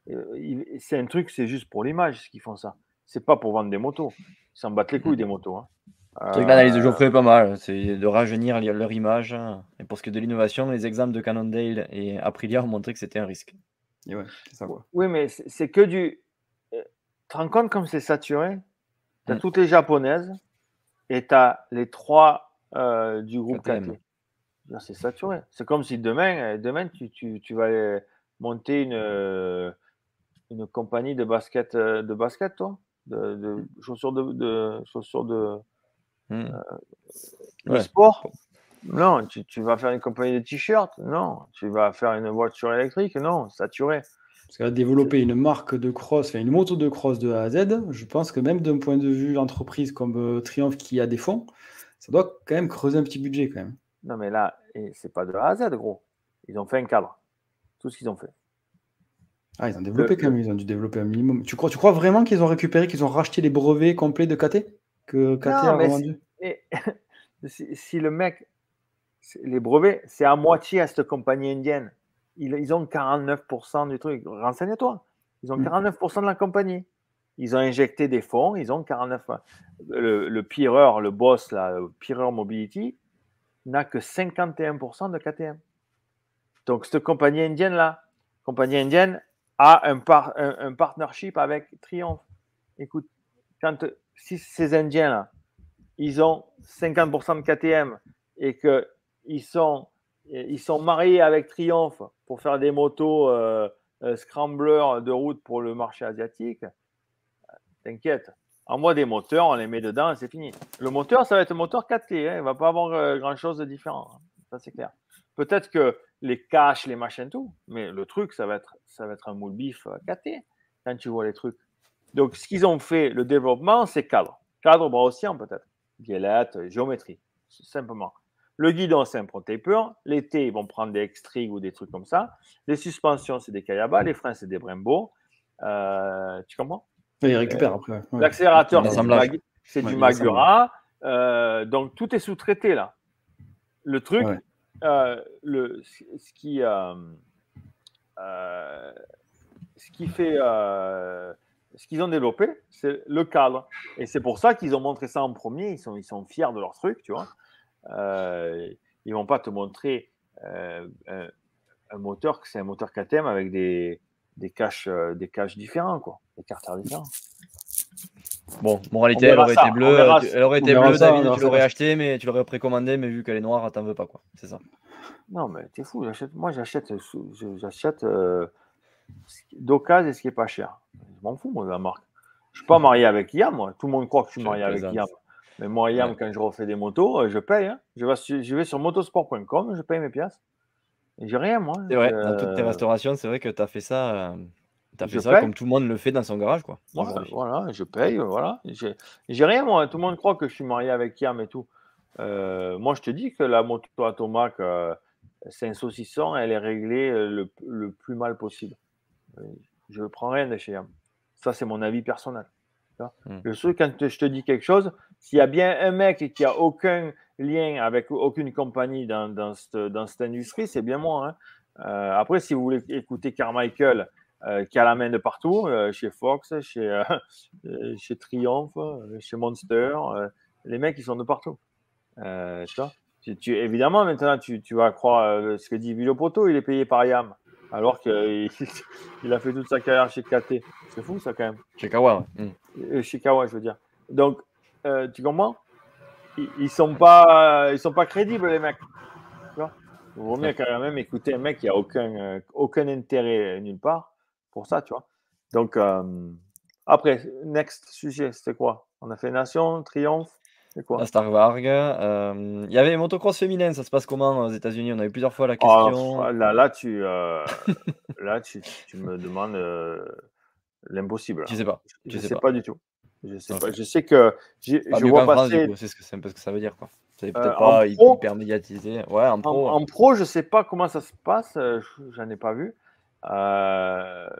euh, C'est un truc, c'est juste pour l'image qu'ils font ça. C'est pas pour vendre des motos. Ils s'en battent les couilles des motos. Hein. l'analyse de euh, Geoffrey est pas mal. C'est de rajeunir leur image. Et pour ce qui est de l'innovation, les exemples de Cannondale et Aprilia ont montré que c'était un risque. Oui, mais c'est que du. Te rends compte comme c'est saturé? Tu as mm. toutes les japonaises et tu as les trois euh, du groupe KT. C'est saturé. C'est comme si demain, euh, demain tu, tu, tu vas monter une, euh, une compagnie de basket, de basket toi? De, de, chaussures de, de chaussures de, hmm. sport? Non, tu, tu, vas faire une compagnie de t-shirts Non, tu vas faire une voiture électrique? Non, saturé. Parce qu'à développer une marque de cross, enfin une moto de cross de A à Z, je pense que même d'un point de vue entreprise comme euh, Triumph qui a des fonds, ça doit quand même creuser un petit budget quand même. Non, mais là, c'est pas de A à Z, gros. Ils ont fait un cadre. Tout ce qu'ils ont fait. Ah, ils ont développé quand même, ils ont dû développer un minimum. Tu crois, tu crois vraiment qu'ils ont récupéré, qu'ils ont racheté les brevets complets de KT Que KT a vendu si, le mec, les brevets, c'est à moitié à cette compagnie indienne. Ils, ont 49% du truc. Renseigne-toi. Ils ont 49% mm. de la compagnie. Ils ont injecté des fonds, ils ont 49%. Le, le pireur, le boss, le pireur Mobility, n'a que 51% de KTM. Donc, cette compagnie indienne-là, compagnie indienne, a un, un, partnership avec Triumph. Écoute, quand si ces Indiens-là, ils ont 50% de KTM et qu'ils sont, ils sont mariés avec Triumph pour faire des motos euh, euh, scrambler de route pour le marché asiatique, t'inquiète. En moi, des moteurs, on les met dedans et c'est fini. Le moteur, ça va être un moteur 4T. Hein, il ne va pas avoir euh, grand-chose de différent. Hein. Ça, c'est clair. Peut-être que les caches, les machins, tout. Mais le truc, ça va être, ça va être un moule bif gâté quand tu vois les trucs. Donc, ce qu'ils ont fait, le développement, c'est cadre. Cadre brossien, peut-être. Violette, géométrie, simplement. Le guidon, c'est un protaper. L'été, ils vont prendre des extrig ou des trucs comme ça. Les suspensions, c'est des Kayaba. Les freins, c'est des Brembo. Euh, tu comprends? Ils récupèrent après. L'accélérateur, c'est du, Magura. Euh, donc, tout est sous-traité là. Le truc, euh, le, ce, qui, euh, euh, ce qui fait, ce qu'ils ont développé, c'est le cadre. Et c'est pour ça qu'ils ont montré ça en premier. Ils sont, ils sont fiers de leur truc, tu vois. Ils vont pas te montrer un, moteur que c'est un moteur KTM avec des, des caches, des caches différents, quoi, des carters différents. Bon, moralité, elle aurait, été bleue, elle aurait été bleue, David, tu l'aurais acheté, mais tu l'aurais précommandé, mais vu qu'elle est noire, t'en veux pas, quoi. C'est ça. Non, mais t'es fou. Moi, j'achète, j'achète euh, d'occasion et ce qui est pas cher. Je m'en fous, moi, de la marque. Je suis pas marié avec Yam, moi. Tout le monde croit que je suis marié avec Yam. Mais moi, Yam, quand je refais des motos, euh, je paye. Hein. Je, vais, je vais sur motosport.com, je paye mes pièces. J'ai rien, moi. C'est vrai, dans toutes tes euh, restaurations, c'est vrai que tu as fait ça. As fait ça comme tout le monde le fait dans son garage, quoi. Voilà, je paye, voilà. J'ai rien, moi. Tout le monde croit que je suis marié avec Yam et tout. moi, je te dis que la moto Atomac, c'est un saucisson, elle est réglée le, le, plus mal possible. Je ne prends rien de chez Yam. Ça, c'est mon avis personnel. Mmh. Le truc, quand je te dis quelque chose, s'il y a bien un mec qui a aucun lien avec aucune compagnie dans, dans, cette, dans cette, industrie, c'est bien moi. Hein. Euh, après, si vous voulez écouter Carmichael, euh, qui a la main de partout, euh, chez Fox, chez, chez Triumph, chez Monster, les mecs, ils sont de partout. tu vois tu, évidemment, maintenant, tu, tu, vas croire ce que dit Vilopoto, il est payé par Yam, alors qu'il il a fait toute sa carrière chez KT. C'est fou, ça, quand même. Chez Kawa, ouais. Euh, chez Kawa, je veux dire. Donc, euh, tu comprends? Ils, ne sont pas, ils sont pas crédibles, les mecs. Tu vois? Il vaut mieux quand même écouter un mec qui a aucun, aucun intérêt nulle part pour ça, tu vois. Donc, après, next sujet, c'était quoi? On a fait Nation, Triomphe. À Star Wars. Euh, il y avait motocross féminines, ça se passe comment aux États-Unis? On a eu plusieurs fois la ah, question. là, là, tu, euh, là tu, tu, me demandes euh, l'impossible. Tu sais pas. Je ne sais, pas. du tout. Je sais pas. Je sais que je vois passer. C'est ce que, ce que ça veut dire quoi. C'est peut-être pas hyper médiatisé. Ouais, en pro. En, pro, je sais pas comment ça se passe. J'en ai pas vu.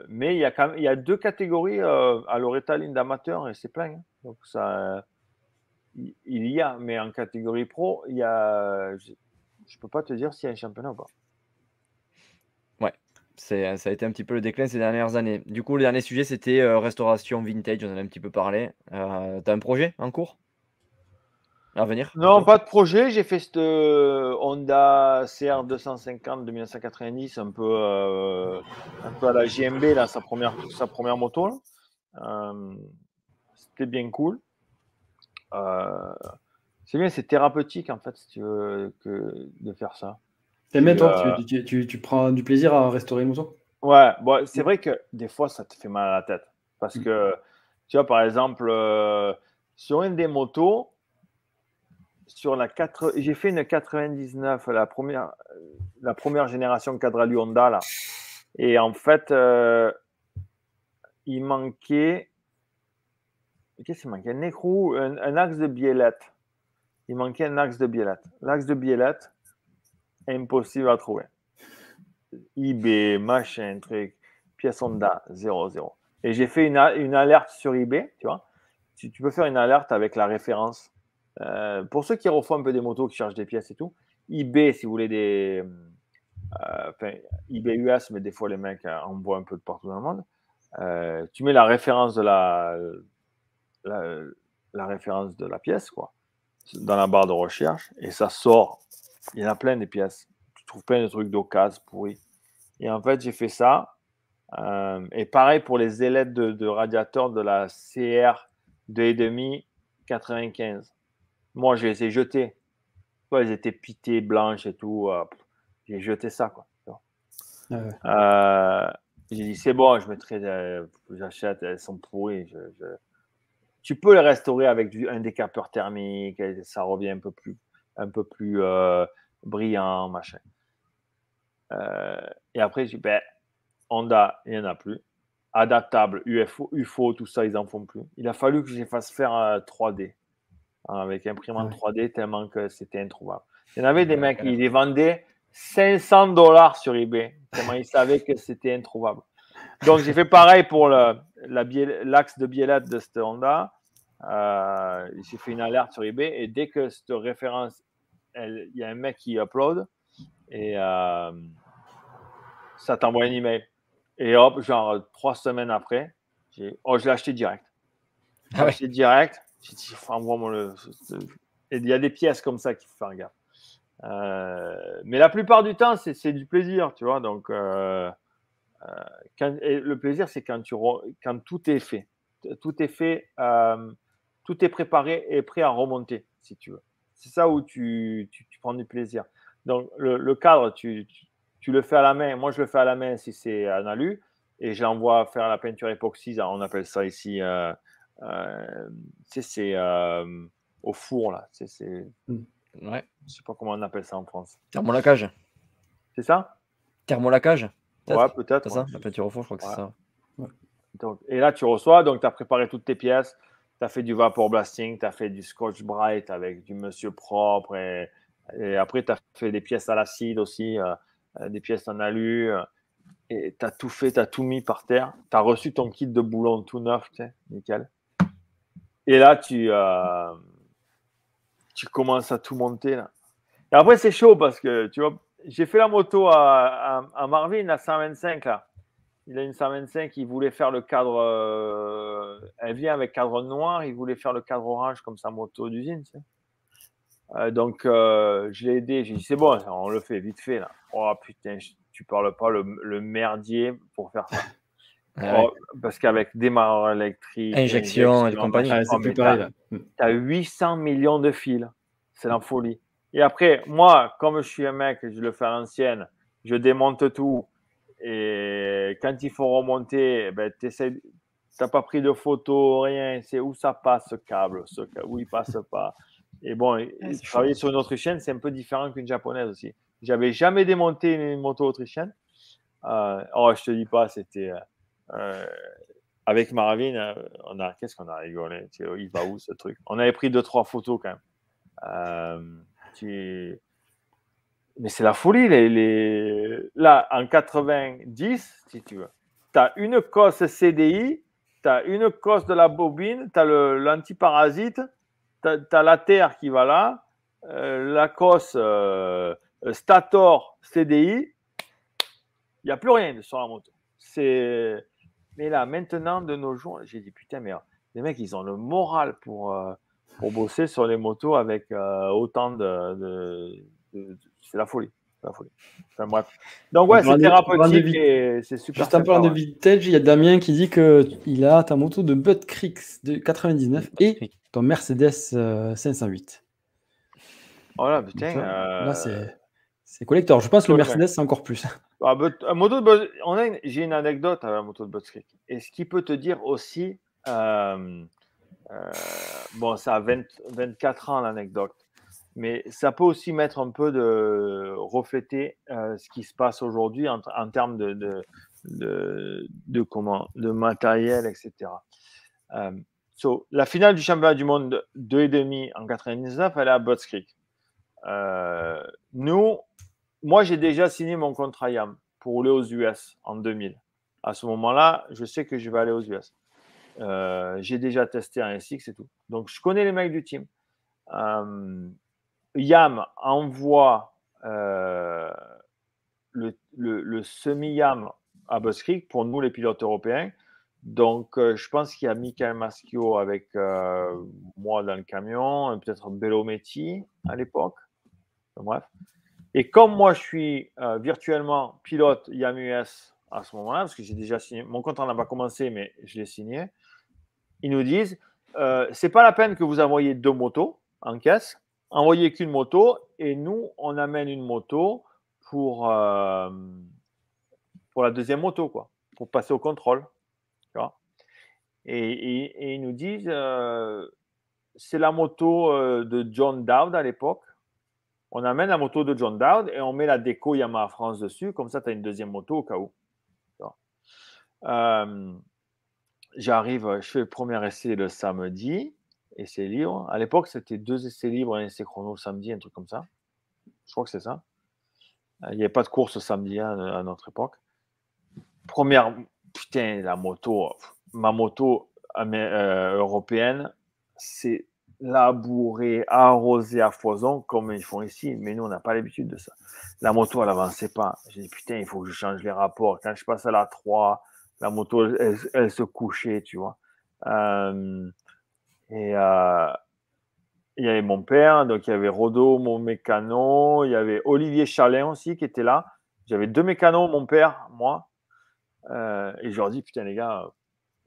mais il y a quand même, il y a deux catégories à Loretta Ligne d'amateurs et c'est plein. Hein. Donc ça il y a, mais en catégorie pro, il y a. Je ne peux pas te dire s'il y a un championnat ou pas. Ouais, ça a été un petit peu le déclin ces dernières années. Du coup, le dernier sujet, c'était euh, restauration vintage, on en a un petit peu parlé. Euh, tu as un projet en cours? À venir? Non, pas de projet. J'ai fait cette euh, Honda CR250 de 1990, un peu, un peu à la JMB, là, sa, première, sa première moto. C'était bien cool. Euh, c'est bien, c'est thérapeutique en fait, si tu veux, que de faire ça. T'aimes toi euh, tu, tu, tu, prends du plaisir à restaurer une moto Ouais, bon, c'est vrai que des fois ça te fait mal à la tête. Parce mm. que, tu vois, par exemple, euh, sur une des motos, sur la 4... j'ai fait une 99, la première, la première génération Cadralu Honda, là. Et en fait, euh, il manquait. Qu'est-ce qu'il manquait? Un écrou, un, un, axe de biellette. Il manquait un axe de biellette. L'axe de biellette, impossible à trouver. eBay, machin, truc, pièce Honda, 0-0. Et j'ai fait une, une, alerte sur eBay, tu vois. Tu, peux faire une alerte avec la référence. Euh, pour ceux qui refont un peu des motos, qui cherchent des pièces et tout, eBay, si vous voulez des. Euh, enfin, eBay US, mais des fois les mecs euh, envoient un peu de partout dans le monde. Euh, tu mets la référence de la, la, référence de la pièce, quoi, dans la barre de recherche, et ça sort. Il y en a plein des pièces. Tu trouves plein de trucs d'occasion pourris. Et en fait, j'ai fait ça. Euh, et pareil pour les ailettes de, de radiateur de la CR 2,5 95. Moi, je les ai jetées. Elles étaient pitées, blanches et tout. Euh, j'ai jeté ça, quoi. Ah ouais. euh, j'ai dit, c'est bon, je mettrai, j'achète, elles sont pourries. Je, je... Tu peux les restaurer avec du, un décapeur thermique, ça revient un peu plus, un peu plus euh, brillant, machin. Euh, et après, j'ai dit, ben, Honda, il n'y en a plus. Adaptable, UFO, UFO, tout ça, ils n'en font plus. Il a fallu que je les fasse faire 3D, hein, avec imprimante ouais. 3D, tellement que c'était introuvable. Il y en avait des mecs, ils les vendaient 500 dollars sur eBay, tellement ils savaient que c'était introuvable. Donc, j'ai fait pareil pour l'axe de biellette de cette Honda. Euh, j'ai fait une alerte sur eBay et dès que cette référence, il y a un mec qui upload et euh, ça t'envoie un email. Et hop, genre trois semaines après, oh, je l'ai acheté direct. Je l'ai ah acheté direct. J'ai dit, envoie-moi le. Et il y a des pièces comme ça qui font un gars. Euh, mais la plupart du temps, c'est du plaisir, tu vois. Donc, euh, le plaisir, c'est quand, tu quand tout est fait. Tout est fait, euh, tout est préparé et prêt à remonter, si tu veux. C'est ça où tu, tu, tu, prends du plaisir. Donc, le, le cadre, tu, tu, tu, le fais à la main. Moi, je le fais à la main si c'est en alu. Et je l'envoie faire la peinture époxy. On appelle ça ici. Euh, c'est au four, là. C'est. Mm. Ouais. Je sais pas comment on appelle ça en France. Thermolacage. C'est ça? Thermolacage peut Ouais, peut-être. C'est ouais. ça? La peinture au fond, je crois que ouais. c'est ça. Ouais. Donc, et là, tu reçois, donc tu as préparé toutes tes pièces, tu as fait du vapor blasting, tu as fait du scotch bright avec du monsieur propre, et, après, tu as fait des pièces à l'acide aussi, euh, des pièces en alu, euh, et tu as tout fait, tu as tout mis par terre. Tu as reçu ton kit de boulon tout neuf, tu nickel. Et là, tu. Euh, tu commences à tout monter là. Et après, c'est chaud parce que tu vois, j'ai fait la moto à, à, à, Marvin à 125 là. Il a une 125, il voulait faire le cadre. Euh, elle vient avec cadre noir, il voulait faire le cadre orange comme sa moto d'usine. Tu sais. euh, donc, euh, je l'ai aidé. J'ai dit, c'est bon, on le fait vite fait là. Oh putain, tu parles pas le, le merdier pour faire ça. Ah ouais. parce qu'avec démarreur électrique, injection, et compagnie, ah, c'est plus pareil. Tu as 800 millions de fils. C'est la folie. Et après, moi, comme je suis un mec, je le fais à l'ancienne, je démonte tout. Et quand il faut remonter, ben, tu n'as pas pris de photo, rien. C'est où ça passe ce câble, ce câble, où il passe pas. Et bon, travailler sur une autrichienne, c'est un peu différent qu'une japonaise aussi. J'avais jamais démonté une moto autrichienne. Euh, oh, je te dis pas, c'était. Euh, avec Maravine, euh, on a, qu'est-ce qu'on a rigolé Il va où ce truc? On avait pris deux, trois photos quand même. Euh, tu... Mais c'est la folie. Les, les... Là, en 90, si tu veux, tu as une cosse CDI, tu as une cosse de la bobine, tu as l'antiparasite, tu as, la terre qui va là, euh, la cosse euh, Stator CDI, il n'y a plus rien sur la moto. Mais là, maintenant, de nos jours, j'ai dit putain, mais les mecs, ils ont le moral pour, euh, pour bosser sur les motos avec autant de c'est la folie. La folie. Enfin, bref. Donc, ouais, c'est thérapeutique et c'est super. Juste un peu de vintage, il y a Damien qui dit qu'il a ta moto de Bud Creeks de 99 et ton Mercedes euh, 508. Voilà, putain. Là, c'est. C'est collector. Je pense que le Mercedes, c'est encore plus. Ah, but, moto de on a une, j'ai une anecdote à la moto de Butskrick. Et ce qui peut te dire aussi, euh, euh, bon, ça a 20, 24 ans l'anecdote. Mais ça peut aussi mettre un peu de refléter ce qui se passe aujourd'hui en, termes de, de, de, comment, de matériel, etc. so, la finale du championnat du monde 2,5 en 99, elle est à Butts Creek. nous, moi, j'ai déjà signé mon contrat YAM pour aller aux US en 2000. À ce moment-là, je sais que je vais aller aux US. Euh, j'ai déjà testé un SX et tout. Donc, je connais les mecs du team. Euh, YAM envoie euh, le, semi-YAM à Creek pour nous, les pilotes européens. Donc, je pense qu'il y a Michael Maschio avec moi dans le camion, peut-être Bellometti à l'époque. Bref. Et comme moi, je suis virtuellement pilote YAM US à ce moment-là, parce que j'ai déjà signé, mon contrat n'a pas commencé, mais je l'ai signé ils nous disent euh, c'est pas la peine que vous envoyez deux motos en caisse, envoyez qu'une moto et nous, on amène une moto pour, euh, pour la deuxième moto, quoi, pour passer au contrôle. et, ils nous disent euh, c'est la moto euh, de John Dowd à l'époque. On amène la moto de John Dowd et on met la déco Yamaha France dessus, comme ça, tu as une deuxième moto au cas où. J'arrive, je fais le premier essai le samedi, essai libre. À l'époque, c'était deux essais libres, un essai chrono samedi, un truc comme ça. Je crois que c'est ça. Euh, il n'y avait pas de course samedi hein, à notre époque. Première, putain, la moto, ma moto euh, européenne, c'est labouré, arrosé à foison comme ils font ici. Mais nous, on n'a pas l'habitude de ça. La moto, elle n'avançait pas. J'ai dit, putain, il faut que je change les rapports. Quand je passe à la 3, la moto, elle, se couchait, tu vois. Euh, et euh, il y avait mon père, donc il y avait Rodo, mon mécano, il y avait Olivier Chalin aussi qui était là. J'avais deux mécanos, mon père, moi. Euh, et je leur dis, putain les gars,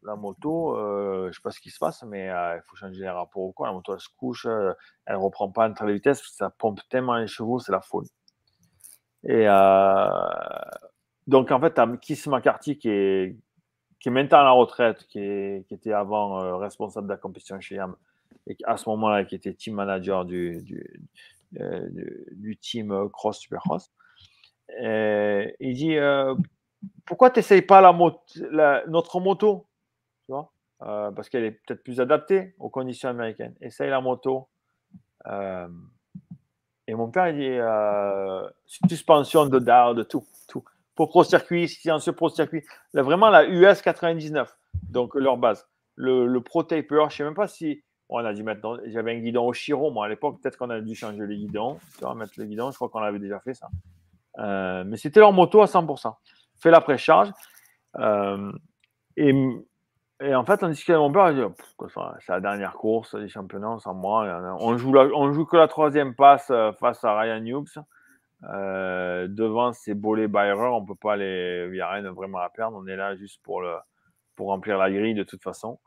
la moto, je ne sais pas ce qui se passe, mais il faut changer les rapports ou quoi. La moto, elle se couche, elle ne reprend pas entre les vitesses, ça pompe tellement les chevaux, c'est la folie. Et donc, en fait, tu as Kiss McCarthy qui est, qui est maintenant à la retraite, qui, était avant euh, responsable de la compétition chez YAM, et à ce moment-là, qui était team manager du, du, euh, team Cross Supercross. il dit euh, Pourquoi tu n'essayes pas la, notre moto tu vois Parce qu'elle est peut-être plus adaptée aux conditions américaines. Essaye la moto. et mon père, il dit Suspension de de tout, tout pour Pro Circuit, ce Pro Circuit. Là, vraiment la US 99, donc leur base. Le, le Pro Taper, je ne sais même pas si. on a dû mettre. J'avais un guidon au Chiro, moi à l'époque, peut-être qu'on a dû changer le guidon. Tu vois, mettre le guidon, je crois qu'on avait déjà fait ça. Euh, mais c'était leur moto à 100%. Fait la précharge. Euh, et, en fait, on discutait avec mon père, il dit c'est la dernière course des championnats, sans moi. On joue, on joue que la troisième passe euh, face à Ryan Hughes. Euh, devant ces bolets Bayer, on peut pas les. Il n'y a rien vraiment à perdre. On est là juste pour, le, pour remplir la grille de toute façon.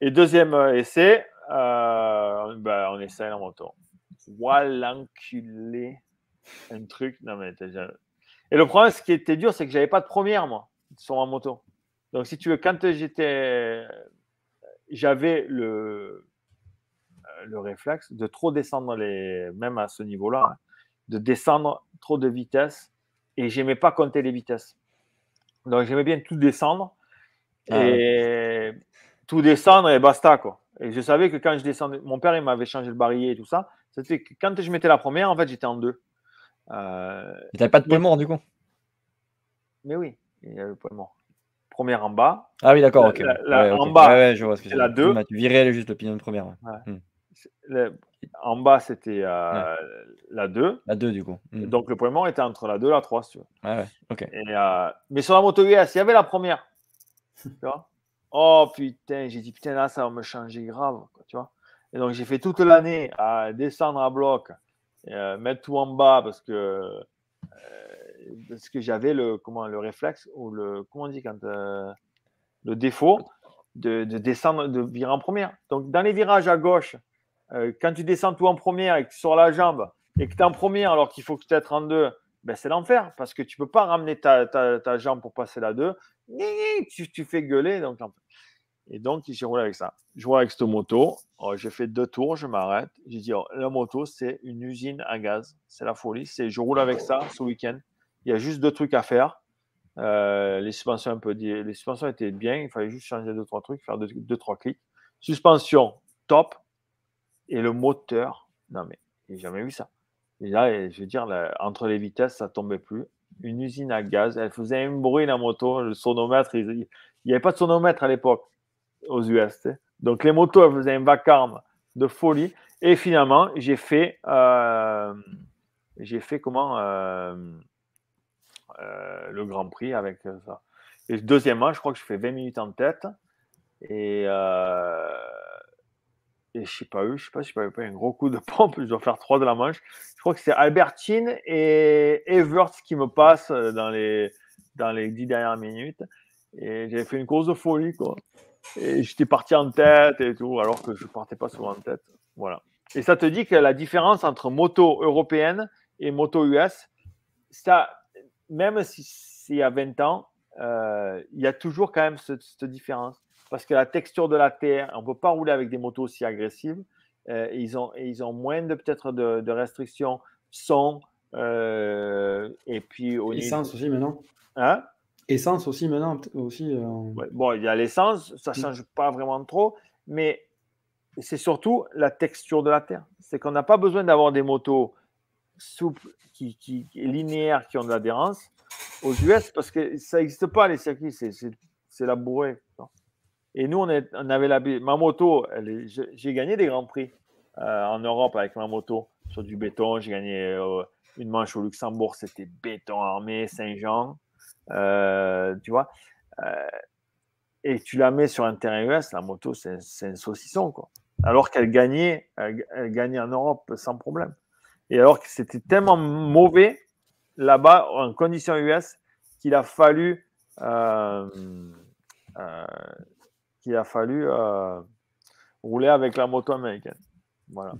Et deuxième euh, essai, euh, ben, on essaie la moto. Voilà l'enculé. Un truc. Non, mais Et le problème, ce qui était dur, c'est que j'avais pas de première, moi, sur ma moto. Donc, si tu veux, quand j'étais. J'avais le, le réflexe de trop descendre les. Même à ce niveau-là. Hein de descendre trop de vitesse et j'aimais pas compter les vitesses. Donc j'aimais bien tout descendre ah et tout descendre et basta quoi. Et je savais que quand je descendais, mon père il m'avait changé le barillet et tout ça. C'était que quand je mettais la première, en fait j'étais en deux. Euh, tu n'avais pas de point mort du coup? Mais oui, il y avait le point mort. Première en bas. Ah oui, d'accord, ok. En bas, je vois ce que la 2. Tu virais juste le pignon de première. Hmm en bas, c'était euh, la 2. La 2, du coup. Hmm. Donc, le point mort était entre la 2 et la 3, si tu veux. ouais, ok. Euh, mais sur la moto VS, il y avait la première. tu vois? Oh putain, j'ai dit putain, là, ça va me changer grave. tu vois et donc, j'ai fait toute l'année à descendre à bloc, et, euh, mettre tout en bas parce que, parce que j'avais le, comment, le réflexe, ou le, comment on dit quand, le défaut de, de descendre, de virer en première. Donc, dans les virages à gauche, euh, quand tu descends tout en première et que sur la jambe et que tu es en première alors qu'il faut que tu être en deux, ben c'est l'enfer parce que tu ne peux pas ramener ta, ta, jambe pour passer la deux. Tu, tu fais gueuler. Donc, Et donc, j'ai roulé avec ça. Je roule avec cette moto. Oh, j'ai fait deux tours, je m'arrête. J'ai dit, oh, la moto, c'est une usine à gaz. C'est la folie. Je roule avec ça ce week-end. Il y a juste deux trucs à faire. Euh, les suspensions un peu, les suspensions étaient bien. Il fallait juste changer deux trois trucs, faire deux, deux trois clics. Suspension top et le moteur. Non mais j'ai jamais vu ça. Et là, je veux dire, entre les vitesses, ça tombait plus. Une usine à gaz. Elle faisait un bruit la moto. Le sonomètre, il n'y avait pas de sonomètre à l'époque aux US. Donc les motos, elles faisaient un vacarme de folie. Et finalement, j'ai fait, euh, j'ai fait comment euh, euh, le Grand Prix avec ça. Et deuxièmement, je crois que je fais 20 minutes en tête. Et, et je sais pas eu, je sais pas si je pas un gros coup de pompe. Je dois faire trois de la manche. Je crois que c'est Albertine et Evert qui me passent dans les dans les dix dernières minutes. Et j'ai fait une course de folie, quoi. Et j'étais parti en tête et tout, alors que je ne partais pas souvent en tête. Voilà. Et ça te dit que la différence entre moto européenne et moto US, ça, même si c'est il y a 20 ans, euh, il y a toujours quand même cette, différence. Parce que la texture de la terre, on ne peut pas rouler avec des motos aussi agressives. Euh, ils, ont, ils ont moins de peut-être de, restrictions son. Euh, et puis au Essence aussi maintenant. Hein? Essence aussi maintenant. Aussi, euh, Bon, il y a l'essence, ça ne mm. change pas vraiment trop, mais c'est surtout la texture de la terre. C'est qu'on n'a pas besoin d'avoir des motos souples, qui, qui, linéaires, qui ont de l'adhérence aux US, parce que ça n'existe pas les circuits, c'est labouré. Et nous, on, avait la, ma moto, j'ai gagné des grands prix euh, en Europe avec ma moto sur du béton. J'ai gagné euh, une manche au Luxembourg, c'était béton armé, Saint-Jean. Euh, tu vois. Et tu la mets sur un terrain US, la moto, c'est un saucisson, quoi. Alors qu'elle gagnait, elle, gagnait en Europe sans problème. Et alors que c'était tellement mauvais là-bas, en conditions US, qu'il a fallu, qu'il a fallu rouler avec la moto américaine. Voilà.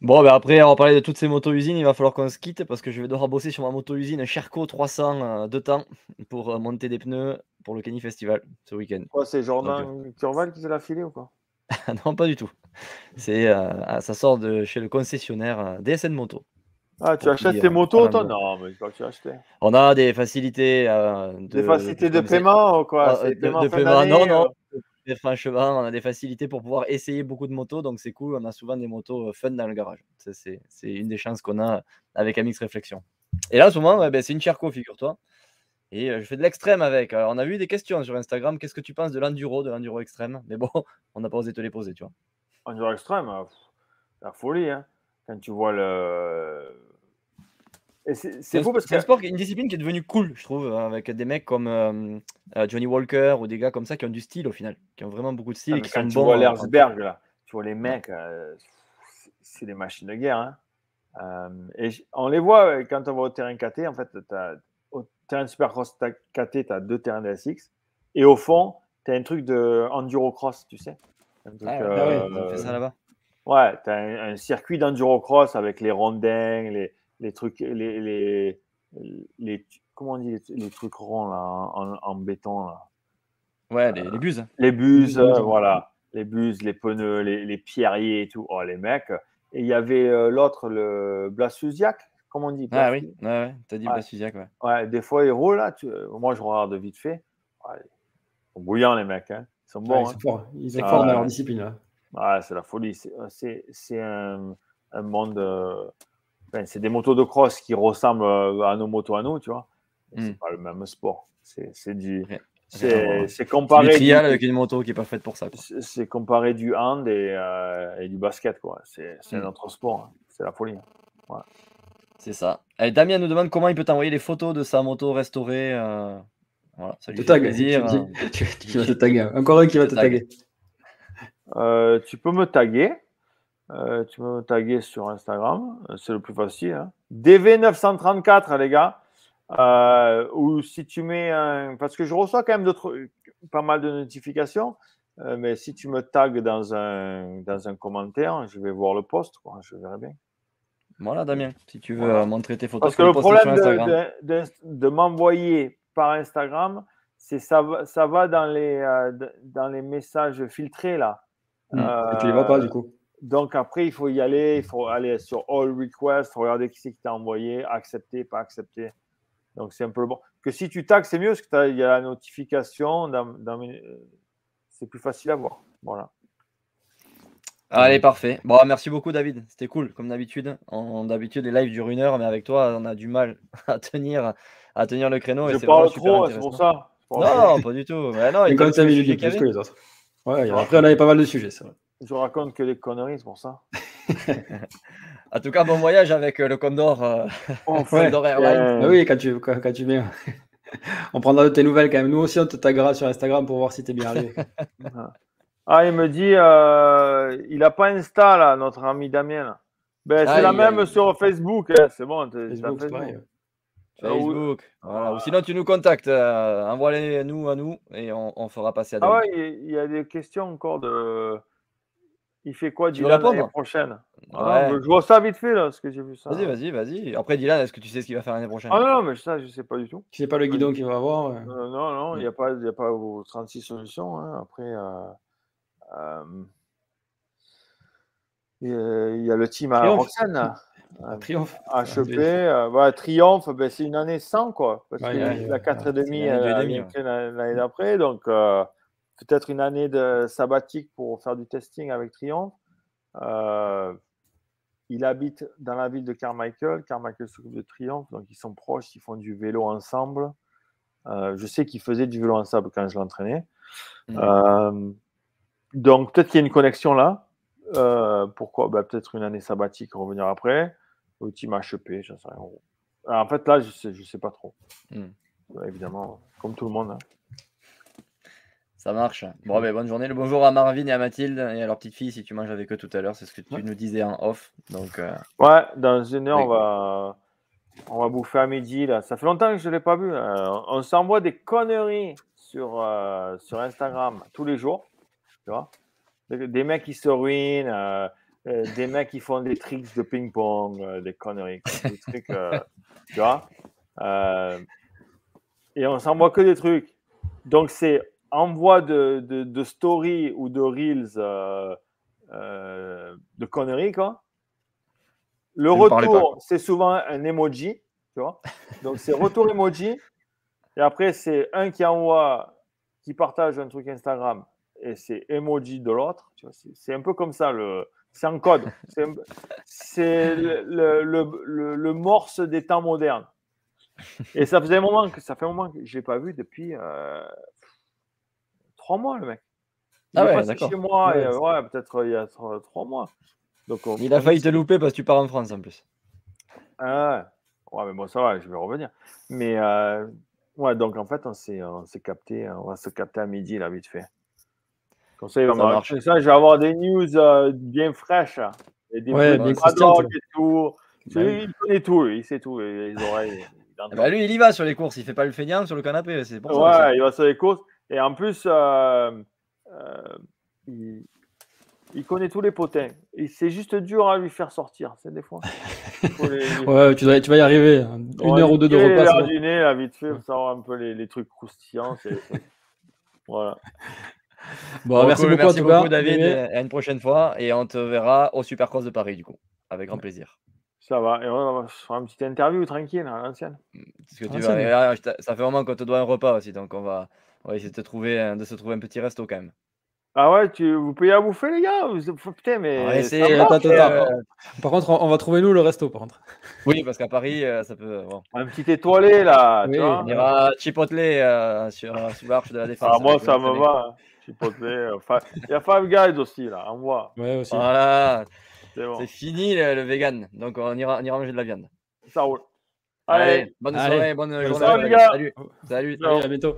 Bon, ben après on va parler de toutes ces motos-usines, il va falloir qu'on se quitte parce que je vais devoir bosser sur ma moto-usine Sherco 300 euh, de temps pour euh, monter des pneus pour le Kenny Festival ce week-end. Quoi, c'est Jordan euh, Turval qui te l'a filé ou quoi? Non, pas du tout. C'est, ça sort de chez le concessionnaire DSN Moto. Ah, tu achètes tes motos, toi? Non, mais pas que tu acheté. On a des facilités. de, des facilités de, paiement ou quoi? De, de paiement, non, non franchement, on a des facilités pour pouvoir essayer beaucoup de motos, donc c'est cool. On a souvent des motos euh, fun dans le garage. C'est une des chances qu'on a avec Amix Réflexion. Et là, en ce moment, ben, c'est une Cherco, figure-toi. Et euh, je fais de l'extrême avec. on a vu des questions sur Instagram. Qu'est-ce que tu penses de l'enduro, de l'enduro extrême? Mais bon, on n'a pas osé te les poser, tu vois. Enduro extrême, euh, la folie. Hein. Quand tu vois le, c'est fou parce que. C'est un sport, une discipline qui est devenue cool, je trouve, avec des mecs comme euh, euh, Johnny Walker ou des gars comme ça qui ont du style au final, qui ont vraiment beaucoup de style. Ah, qui quand tu vois l'Erzberg, là, tu vois les mecs, euh, c'est des machines de guerre. Hein. et on les voit quand on va au terrain KT, en fait, as, au terrain de Supercross KT, tu as deux terrains de SX, et au fond, tu as un truc de enduro cross, tu sais. ah, ouais, on fait ça là-bas. Ouais, tu as un, un circuit d'enduro cross avec les rondins, les les trucs, les, les, les, comment on dit, les, trucs ronds là, en, béton. Là. Ouais, les, les buses. Les buses, euh, voilà. Les buses, les pneus, les, les, pierriers et tout. Oh, les mecs. Et il y avait euh, l'autre, le Blasusiac, comment on dit Ah oui, ouais, ouais. t'as dit ouais. Blasusiac, ouais. Ouais, des fois, ils roulent là. Tu... Moi, je regarde vite fait. ils sont bouillants, les mecs. Hein. Ils sont bons. ils, sont forts. ils sont forts dans leur discipline. Ouais, c'est la folie. C'est un, un monde. Euh, c'est des motos de cross qui ressemblent euh, à nos motos à nous, tu vois. C'est hmm. pas le même sport. C'est du. C'est comparé. Du avec une moto qui n'est pas faite pour ça. C'est comparé du hand et, euh, et, du basket, quoi. C'est un hmm. autre sport. Hein. C'est la folie. C'est ça. Et Damien nous demande comment il peut t'envoyer les photos de sa moto restaurée. Euh... Voilà, ça lui fait plaisir. Tu, tu, vas te taguer. Encore un qui va te taguer. Euh, tu peux me taguer. Euh, tu peux me taguer sur Instagram, euh, c'est le plus facile. Hein. DV934, les gars. Euh, ou si tu mets un. Parce que je reçois quand même pas mal de notifications, mais si tu me tagues dans un, dans un commentaire, je vais voir le post, je verrai bien. Voilà, Damien, si tu veux montrer tes photos. Parce que le problème de, de, m'envoyer par Instagram, c'est ça, va- ça va dans les, dans les messages filtrés là. Mm. Et tu les vois pas, du coup. Donc après, il faut y aller, il faut aller sur All Requests, faut regarder qui c'est qui t'a envoyé, accepter, pas accepter. Donc c'est un peu bon. Que si tu tags, c'est mieux parce qu'il y a la notification. Dans, dans mes- euh, C'est plus facile à voir. Voilà. Allez, parfait. Bon, merci beaucoup, David. C'était cool, comme d'habitude. En- D'habitude, les lives durent une heure, mais avec toi, on a du mal à tenir, à tenir le créneau. et Je c'est parle trop, c'est pour ça. Non, pas du tout. Mais non, il y a 55 quelques minutes sujets de plus que les autres. Ouais, après, on avait pas mal de sujets, c'est vrai. Je raconte que des conneries, c'est pour ça. En tout cas, bon voyage avec euh, le Condor. euh, Condor Airlines. Euh, Ah oui, quand tu, quand, quand tu viens. on prendra de tes nouvelles quand même. Nous aussi, on te taguera sur Instagram pour voir si t'es bien arrivé. Ah, il me dit, euh, il n'a pas Insta, là, notre ami Damien. là. Ben, c'est la même sur Facebook. hein, C'est bon, Facebook, c'est Facebook. pareil. Facebook. Voilà. Ou sinon, tu nous contactes. euh, Envoie-les nous à nous et on, on fera passer à Ah David. ouais, il y a- il y a des questions encore de. Il fait quoi Tu Dylan l'année prochaine? Ah, Ouais. Je vois ça vite fait, là, parce que j'ai vu ça. Vas-y, vas-y, vas-y. Après, Dylan, est-ce que tu sais ce qu'il va faire l'année prochaine? Ah non, non, mais ça, je sais pas du tout. Tu sais pas le guidon qu'il va avoir. euh. Euh, non, non, il n'y a, pas- il y a pas aux 36 solutions. hein. Après, euh, euh, il y a- il y a le team à Triomphe. Roxane, triomphe. HEP. euh, voilà, Triomphe, ben, c'est une année sans, quoi. Parce Ouais, que ouais, la ouais, 4,5, c'est une année elle deux et a demi, bien ouais. fait l'année l'année d'après. Donc, euh, peut-être une année de sabbatique pour faire du testing avec Triomphe. Euh, il habite dans la ville de Carmichael. Carmichael s'occupe de Triomphe, donc ils sont proches, ils font du vélo ensemble. Euh, je sais qu'ils faisaient du vélo ensemble quand je l'entraînais. Mhm. Euh, donc peut-être qu'il y a une connexion là. Euh, pourquoi? Ben, Peut-être une année sabbatique, revenir après. Au team HEP, j'en sais rien. Alors, en fait, là, je sais, je sais pas trop. Mhm. Ouais, évidemment, comme tout le monde. hein. Ça marche. Bon, ben, bonne journée. Le bonjour à Marvin et à Mathilde et à leur petite fille si tu manges avec eux tout à l'heure. C'est ce que tu Ouais. nous disais en off. Donc, euh, Ouais, dans une heure, on va, on va bouffer à midi. Là. Ça fait longtemps que je ne l'ai pas vu. Euh, on s'envoie des conneries sur, euh, sur Instagram tous les jours. Tu vois des, mecs qui se ruinent, euh, des mecs qui font des tricks de ping-pong, des conneries. quoi. Des trucs, tu vois Et on s'envoie que des trucs. Donc, c'est envoi de, de, de story ou de reels euh, euh, de conneries, quoi. Le retour, c'est souvent un emoji, tu vois. Donc, c'est retour emoji. Et après, c'est un qui envoie, qui partage un truc Instagram et c'est emoji de l'autre. C'est- un peu comme ça, le, c'est en code. C'est le, le, le, le- le morse des temps modernes. Et ça faisait un moment que ça fait un moment que je l'ai pas vu depuis euh, trois mois, le mec. Il Ah est ouais, passé d'accord. chez moi, Ouais, et, euh, ouais, peut-être euh, il y a trois, mois. Donc, on- il a failli te louper parce que tu pars en France en plus. ah ouais. ouais, mais bon, ça va, je vais revenir. Mais euh, ouais, donc en fait, on s'est, on s'est capté, on va se capter à midi, là, vite fait. Comme ça, il va Ça me- marche. comme ça, je vais avoir des news euh, bien fraîches. là. Et des Ouais, bien paddock et tout. Bah. Il connaît tout, lui, il sait tout, les les oreilles. Eh ben, lui, il y va sur les courses. Il fait pas le feignant sur le canapé. C'est pour ça. Ouais, aussi. il va sur les courses. Et en plus, euh, euh, il, il connaît tous les potins. Et c'est juste dur à lui faire sortir, c'est des fois. Les- Ouais, tu, dois- tu vas y arriver. hein. Une Ouais, heure ou deux de repas. bon. du nez, là, vite fait, pour savoir un peu les, les trucs croustillants. voilà. Bon, Bon, merci cool, beaucoup, merci en tout cas. beaucoup, David. Et À une prochaine fois. Et on te verra au Supercross de Paris, du coup. Avec grand plaisir. Ça va. Et on va faire une petite interview tranquille à l'ancienne. T'a- ça fait un moment qu'on te doit un repas aussi. Donc, on va, on va essayer de, te trouver, un- de se trouver un petit resto quand même. Ah ouais, tu, vous payez à bouffer, les gars vous- faut- Putain, mais. On va ça essayer, marche, attends, euh. Par contre, on, on va trouver nous le resto, par contre. Oui, parce qu'à Paris, euh, ça peut. bon. Un petit étoilé, là. Oui, tu vois On ira Chipotle euh, sur, sur l'Arche de la Défense. Ah, moi, ça me Marseillais. va. hein. Euh, Il y a Five Guys aussi, là. Envoie. Ouais, aussi. Voilà, C'est bon. fini le, le vegan. Donc, on ira, on ira manger de la viande. Ça roule. Allez, Allez. bonne soirée, bonne Bonne journée. les gars. Salut. Salut. À bientôt.